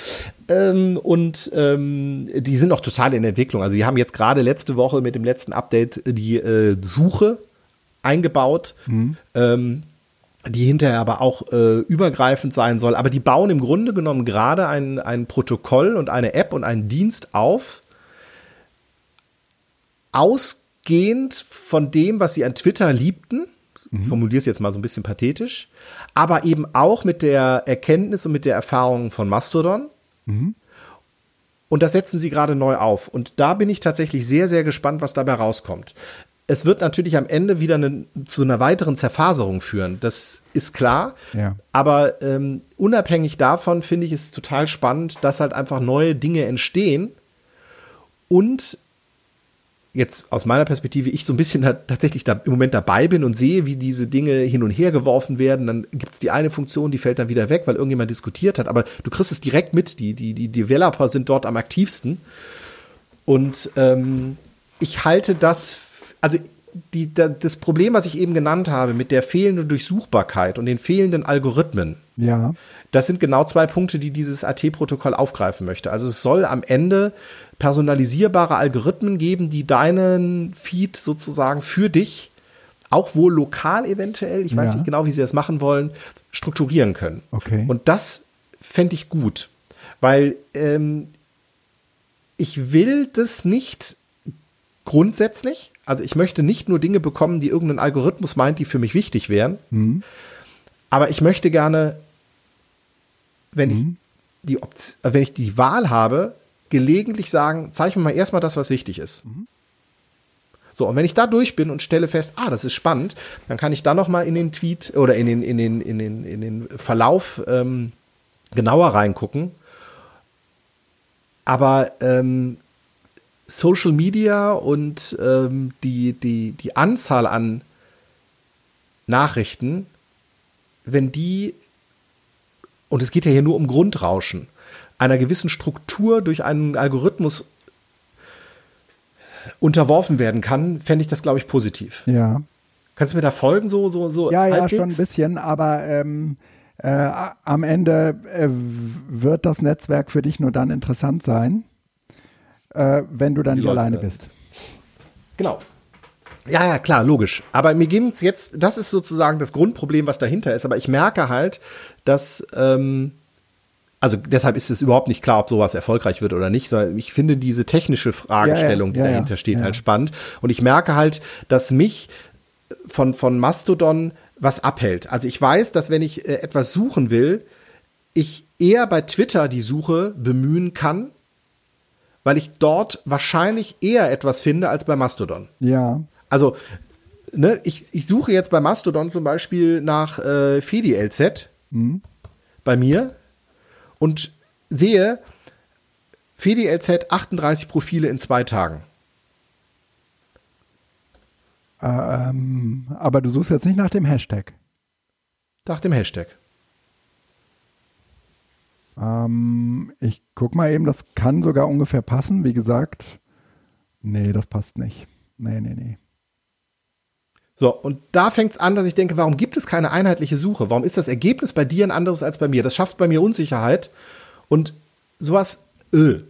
Ähm, und ähm, die sind noch total in Entwicklung. Also die haben jetzt gerade letzte Woche mit dem letzten Update die äh, Suche eingebaut. Mhm. Ähm, die hinterher aber auch äh, übergreifend sein soll. Aber die bauen im Grunde genommen gerade ein, ein Protokoll und eine App und einen Dienst auf, ausgehend von dem, was sie an Twitter liebten. Mhm. Ich formuliere es jetzt mal so ein bisschen pathetisch aber eben auch mit der Erkenntnis und mit der Erfahrung von Mastodon. Mhm. Und das setzen sie gerade neu auf. Und da bin ich tatsächlich sehr, sehr gespannt, was dabei rauskommt. Es wird natürlich am Ende wieder eine, zu einer weiteren Zerfaserung führen. Das ist klar. Ja. Aber ähm, unabhängig davon finde ich es total spannend, dass halt einfach neue Dinge entstehen und jetzt aus meiner Perspektive ich so ein bisschen da, tatsächlich da im Moment dabei bin und sehe, wie diese Dinge hin und her geworfen werden, dann gibt es die eine Funktion, die fällt dann wieder weg, weil irgendjemand diskutiert hat, aber du kriegst es direkt mit, die, die, die Developer sind dort am aktivsten. Und ähm, ich halte das, also die, das Problem, was ich eben genannt habe, mit der fehlenden Durchsuchbarkeit und den fehlenden Algorithmen, ja. das sind genau zwei Punkte, die dieses AT-Protokoll aufgreifen möchte. Also es soll am Ende personalisierbare Algorithmen geben, die deinen Feed sozusagen für dich, auch wohl lokal eventuell, ich weiß ja. nicht genau, wie sie das machen wollen, strukturieren können. Okay. Und das fände ich gut, weil ähm, ich will das nicht grundsätzlich. Also ich möchte nicht nur Dinge bekommen, die irgendein Algorithmus meint, die für mich wichtig wären. Mhm. Aber ich möchte gerne, wenn mhm. ich die Option, äh, wenn ich die Wahl habe, gelegentlich sagen, zeig mir mal erstmal das, was wichtig ist. Mhm. So, und wenn ich da durch bin und stelle fest, ah, das ist spannend, dann kann ich da noch mal in den Tweet oder in den, in den, in den, in den Verlauf ähm, genauer reingucken. Aber ähm, Social Media und ähm, die, die, die Anzahl an Nachrichten, wenn die, und es geht ja hier nur um Grundrauschen, einer gewissen Struktur durch einen Algorithmus unterworfen werden kann, fände ich das, glaube ich, positiv. Ja. Kannst du mir da folgen, so, so, so? Ja, halbwegs? ja, schon ein bisschen, aber ähm, äh, am Ende äh, wird das Netzwerk für dich nur dann interessant sein, äh, wenn du dann nicht alleine bist. Genau. Ja, ja, klar, logisch. Aber mir ging es jetzt, das ist sozusagen das Grundproblem, was dahinter ist. Aber ich merke halt, dass, ähm, also deshalb ist es überhaupt nicht klar, ob sowas erfolgreich wird oder nicht, sondern ich finde diese technische Fragestellung, ja, ja, die ja, dahinter steht, halt spannend. Und ich merke halt, dass mich von, von Mastodon was abhält. Also ich weiß, dass wenn ich äh, etwas suchen will, ich eher bei Twitter die Suche bemühen kann, weil ich dort wahrscheinlich eher etwas finde als bei Mastodon. Ja. Also, ne, ich, ich suche jetzt bei Mastodon zum Beispiel nach äh, FediLZ mhm. bei mir und sehe FediLZ 38 Profile in zwei Tagen. Ähm, aber du suchst jetzt nicht nach dem Hashtag. Nach dem Hashtag. Ähm, ich guck mal eben, das kann sogar ungefähr passen. Wie gesagt, nee, das passt nicht. Nee, nee, nee. So, und da fängt es an, dass ich denke, warum gibt es keine einheitliche Suche? Warum ist das Ergebnis bei dir ein anderes als bei mir? Das schafft bei mir Unsicherheit und sowas, öh.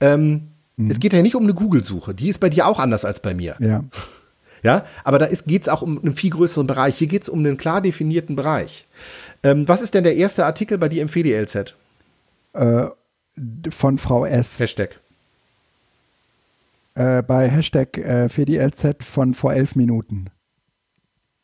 Ähm, mhm. Es geht ja nicht um eine Google-Suche. Die ist bei dir auch anders als bei mir. Ja. Ja, aber da geht es auch um einen viel größeren Bereich. Hier geht es um einen klar definierten Bereich. Ähm, was ist denn der erste Artikel bei dir im FDLZ? Äh, von Frau S. Hashtag. Äh, bei Hashtag äh, FDLZ von vor elf Minuten.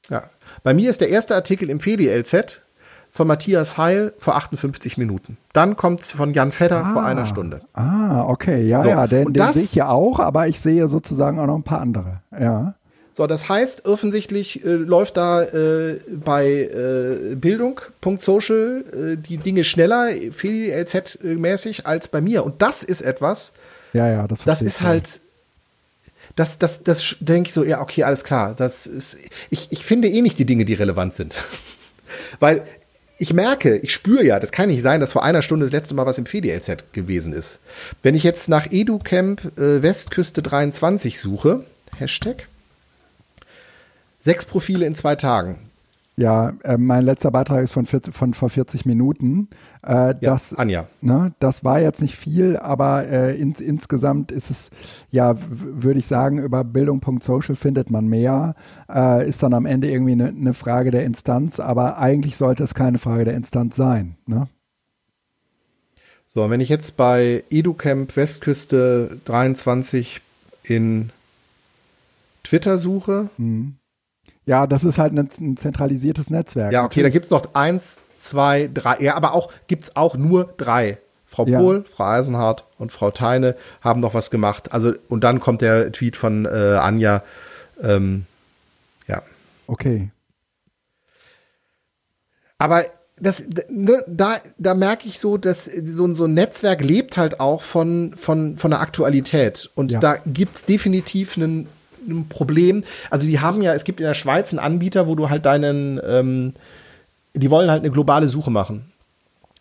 Ja. Bei mir ist der erste Artikel im FDLZ von Matthias Heil vor 58 Minuten. Dann kommt von Jan Fedder ah, vor einer Stunde. Ah, okay, ja, so, ja, den, den sehe ich ja auch, aber ich sehe sozusagen auch noch ein paar andere. Ja. So, das heißt, offensichtlich äh, läuft da äh, bei äh, Bildung.social äh, die Dinge schneller, viel LZ-mäßig als bei mir. Und das ist etwas, ja, ja, das, das ist halt, das, das, das denke ich so, ja, okay, alles klar. Das ist, ich, ich finde eh nicht die Dinge, die relevant sind. Weil ich merke, ich spüre ja, das kann nicht sein, dass vor einer Stunde das letzte Mal was im FDLZ gewesen ist. Wenn ich jetzt nach EduCamp äh, Westküste 23 suche, Hashtag, Sechs Profile in zwei Tagen. Ja, äh, mein letzter Beitrag ist von, 40, von vor 40 Minuten. Äh, das, ja, Anja. Ne, das war jetzt nicht viel, aber äh, in, insgesamt ist es, ja, würde ich sagen, über Bildung.social findet man mehr. Äh, ist dann am Ende irgendwie eine ne Frage der Instanz, aber eigentlich sollte es keine Frage der Instanz sein. Ne? So, wenn ich jetzt bei EduCamp Westküste 23 in Twitter suche, mhm ja, das ist halt ein, zentralisiertes Netzwerk. Ja, okay, da gibt es noch eins, zwei, drei, ja, aber auch gibt es auch nur drei. Frau ja. Pohl, Frau Eisenhardt und Frau Teine haben noch was gemacht. Also, und dann kommt der Tweet von äh, Anja. Ähm, ja. Okay. Aber das, ne, da, da merke ich so, dass so, so ein Netzwerk lebt halt auch von, von, von der Aktualität. Und ja. da gibt es definitiv einen ein Problem. Also die haben ja, es gibt in der Schweiz einen Anbieter, wo du halt deinen, ähm, die wollen halt eine globale Suche machen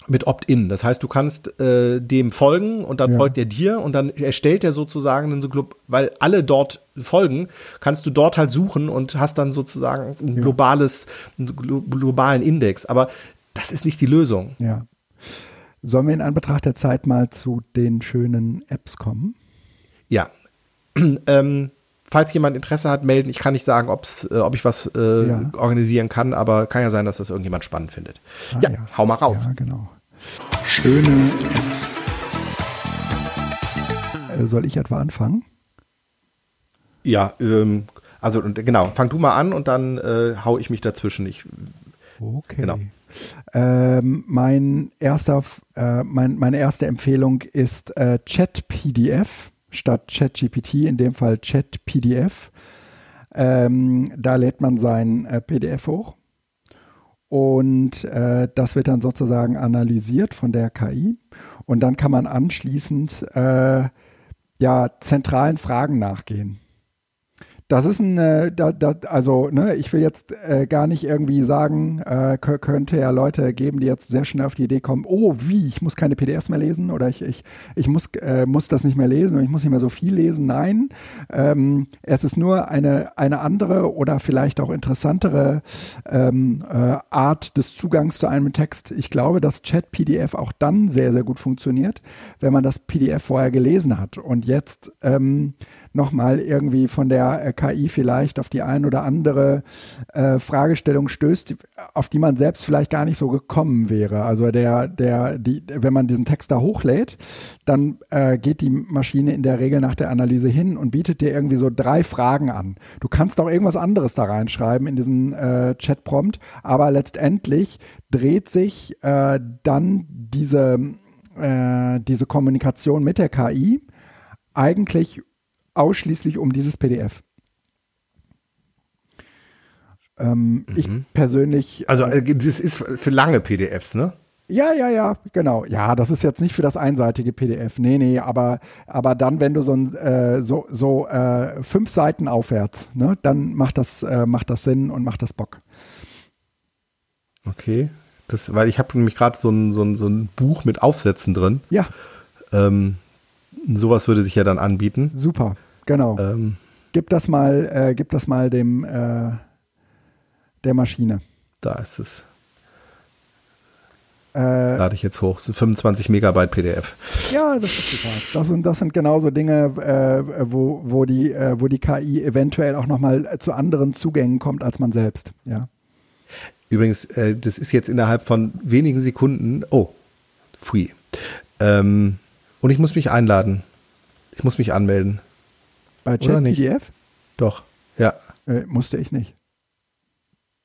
mit Opt-in. Das heißt, du kannst äh, dem folgen und dann ja. folgt er dir und dann erstellt er sozusagen einen so weil alle dort folgen, kannst du dort halt suchen und hast dann sozusagen ein globales, einen globalen Index. Aber das ist nicht die Lösung. Ja. Sollen wir in Anbetracht der Zeit mal zu den schönen Apps kommen? Ja. ähm, falls jemand Interesse hat, melden. Ich kann nicht sagen, ob's, äh, ob ich was äh, ja. organisieren kann, aber kann ja sein, dass das irgendjemand spannend findet. Ah, ja, ja, hau mal raus. Ja, genau. Schöne Apps. Äh, soll ich etwa anfangen? Ja, ähm, also genau, fang du mal an und dann äh, hau ich mich dazwischen. Ich, okay. Genau. Ähm, mein erster, äh, mein, meine erste Empfehlung ist äh, Chat PDF statt ChatGPT, in dem Fall ChatPDF. Ähm, da lädt man sein äh, PDF hoch und äh, das wird dann sozusagen analysiert von der KI und dann kann man anschließend äh, ja zentralen Fragen nachgehen. Das ist ein, äh, da, da, also, ne, ich will jetzt äh, gar nicht irgendwie sagen, äh, könnte ja Leute geben, die jetzt sehr schnell auf die Idee kommen, oh, wie, ich muss keine PDFs mehr lesen oder ich, ich, ich muss, äh, muss das nicht mehr lesen und ich muss nicht mehr so viel lesen. Nein, ähm, es ist nur eine, eine andere oder vielleicht auch interessantere ähm, äh, Art des Zugangs zu einem Text. Ich glaube, dass Chat-PDF auch dann sehr, sehr gut funktioniert, wenn man das PDF vorher gelesen hat und jetzt ähm, nochmal irgendwie von der äh, KI vielleicht auf die ein oder andere äh, Fragestellung stößt, auf die man selbst vielleicht gar nicht so gekommen wäre. Also der, der, die, wenn man diesen Text da hochlädt, dann äh, geht die Maschine in der Regel nach der Analyse hin und bietet dir irgendwie so drei Fragen an. Du kannst auch irgendwas anderes da reinschreiben in diesen äh, Chat-Prompt, aber letztendlich dreht sich äh, dann diese, äh, diese Kommunikation mit der KI eigentlich ausschließlich um dieses PDF. Ähm, mhm. Ich persönlich. Also, äh, das ist für lange PDFs, ne? Ja, ja, ja, genau. Ja, das ist jetzt nicht für das einseitige PDF. Nee, nee, aber, aber dann, wenn du so, ein, äh, so, so äh, fünf Seiten aufwärts, ne, dann macht das, äh, macht das Sinn und macht das Bock. Okay. Das, weil ich habe nämlich gerade so ein, so, ein, so ein Buch mit Aufsätzen drin. Ja. Ähm, sowas würde sich ja dann anbieten. Super. Genau. Ähm, gib das mal, äh, gib das mal dem äh, der Maschine. Da ist es. Äh, Lade ich jetzt hoch. Das sind 25 Megabyte PDF. Ja, das ist super. Das sind, das sind genauso Dinge, äh, wo, wo, die, äh, wo die KI eventuell auch nochmal zu anderen Zugängen kommt als man selbst. Ja. Übrigens, äh, das ist jetzt innerhalb von wenigen Sekunden. Oh, free. Ähm, und ich muss mich einladen. Ich muss mich anmelden. Bei ChatPDF? Doch, ja. Äh, musste ich nicht.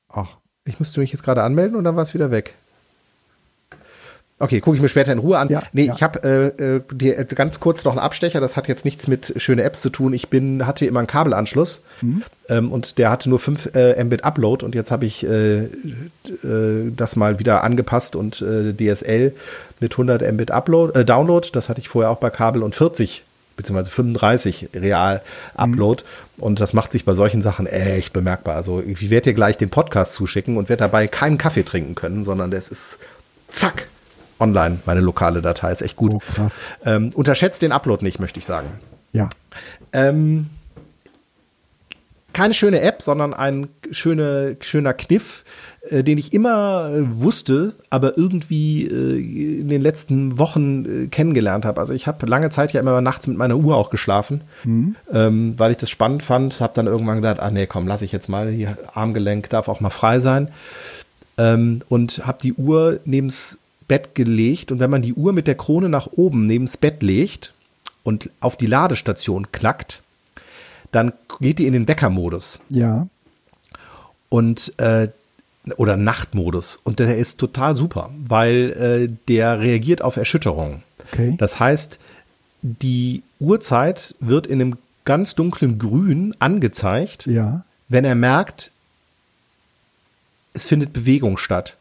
Ach. Ich musste mich jetzt gerade anmelden und dann war es wieder weg. Okay, gucke ich mir später in Ruhe an. Ja, nee, ja. ich habe äh, äh, dir ganz kurz noch einen Abstecher. Das hat jetzt nichts mit schöne Apps zu tun. Ich bin hatte immer einen Kabelanschluss mhm. ähm, und der hatte nur 5 äh, Mbit Upload und jetzt habe ich äh, äh, das mal wieder angepasst und äh, DSL mit 100 Mbit Upload, äh, Download. Das hatte ich vorher auch bei Kabel und 40 beziehungsweise 35 real Upload. Mhm. Und das macht sich bei solchen Sachen echt bemerkbar. Also ich werde dir gleich den Podcast zuschicken und werde dabei keinen Kaffee trinken können, sondern das ist zack online, meine lokale Datei. Ist echt gut. Oh. Ähm, unterschätzt den Upload nicht, möchte ich sagen. Ja. Ähm, keine schöne App, sondern ein schöne, schöner Kniff, den ich immer äh, wusste, aber irgendwie äh, in den letzten Wochen kennengelernt habe. Also ich habe lange Zeit ja immer nachts mit meiner Uhr auch geschlafen, mhm. ähm, weil ich das spannend fand. Habe dann irgendwann gedacht, ah nee, komm, lass ich jetzt mal, hier Armgelenk darf auch mal frei sein. Ähm, und habe die Uhr neben's Bett gelegt und wenn man die Uhr mit der Krone nach oben neben's Bett legt und auf die Ladestation knackt, dann geht die in den Weckermodus. Ja. Und äh, oder Nachtmodus. Und der ist total super, weil äh, der reagiert auf Erschütterungen. Okay. Das heißt, die Uhrzeit wird in einem ganz dunklen Grün angezeigt, ja. wenn er merkt, es findet Bewegung statt.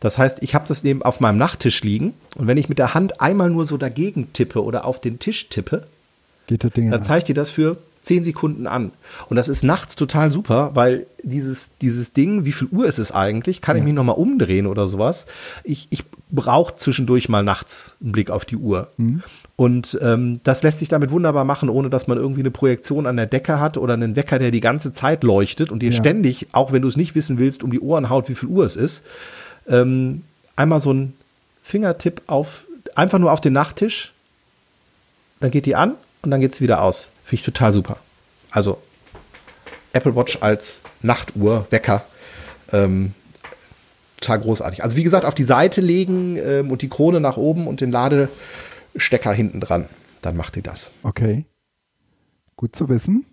Das heißt, ich habe das neben auf meinem Nachttisch liegen und wenn ich mit der Hand einmal nur so dagegen tippe oder auf den Tisch tippe, dann zeigt dir das für zehn Sekunden an. Und das ist nachts total super, weil dieses, dieses Ding, wie viel Uhr ist es eigentlich? Kann ich mich nochmal umdrehen oder sowas? Ich, ich brauche zwischendurch mal nachts einen Blick auf die Uhr. Mhm. Und ähm, das lässt sich damit wunderbar machen, ohne dass man irgendwie eine Projektion an der Decke hat oder einen Wecker, der die ganze Zeit leuchtet und dir ja. ständig, auch wenn du es nicht wissen willst, um die Ohren haut, wie viel Uhr es ist. Ähm, einmal so ein Fingertipp auf, einfach nur auf den Nachttisch, dann geht die an und dann geht es wieder aus. Finde ich total super. Also Apple Watch als Nachtuhr, Wecker, ähm, total großartig. Also wie gesagt, auf die Seite legen ähm, und die Krone nach oben und den Ladestecker hinten dran. Dann macht ihr das. Okay. Gut zu wissen.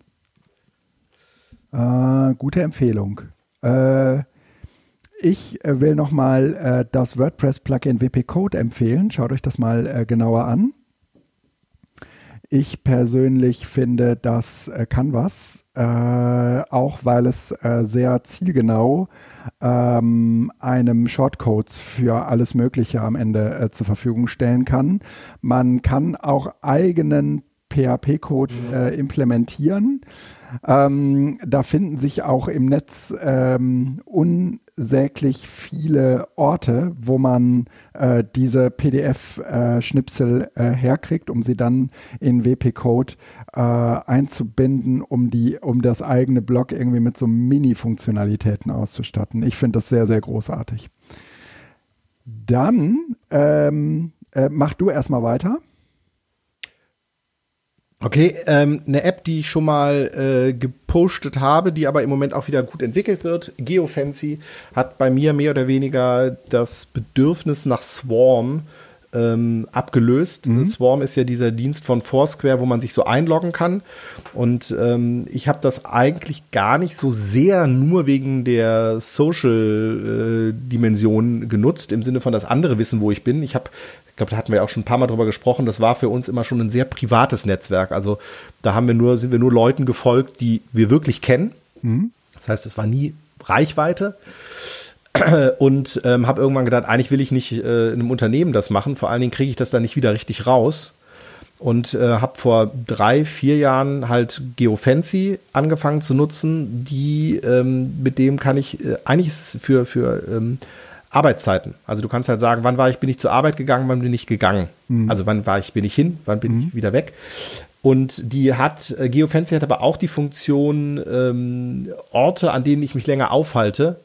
Äh, gute Empfehlung. Äh, ich will nochmal äh, das WordPress-Plugin WP Code empfehlen. Schaut euch das mal äh, genauer an. Ich persönlich finde das äh, Canvas, äh, auch weil es äh, sehr zielgenau ähm, einem Shortcodes für alles Mögliche am Ende äh, zur Verfügung stellen kann. Man kann auch eigenen PHP-Code äh, implementieren. Ähm, da finden sich auch im Netz ähm, unsäglich viele Orte, wo man äh, diese PDF-Schnipsel äh, herkriegt, um sie dann in WP-Code äh, einzubinden, um die, um das eigene Blog irgendwie mit so Mini-Funktionalitäten auszustatten. Ich finde das sehr, sehr großartig. Dann ähm, äh, mach du erstmal weiter. Okay, ähm, eine App, die ich schon mal äh, gepostet habe, die aber im Moment auch wieder gut entwickelt wird. GeoFancy hat bei mir mehr oder weniger das Bedürfnis nach Swarm ähm, abgelöst. Mhm. Swarm ist ja dieser Dienst von Foursquare, wo man sich so einloggen kann. Und ähm, ich habe das eigentlich gar nicht so sehr nur wegen der Social-Dimension äh, genutzt, im Sinne von das andere wissen, wo ich bin. Ich habe ich glaube, da hatten wir auch schon ein paar Mal drüber gesprochen, das war für uns immer schon ein sehr privates Netzwerk. Also da haben wir nur, sind wir nur Leuten gefolgt, die wir wirklich kennen. Mhm. Das heißt, es war nie Reichweite. Und ähm, habe irgendwann gedacht, eigentlich will ich nicht äh, in einem Unternehmen das machen. Vor allen Dingen kriege ich das dann nicht wieder richtig raus. Und äh, habe vor drei, vier Jahren halt GeoFancy angefangen zu nutzen. Die, ähm, mit dem kann ich, äh, eigentlich ist es für, für ähm, Arbeitszeiten. Also du kannst halt sagen, wann war ich, bin ich zur Arbeit gegangen, wann bin ich gegangen. Mhm. Also wann war ich, bin ich hin, wann bin mhm. ich wieder weg. Und die hat, äh, Geofancy hat aber auch die Funktion, ähm, Orte, an denen ich mich länger aufhalte,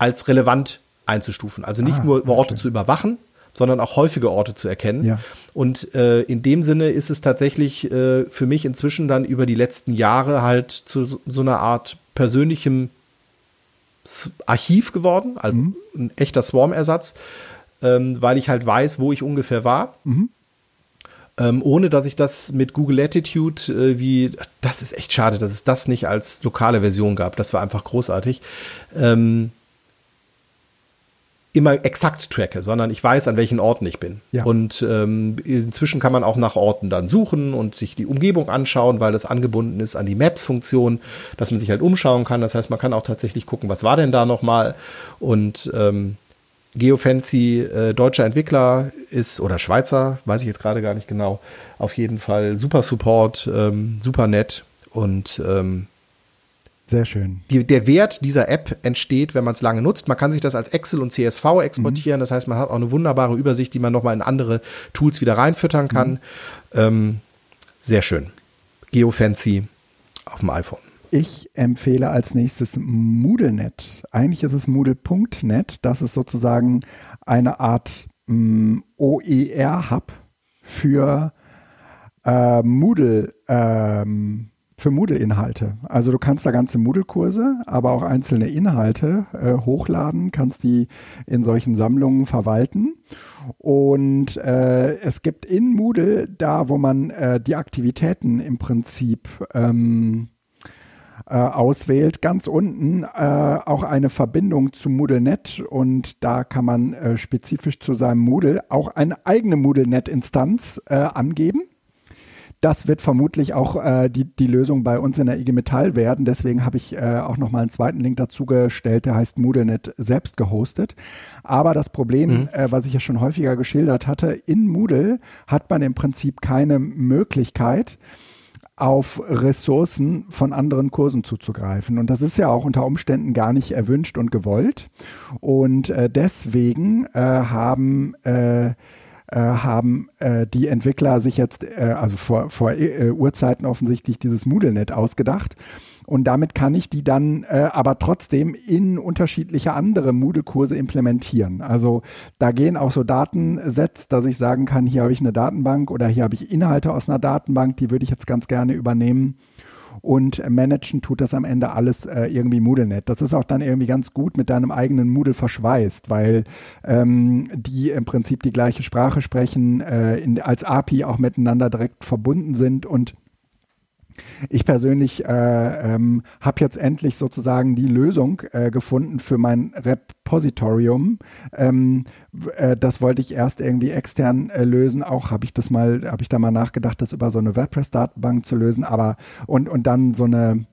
als relevant einzustufen. Also nicht ah, nur Orte zu überwachen, sondern auch häufige Orte zu erkennen. Ja. Und äh, in dem Sinne ist es tatsächlich äh, für mich inzwischen dann über die letzten Jahre halt zu so, so einer Art persönlichem Archiv geworden, also mhm. ein echter Swarm-Ersatz, ähm, weil ich halt weiß, wo ich ungefähr war. Mhm. Ähm, ohne dass ich das mit Google Latitude äh, wie, das ist echt schade, dass es das nicht als lokale Version gab. Das war einfach großartig. Ähm, immer exakt tracke, sondern ich weiß, an welchen Orten ich bin. Ja. Und ähm, inzwischen kann man auch nach Orten dann suchen und sich die Umgebung anschauen, weil das angebunden ist an die Maps-Funktion, dass man sich halt umschauen kann. Das heißt, man kann auch tatsächlich gucken, was war denn da nochmal. Und ähm, Geofancy, äh, deutscher Entwickler ist, oder Schweizer, weiß ich jetzt gerade gar nicht genau, auf jeden Fall super Support, ähm, super nett und ähm, sehr schön. Die, der Wert dieser App entsteht, wenn man es lange nutzt. Man kann sich das als Excel und CSV exportieren. Mhm. Das heißt, man hat auch eine wunderbare Übersicht, die man nochmal in andere Tools wieder reinfüttern kann. Mhm. Ähm, sehr schön. GeoFancy auf dem iPhone. Ich empfehle als nächstes MoodleNet. Eigentlich ist es Moodle.net. Das ist sozusagen eine Art mm, OER-Hub für äh, Moodle. Ähm, für Moodle-Inhalte. Also du kannst da ganze Moodle-Kurse, aber auch einzelne Inhalte äh, hochladen, kannst die in solchen Sammlungen verwalten. Und äh, es gibt in Moodle, da wo man äh, die Aktivitäten im Prinzip ähm, äh, auswählt, ganz unten äh, auch eine Verbindung zu MoodleNet und da kann man äh, spezifisch zu seinem Moodle auch eine eigene MoodleNet-Instanz äh, angeben. Das wird vermutlich auch äh, die, die Lösung bei uns in der IG Metall werden. Deswegen habe ich äh, auch nochmal einen zweiten Link dazu gestellt, der heißt MoodleNet selbst gehostet. Aber das Problem, mhm. äh, was ich ja schon häufiger geschildert hatte, in Moodle hat man im Prinzip keine Möglichkeit, auf Ressourcen von anderen Kursen zuzugreifen. Und das ist ja auch unter Umständen gar nicht erwünscht und gewollt. Und äh, deswegen äh, haben äh, äh, haben äh, die Entwickler sich jetzt, äh, also vor, vor äh, Urzeiten offensichtlich dieses MoodleNet ausgedacht. Und damit kann ich die dann äh, aber trotzdem in unterschiedliche andere Moodle-Kurse implementieren. Also da gehen auch so Datensets, dass ich sagen kann, hier habe ich eine Datenbank oder hier habe ich Inhalte aus einer Datenbank, die würde ich jetzt ganz gerne übernehmen und managen tut das am Ende alles äh, irgendwie MoodleNet. Das ist auch dann irgendwie ganz gut mit deinem eigenen Moodle verschweißt, weil ähm, die im Prinzip die gleiche Sprache sprechen, äh, in, als API auch miteinander direkt verbunden sind und ich persönlich äh, ähm, habe jetzt endlich sozusagen die Lösung äh, gefunden für mein Repositorium. Ähm, äh, das wollte ich erst irgendwie extern äh, lösen. Auch habe ich das mal, habe ich da mal nachgedacht, das über so eine WordPress-Datenbank zu lösen. Aber und und dann so eine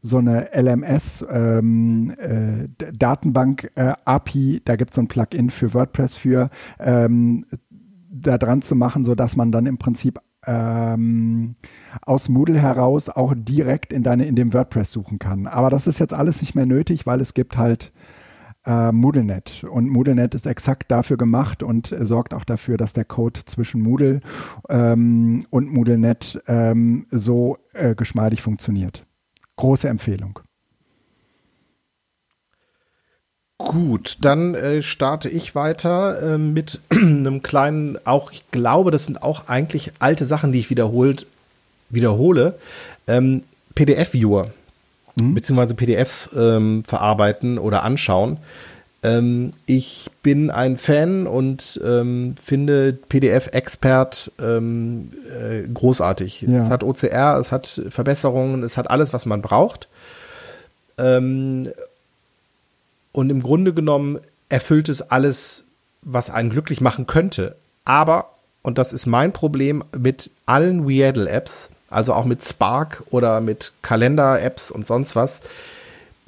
so eine LMS ähm, äh, äh, da gibt es so ein Plugin für WordPress für ähm, da dran zu machen, so dass man dann im Prinzip ähm, aus Moodle heraus auch direkt in deine in dem WordPress suchen kann. Aber das ist jetzt alles nicht mehr nötig, weil es gibt halt äh, MoodleNet und MoodleNet ist exakt dafür gemacht und äh, sorgt auch dafür, dass der Code zwischen Moodle ähm, und MoodleNet ähm, so äh, geschmeidig funktioniert. Große Empfehlung. Gut, dann äh, starte ich weiter äh, mit einem kleinen, auch ich glaube, das sind auch eigentlich alte Sachen, die ich wiederholt wiederhole. Ähm, PDF-Viewer, mhm. beziehungsweise PDFs ähm, verarbeiten oder anschauen. Ähm, ich bin ein Fan und ähm, finde PDF-Expert ähm, äh, großartig. Ja. Es hat OCR, es hat Verbesserungen, es hat alles, was man braucht. Und im Grunde genommen erfüllt es alles, was einen glücklich machen könnte. Aber, und das ist mein Problem mit allen Weadle-Apps, also auch mit Spark oder mit Kalender-Apps und sonst was,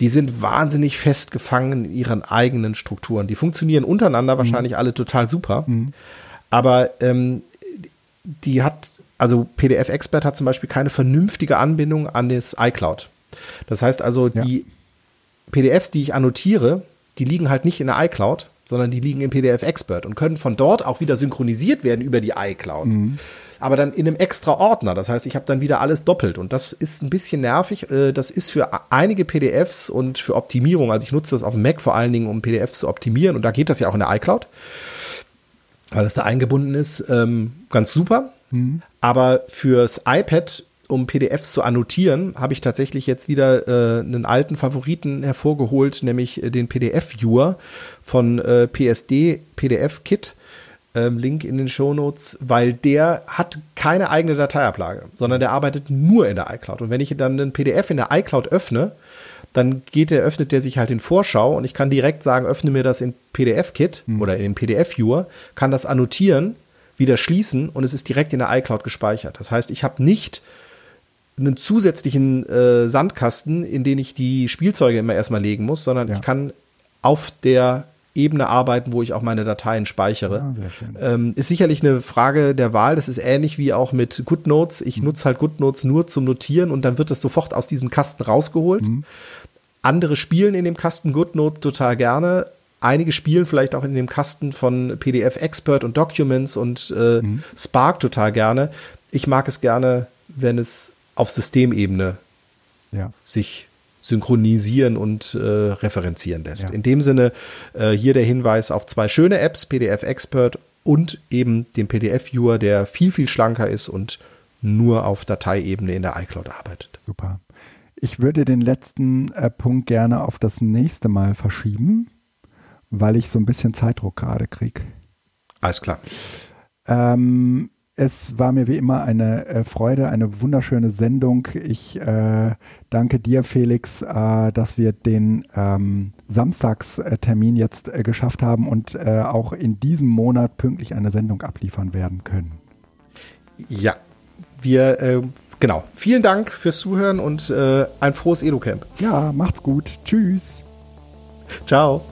die sind wahnsinnig festgefangen in ihren eigenen Strukturen. Die funktionieren untereinander mhm. wahrscheinlich alle total super. Mhm. Aber ähm, die hat, also PDF Expert hat zum Beispiel keine vernünftige Anbindung an das iCloud. Das heißt also, ja. die PDFs, die ich annotiere, die liegen halt nicht in der iCloud, sondern die liegen in PDF Expert und können von dort auch wieder synchronisiert werden über die iCloud. Mhm. Aber dann in einem extra Ordner. Das heißt, ich habe dann wieder alles doppelt. Und das ist ein bisschen nervig. Äh, das ist für einige PDFs und für Optimierung. Also ich nutze das auf dem Mac vor allen Dingen, um PDFs zu optimieren. Und da geht das ja auch in der iCloud, weil es da eingebunden ist. Ähm, ganz super. Mhm. Aber fürs iPad um PDFs zu annotieren, habe ich tatsächlich jetzt wieder äh, einen alten Favoriten hervorgeholt, nämlich äh, den PDF-Viewer von äh, PSD PDF Kit. Ähm, Link in den Shownotes, weil der hat keine eigene Dateiablage, sondern der arbeitet nur in der iCloud. Und wenn ich dann einen PDF in der iCloud öffne, dann geht der, öffnet der sich halt in Vorschau und ich kann direkt sagen, öffne mir das in PDF-Kit mhm. oder in den PDF-Viewer, kann das annotieren, wieder schließen und es ist direkt in der iCloud gespeichert. Das heißt, ich habe nicht einen zusätzlichen äh, Sandkasten, in den ich die Spielzeuge immer erstmal legen muss, sondern ja. ich kann auf der Ebene arbeiten, wo ich auch meine Dateien speichere. Ah, ähm, ist sicherlich eine Frage der Wahl. Das ist ähnlich wie auch mit GoodNotes. Ich mhm. nutze halt GoodNotes nur zum Notieren und dann wird das sofort aus diesem Kasten rausgeholt. Mhm. Andere spielen in dem Kasten GoodNote total gerne. Einige spielen vielleicht auch in dem Kasten von PDF Expert und Documents und äh, mhm. Spark total gerne. Ich mag es gerne, wenn es auf Systemebene ja. sich synchronisieren und äh, referenzieren lässt. Ja. In dem Sinne äh, hier der Hinweis auf zwei schöne Apps, PDF Expert und eben den PDF-Viewer, der viel, viel schlanker ist und nur auf Dateiebene in der iCloud arbeitet. Super. Ich würde den letzten äh, Punkt gerne auf das nächste Mal verschieben, weil ich so ein bisschen Zeitdruck gerade kriege. Alles klar. Ähm, es war mir wie immer eine äh, Freude, eine wunderschöne Sendung. Ich äh, danke dir, Felix, äh, dass wir den ähm, Samstagstermin jetzt äh, geschafft haben und äh, auch in diesem Monat pünktlich eine Sendung abliefern werden können. Ja, wir, äh, genau. Vielen Dank fürs Zuhören und ein frohes EduCamp. Ja, macht's gut. Tschüss. Ciao.